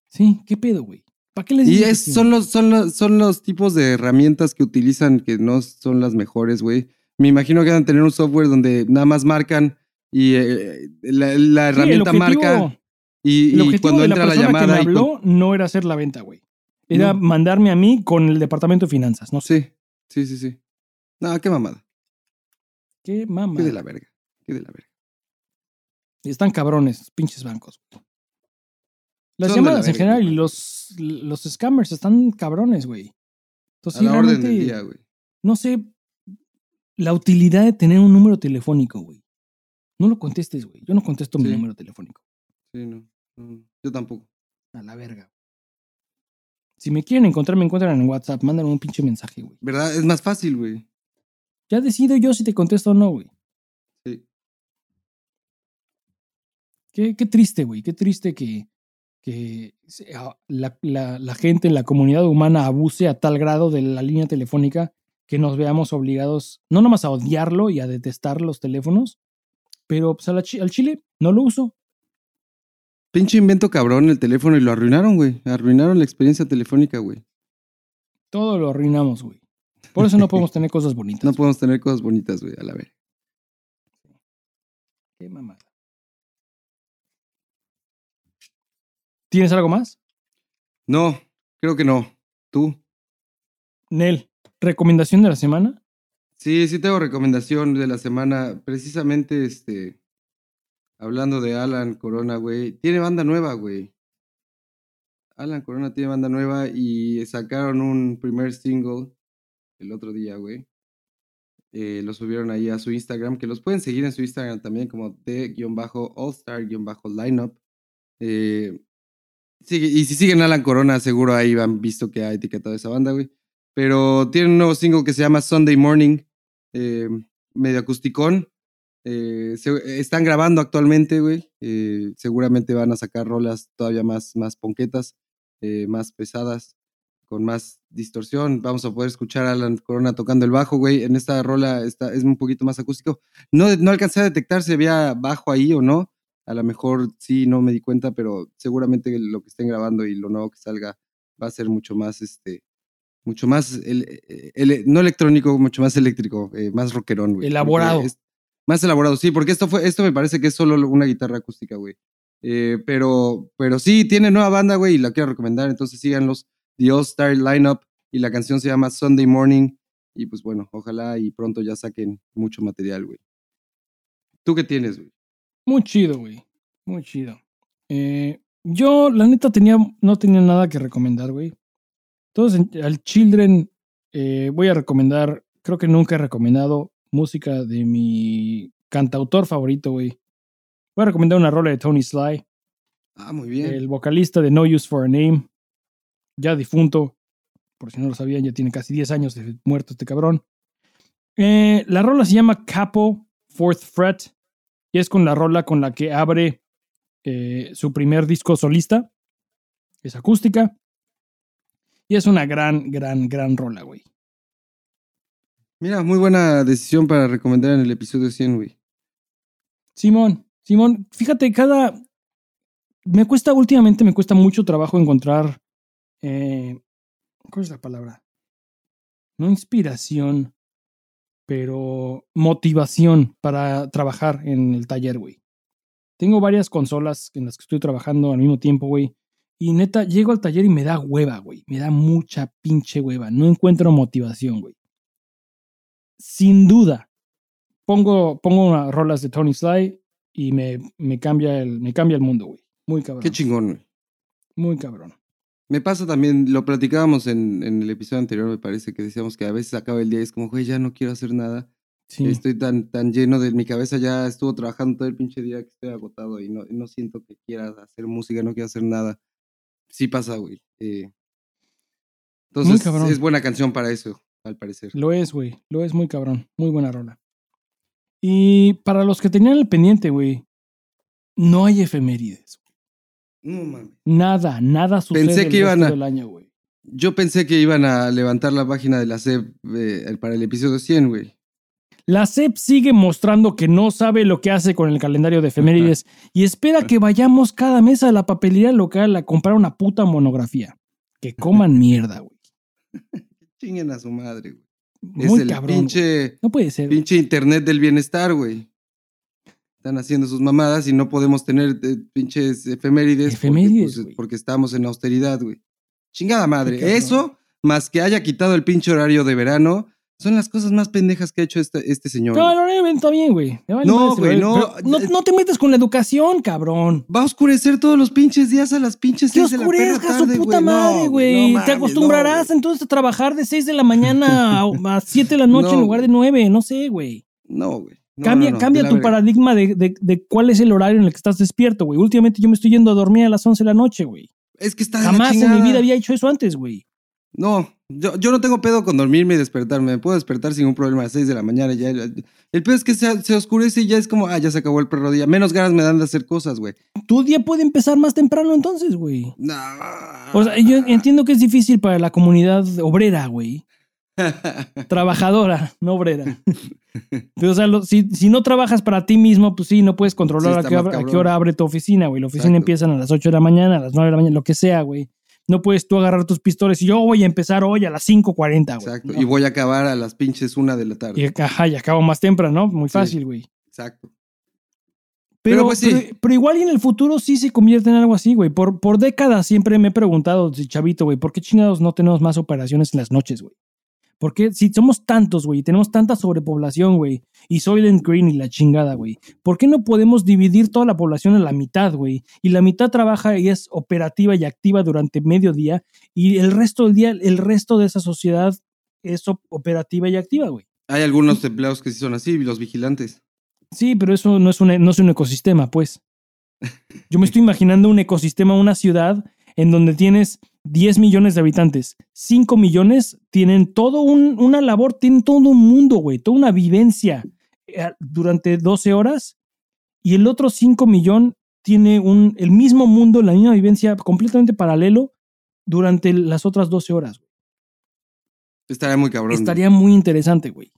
Speaker 2: Sí, ¿qué pedo, güey? ¿Para qué les
Speaker 1: Y es, son, los, son, los, son los tipos de herramientas que utilizan que no son las mejores, güey. Me imagino que van a tener un software donde nada más marcan y eh, la, la
Speaker 2: Sí,
Speaker 1: herramienta
Speaker 2: objetivo-
Speaker 1: marca y,
Speaker 2: El
Speaker 1: y
Speaker 2: objetivo
Speaker 1: cuando
Speaker 2: de la
Speaker 1: entra la,
Speaker 2: persona que me
Speaker 1: llamada con-
Speaker 2: habló no era hacer la venta, güey. Era
Speaker 1: No.
Speaker 2: mandarme a mí con el departamento de finanzas, no sé.
Speaker 1: Sí, sí, sí, sí. No, qué mamada.
Speaker 2: Qué mamá.
Speaker 1: Qué de la verga. Qué de la verga.
Speaker 2: Están cabrones, pinches bancos. Las
Speaker 1: Son de la
Speaker 2: llamadas en general y los, los scammers están cabrones, güey. Entonces,
Speaker 1: A
Speaker 2: sí,
Speaker 1: la orden del
Speaker 2: realmente,
Speaker 1: día, güey.
Speaker 2: no sé la utilidad de tener un número telefónico, güey. No lo contestes, güey. Yo no contesto mi número telefónico.
Speaker 1: Sí, no, no, Yo tampoco.
Speaker 2: A la verga. Si me quieren encontrar, me encuentran en WhatsApp. Mándame un pinche mensaje, güey.
Speaker 1: ¿Verdad? Es más fácil, güey.
Speaker 2: Ya decido yo si te contesto o no, güey.
Speaker 1: Sí.
Speaker 2: Qué, qué triste, güey. Qué triste que, que se- a- la, la- la gente, la comunidad humana abuse a tal grado de la línea telefónica que nos veamos obligados, no nomás a odiarlo y a detestar los teléfonos, pero pues, la al chile no lo uso.
Speaker 1: Pinche invento cabrón el teléfono y lo arruinaron, güey. Arruinaron la experiencia telefónica, güey.
Speaker 2: Todo lo arruinamos, güey. Por eso no podemos [LAUGHS] tener cosas bonitas.
Speaker 1: No podemos tener cosas bonitas, güey, a la vez.
Speaker 2: Qué mamada. ¿Tienes algo más?
Speaker 1: No, creo que no. ¿Tú?
Speaker 2: Nel, recomendación de la semana.
Speaker 1: Sí, sí tengo recomendación de la semana. Precisamente, este, hablando de Alan Corona, güey. Tiene banda nueva, güey. Alan Corona tiene banda nueva y sacaron un primer single el otro día, güey. Eh, lo subieron ahí a su Instagram, que los pueden seguir en su Instagram también como de-allstar-lineup. Eh, sigue- y si siguen Alan Corona, seguro ahí han visto que ha etiquetado esa banda, güey. Pero tiene un nuevo single que se llama Sunday Morning, eh, medio acusticón. Eh, se- están grabando actualmente, güey. Eh, seguramente van a sacar rolas todavía más, más ponquetas, más pesadas, con más distorsión. Vamos a poder escuchar a Alan Corona tocando el bajo, güey. En esta rola está, es un poquito más acústico. No, no alcancé a detectar si había bajo ahí o no. A lo mejor sí, no me di cuenta, pero seguramente lo que estén grabando y lo nuevo que salga va a ser mucho más, este, mucho más, el- el- no electrónico, mucho más eléctrico, eh, más rockerón, güey.
Speaker 2: Elaborado.
Speaker 1: Es- más elaborado, sí, porque esto fue, esto me parece que es solo una guitarra acústica, güey. Eh, pero, pero sí, tiene nueva banda, güey, y la quiero recomendar, entonces síganlos, The All Star Lineup, y la canción se llama Sunday Morning, y pues bueno, ojalá y pronto ya saquen mucho material, güey. ¿Tú qué tienes, güey?
Speaker 2: Muy chido, güey. Muy chido. Eh, yo, la neta, tenía, no tenía nada que recomendar, güey. Entonces, en- al Children eh, voy a recomendar, creo que nunca he recomendado música de mi cantautor favorito, güey. Voy a recomendar una rola de Tony Sly,
Speaker 1: Ah, muy bien.
Speaker 2: el vocalista de No Use for a Name, ya difunto, por si no lo sabían, ya tiene casi 10 años de muerto este cabrón. Eh, la rola se llama Capo Fourth Fret y es con la rola con la que abre eh, su primer disco solista. Es acústica y es una gran, gran, gran rola, güey.
Speaker 1: Mira, muy buena decisión para recomendar en el episodio 100, güey.
Speaker 2: Simón, Simón, fíjate, cada... Me cuesta, últimamente me cuesta mucho trabajo encontrar... eh, ¿Cuál es la palabra? No inspiración, pero motivación para trabajar en el taller, güey. Tengo varias consolas en las que estoy trabajando al mismo tiempo, güey. Y neta, llego al taller y me da hueva, güey. Me da mucha pinche hueva. No encuentro motivación, güey. Sin duda, pongo, pongo unas rolas de Tony Sly y me, me, cambia, el, me cambia el mundo, güey. Muy cabrón.
Speaker 1: Qué chingón, güey.
Speaker 2: Muy cabrón.
Speaker 1: Me pasa también, lo platicábamos en, en el episodio anterior, me parece que decíamos que a veces acaba el día y es como, güey, ya no quiero hacer nada.
Speaker 2: Sí.
Speaker 1: Estoy tan, tan lleno de mi cabeza, ya estuvo trabajando todo el pinche día que estoy agotado y no, no siento que quiera hacer música, no quiero hacer nada. Sí pasa, güey. Eh, entonces, es buena canción para eso, al parecer.
Speaker 2: Lo es, güey. Lo es muy cabrón. Muy buena rola. Y para los que tenían el pendiente, güey, no hay efemérides.
Speaker 1: No mames.
Speaker 2: Nada, nada sucede
Speaker 1: Pensé
Speaker 2: el
Speaker 1: que iban
Speaker 2: resto
Speaker 1: a-
Speaker 2: del año, güey.
Speaker 1: Yo pensé que iban a levantar la página de la SEP eh, para el episodio 100, güey.
Speaker 2: La CEP sigue mostrando que no sabe lo que hace con el calendario de efemérides y espera que vayamos cada mes a la papelería local a comprar una puta monografía. Que coman [LAUGHS] mierda, güey.
Speaker 1: Chinguen a su madre, güey.
Speaker 2: Muy
Speaker 1: es el
Speaker 2: cabrón. güey.
Speaker 1: pinche,
Speaker 2: No puede ser. güey.
Speaker 1: pinche internet del bienestar, güey. Están haciendo sus mamadas y no podemos tener eh, pinches efemérides, porque,
Speaker 2: Efemérides,
Speaker 1: pues, porque estamos en austeridad, güey. Chingada madre. Eso, más que haya quitado el pinche horario de verano, Son las cosas más pendejas que ha hecho este, este señor.
Speaker 2: No, el horario está bien, güey. Vale
Speaker 1: No, güey, no.
Speaker 2: Pero no. No te metas con la educación, cabrón.
Speaker 1: Va a oscurecer todos los pinches días a las pinches
Speaker 2: Que
Speaker 1: seis de la perra
Speaker 2: oscurezca su puta madre, güey.
Speaker 1: no
Speaker 2: Te acostumbrarás entonces a trabajar de 6 de la mañana a, 7 de la [LAUGHS] noche
Speaker 1: No,
Speaker 2: en lugar de 9. No sé, güey.
Speaker 1: No, güey. No,
Speaker 2: cambia
Speaker 1: no, no,
Speaker 2: cambia tu
Speaker 1: verga.
Speaker 2: paradigma de, de- de cuál es el horario en el que estás despierto, güey. Últimamente yo me estoy yendo a dormir a las 11 de la noche, güey.
Speaker 1: Es que está de la
Speaker 2: Jamás en mi vida había hecho eso antes, güey.
Speaker 1: No, yo, yo no tengo pedo con dormirme y despertarme. Me puedo despertar sin un problema a las 6 de la mañana. Ya, el pedo es que se, se oscurece y ya es como, ah, ya se acabó el perro día. Menos ganas me dan de hacer cosas, güey.
Speaker 2: Tu día puede empezar más temprano entonces, güey.
Speaker 1: No.
Speaker 2: O sea, yo entiendo que es difícil para la comunidad obrera, güey. [LAUGHS] Trabajadora, no obrera. O sea, lo- si, si no trabajas para ti mismo, pues sí, no puedes controlar
Speaker 1: Sí,
Speaker 2: a, qué, hora- a qué
Speaker 1: cabrón.
Speaker 2: hora abre tu oficina, güey. La oficina
Speaker 1: Exacto.
Speaker 2: empiezan a las 8 de la mañana, a las 9 de la mañana, lo que sea, güey. No puedes tú agarrar tus pistolas y yo voy a empezar hoy a las 5.40, güey.
Speaker 1: Exacto.
Speaker 2: No.
Speaker 1: Y voy a acabar a las pinches una de la tarde.
Speaker 2: Y, ajá, y acabo más temprano, ¿no? Muy
Speaker 1: Sí.
Speaker 2: fácil, güey.
Speaker 1: Exacto.
Speaker 2: Pero,
Speaker 1: Pero, pues, sí.
Speaker 2: pero, pero igual y en el futuro sí se convierte en algo así, güey. Por, por décadas siempre me he preguntado, chavito, güey, ¿por qué chingados no tenemos más operaciones en las noches, güey? ¿Por qué? Si somos tantos, güey, y tenemos tanta sobrepoblación, güey, y Soylent Green y la chingada, güey, ¿por qué no podemos dividir toda la población a la mitad, güey? Y la mitad trabaja y es operativa y activa durante medio día, y el resto del día, el resto de esa sociedad es op- operativa y activa, güey.
Speaker 1: Hay algunos empleados que sí son así, los vigilantes.
Speaker 2: Sí, pero eso no es, un, no es un ecosistema, pues. Yo me [LAUGHS] estoy imaginando un ecosistema, una ciudad en donde tienes 10 millones de habitantes. 5 millones tienen todo un, una labor, tienen todo un mundo, güey, toda una vivencia eh, durante 12 horas. Y el otro 5 millón tiene un, el mismo mundo, la misma vivencia completamente paralelo durante las otras 12 horas.
Speaker 1: Estaría muy cabrón.
Speaker 2: Estaría muy interesante, güey.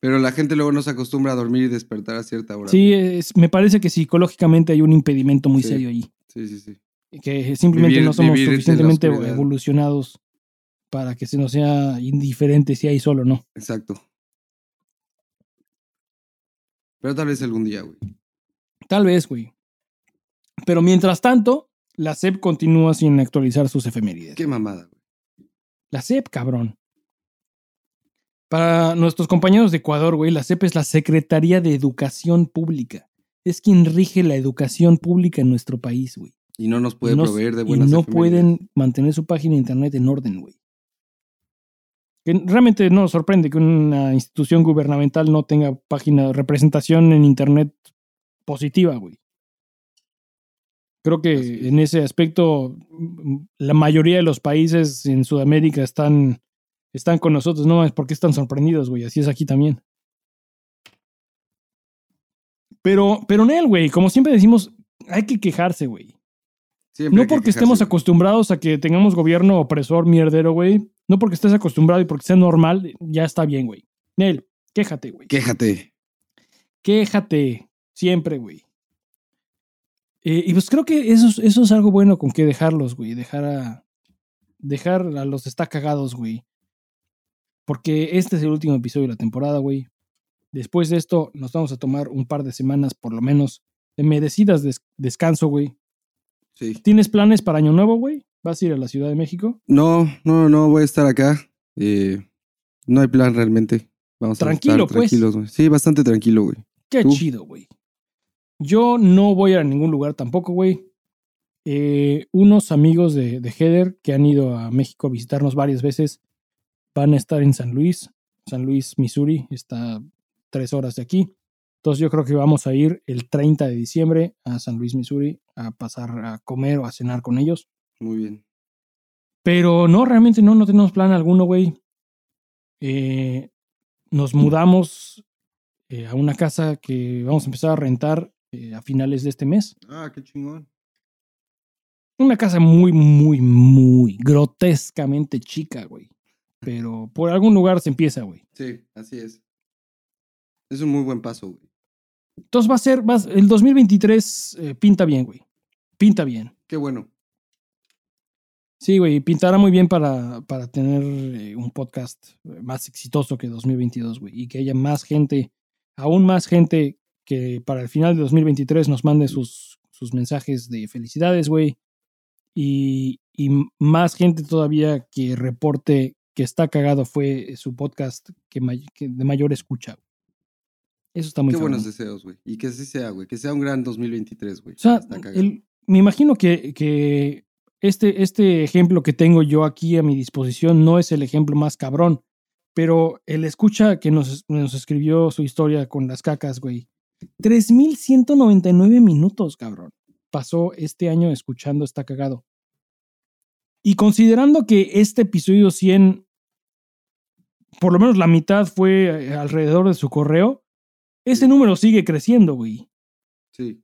Speaker 1: Pero la gente luego no se acostumbra a dormir y despertar a cierta hora.
Speaker 2: Sí, es- me parece que psicológicamente hay un impedimento muy
Speaker 1: Sí.
Speaker 2: serio ahí.
Speaker 1: Sí, sí, sí.
Speaker 2: Que simplemente
Speaker 1: Vivir-
Speaker 2: no somos suficientemente evolucionados para que se nos sea indiferente si hay solo o no.
Speaker 1: Exacto. Pero tal vez algún día, güey.
Speaker 2: Tal vez, güey. Pero mientras tanto, la SEP continúa sin actualizar sus efemérides.
Speaker 1: Qué mamada, güey.
Speaker 2: La SEP, cabrón. Para nuestros compañeros de Ecuador, güey, la SEP es la Secretaría de Educación Pública. Es quien rige la educación pública en nuestro país, güey.
Speaker 1: Y no nos puede
Speaker 2: Y no-
Speaker 1: proveer de
Speaker 2: y
Speaker 1: buenas
Speaker 2: no
Speaker 1: efemérides.
Speaker 2: pueden mantener su página de internet en orden, güey. Que realmente no nos sorprende que una institución gubernamental no tenga página, representación en internet positiva, güey. Creo
Speaker 1: es.
Speaker 2: que en ese aspecto mm, la mayoría de los países en Sudamérica están, están con nosotros, no es porque están sorprendidos, güey. Así es aquí también. Pero, pero en él, güey, como siempre decimos, hay que quejarse, güey.
Speaker 1: Siempre
Speaker 2: No porque estemos acostumbrados a que tengamos gobierno opresor, mierdero, güey. No porque estés acostumbrado y porque sea normal, ya está bien, güey. Nel, quéjate, güey.
Speaker 1: Quéjate.
Speaker 2: Quéjate. Siempre, güey. Eh, y pues creo que eso, es- eso es algo bueno con que dejarlos, güey. Dejar a. Dejar a los está cagados, güey. Porque este es el último episodio de la temporada, güey. Después de esto, nos vamos a tomar un par de semanas, por lo menos, de merecidas des- descanso, güey.
Speaker 1: Sí.
Speaker 2: ¿Tienes planes para Año Nuevo, güey? ¿Vas a ir a la Ciudad de México?
Speaker 1: No, no, no, voy a estar acá. Eh, no hay plan realmente. Vamos
Speaker 2: Tranquilo,
Speaker 1: a estar
Speaker 2: pues.
Speaker 1: tranquilos, güey. Sí, bastante tranquilo, güey.
Speaker 2: Qué
Speaker 1: ¿Tú?
Speaker 2: chido, güey. Yo no voy a ningún lugar tampoco, güey. Eh, unos amigos de, de Heather que han ido a México a visitarnos varias veces van a estar en San Luis, San Luis, Missouri. Está tres horas de aquí. Entonces yo creo que vamos a ir el 30 de diciembre a San Luis, Missouri, a pasar a comer o a cenar con ellos.
Speaker 1: Muy bien.
Speaker 2: Pero no, realmente no, no tenemos plan alguno, güey. Eh, nos mudamos eh, a una casa que vamos a empezar a rentar eh, a finales de este mes.
Speaker 1: Ah, qué chingón.
Speaker 2: Una casa muy, muy, muy grotescamente chica, güey. Pero por algún lugar se empieza, güey.
Speaker 1: Sí, así es. Es un muy buen paso, güey.
Speaker 2: Entonces va a ser, va a- el 2023 eh, pinta bien, güey. Pinta bien.
Speaker 1: Qué bueno.
Speaker 2: Sí, güey, pintará muy bien para, para tener eh, un podcast eh, más exitoso que 2022, güey. Y que haya más gente, aún más gente que para el final de 2023 nos mande sus, sus mensajes de felicidades, güey. Y, y más gente todavía que reporte que está cagado fue su podcast que, may- que de mayor escucha. Eso está muy
Speaker 1: Qué buenos deseos, güey. Y que así sea, güey. Que sea un gran 2023, güey.
Speaker 2: O sea,
Speaker 1: Está cagado.
Speaker 2: el- me imagino que, que este, este ejemplo que tengo yo aquí a mi disposición no es el ejemplo más cabrón, pero el escucha que nos, nos escribió su historia con las cacas, güey. 3.199 minutos, cabrón. Pasó este año escuchando Está Cagado. Y considerando que este episodio 100, por lo menos la mitad fue eh, alrededor de su correo, ese número sigue creciendo, güey
Speaker 1: Sí.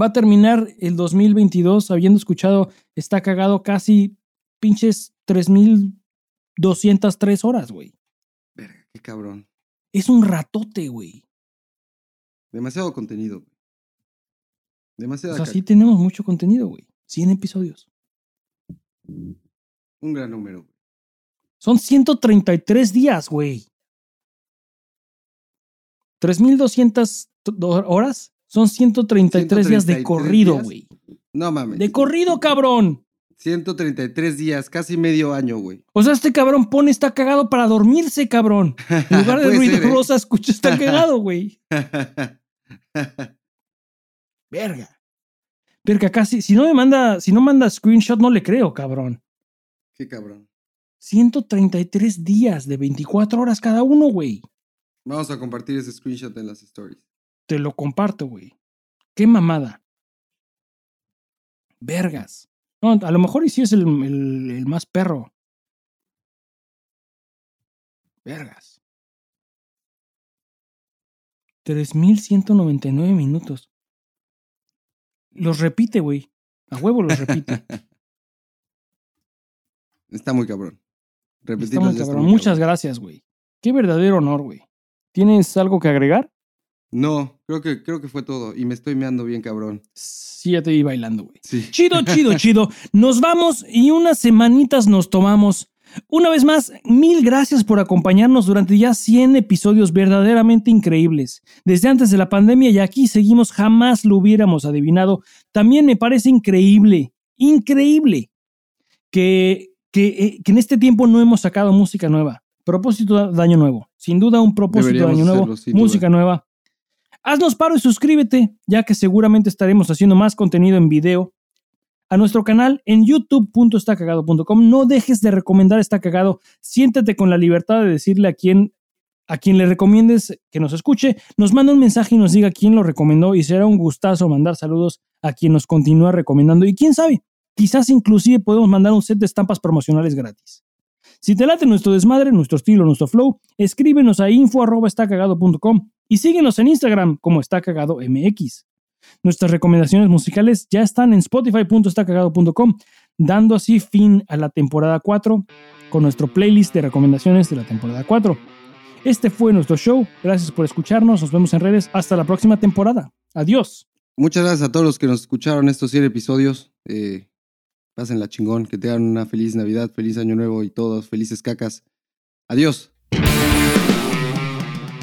Speaker 2: Va a terminar el 2022 habiendo escuchado Está cagado casi pinches 3203 horas, güey.
Speaker 1: Verga, qué cabrón.
Speaker 2: Es un ratote, güey.
Speaker 1: Demasiado contenido, güey.
Speaker 2: O
Speaker 1: Demasiado.
Speaker 2: sea, sí tenemos mucho contenido, güey. 100 episodios.
Speaker 1: Un gran número, güey.
Speaker 2: Son 133 días, güey. 3200 to- horas son 133 días de
Speaker 1: 133
Speaker 2: corrido, güey.
Speaker 1: No mames.
Speaker 2: De corrido, cabrón.
Speaker 1: 133 días, casi medio año, güey.
Speaker 2: O sea, este cabrón pone está cagado para dormirse, cabrón. [LAUGHS] En lugar de
Speaker 1: Puede
Speaker 2: ruido
Speaker 1: ser, ¿eh?
Speaker 2: rosa, escucha está [LAUGHS] cagado, güey. [LAUGHS] Verga. Verga, casi. Si no me manda, si no manda screenshot, no le creo, cabrón.
Speaker 1: Qué cabrón.
Speaker 2: 133 días de 24 horas cada uno, güey.
Speaker 1: Vamos a compartir ese screenshot en las stories.
Speaker 2: Te lo comparto, güey. Qué mamada. Vergas. No, a lo mejor y sí es el, el- el más perro. Vergas. 3.199 minutos. Los repite, güey. A huevo los repite. [LAUGHS]
Speaker 1: Está muy cabrón.
Speaker 2: Está
Speaker 1: Repetirlos
Speaker 2: muy
Speaker 1: ya está
Speaker 2: cabrón.
Speaker 1: muy
Speaker 2: Muchas
Speaker 1: cabrón.
Speaker 2: gracias, güey. Qué verdadero honor, güey. ¿Tienes algo que agregar?
Speaker 1: No, creo que, creo que fue todo. Y me estoy meando bien, cabrón.
Speaker 2: Sí, ya te vi bailando, güey.
Speaker 1: Sí.
Speaker 2: Chido, chido, [LAUGHS] chido. Nos vamos y unas semanitas nos tomamos. Una vez más, mil gracias por acompañarnos durante ya 100 episodios verdaderamente increíbles. Desde antes de la pandemia y aquí seguimos, jamás lo hubiéramos adivinado. También me parece increíble, increíble que, que, eh, que en este tiempo no hemos sacado música nueva. Propósito de año nuevo. Sin duda un propósito
Speaker 1: Deberíamos
Speaker 2: de año nuevo.
Speaker 1: hacerlo,
Speaker 2: música nueva. Haznos paro y suscríbete, ya que seguramente estaremos haciendo más contenido en video a nuestro canal en youtube.estacagado.com. No dejes de recomendar Está Cagado. Siéntate con la libertad de decirle a quien, a quien le recomiendes que nos escuche. Nos manda un mensaje y nos diga quién lo recomendó y será un gustazo mandar saludos a quien nos continúa recomendando. Y quién sabe, quizás inclusive podemos mandar un set de estampas promocionales gratis. Si te late nuestro desmadre, nuestro estilo, nuestro flow, escríbenos a info.estacagado.com y síguenos en Instagram como Está Cagado MX. Nuestras recomendaciones musicales ya están en spotify.estacagado.com, dando así fin a la temporada 4 con nuestro playlist de recomendaciones de la temporada 4. Este fue nuestro show. Gracias por escucharnos. Nos vemos en redes. Hasta la próxima temporada. Adiós.
Speaker 1: Muchas gracias a todos los que nos escucharon estos 100 episodios. Eh, pásenla chingón, que tengan una feliz Navidad, feliz Año Nuevo y todos felices cacas. Adiós.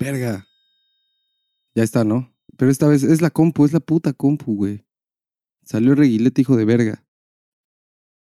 Speaker 1: Verga. Ya está, ¿no? Pero esta vez es la compu, es la puta compu, güey. Salió reguilete, hijo de verga.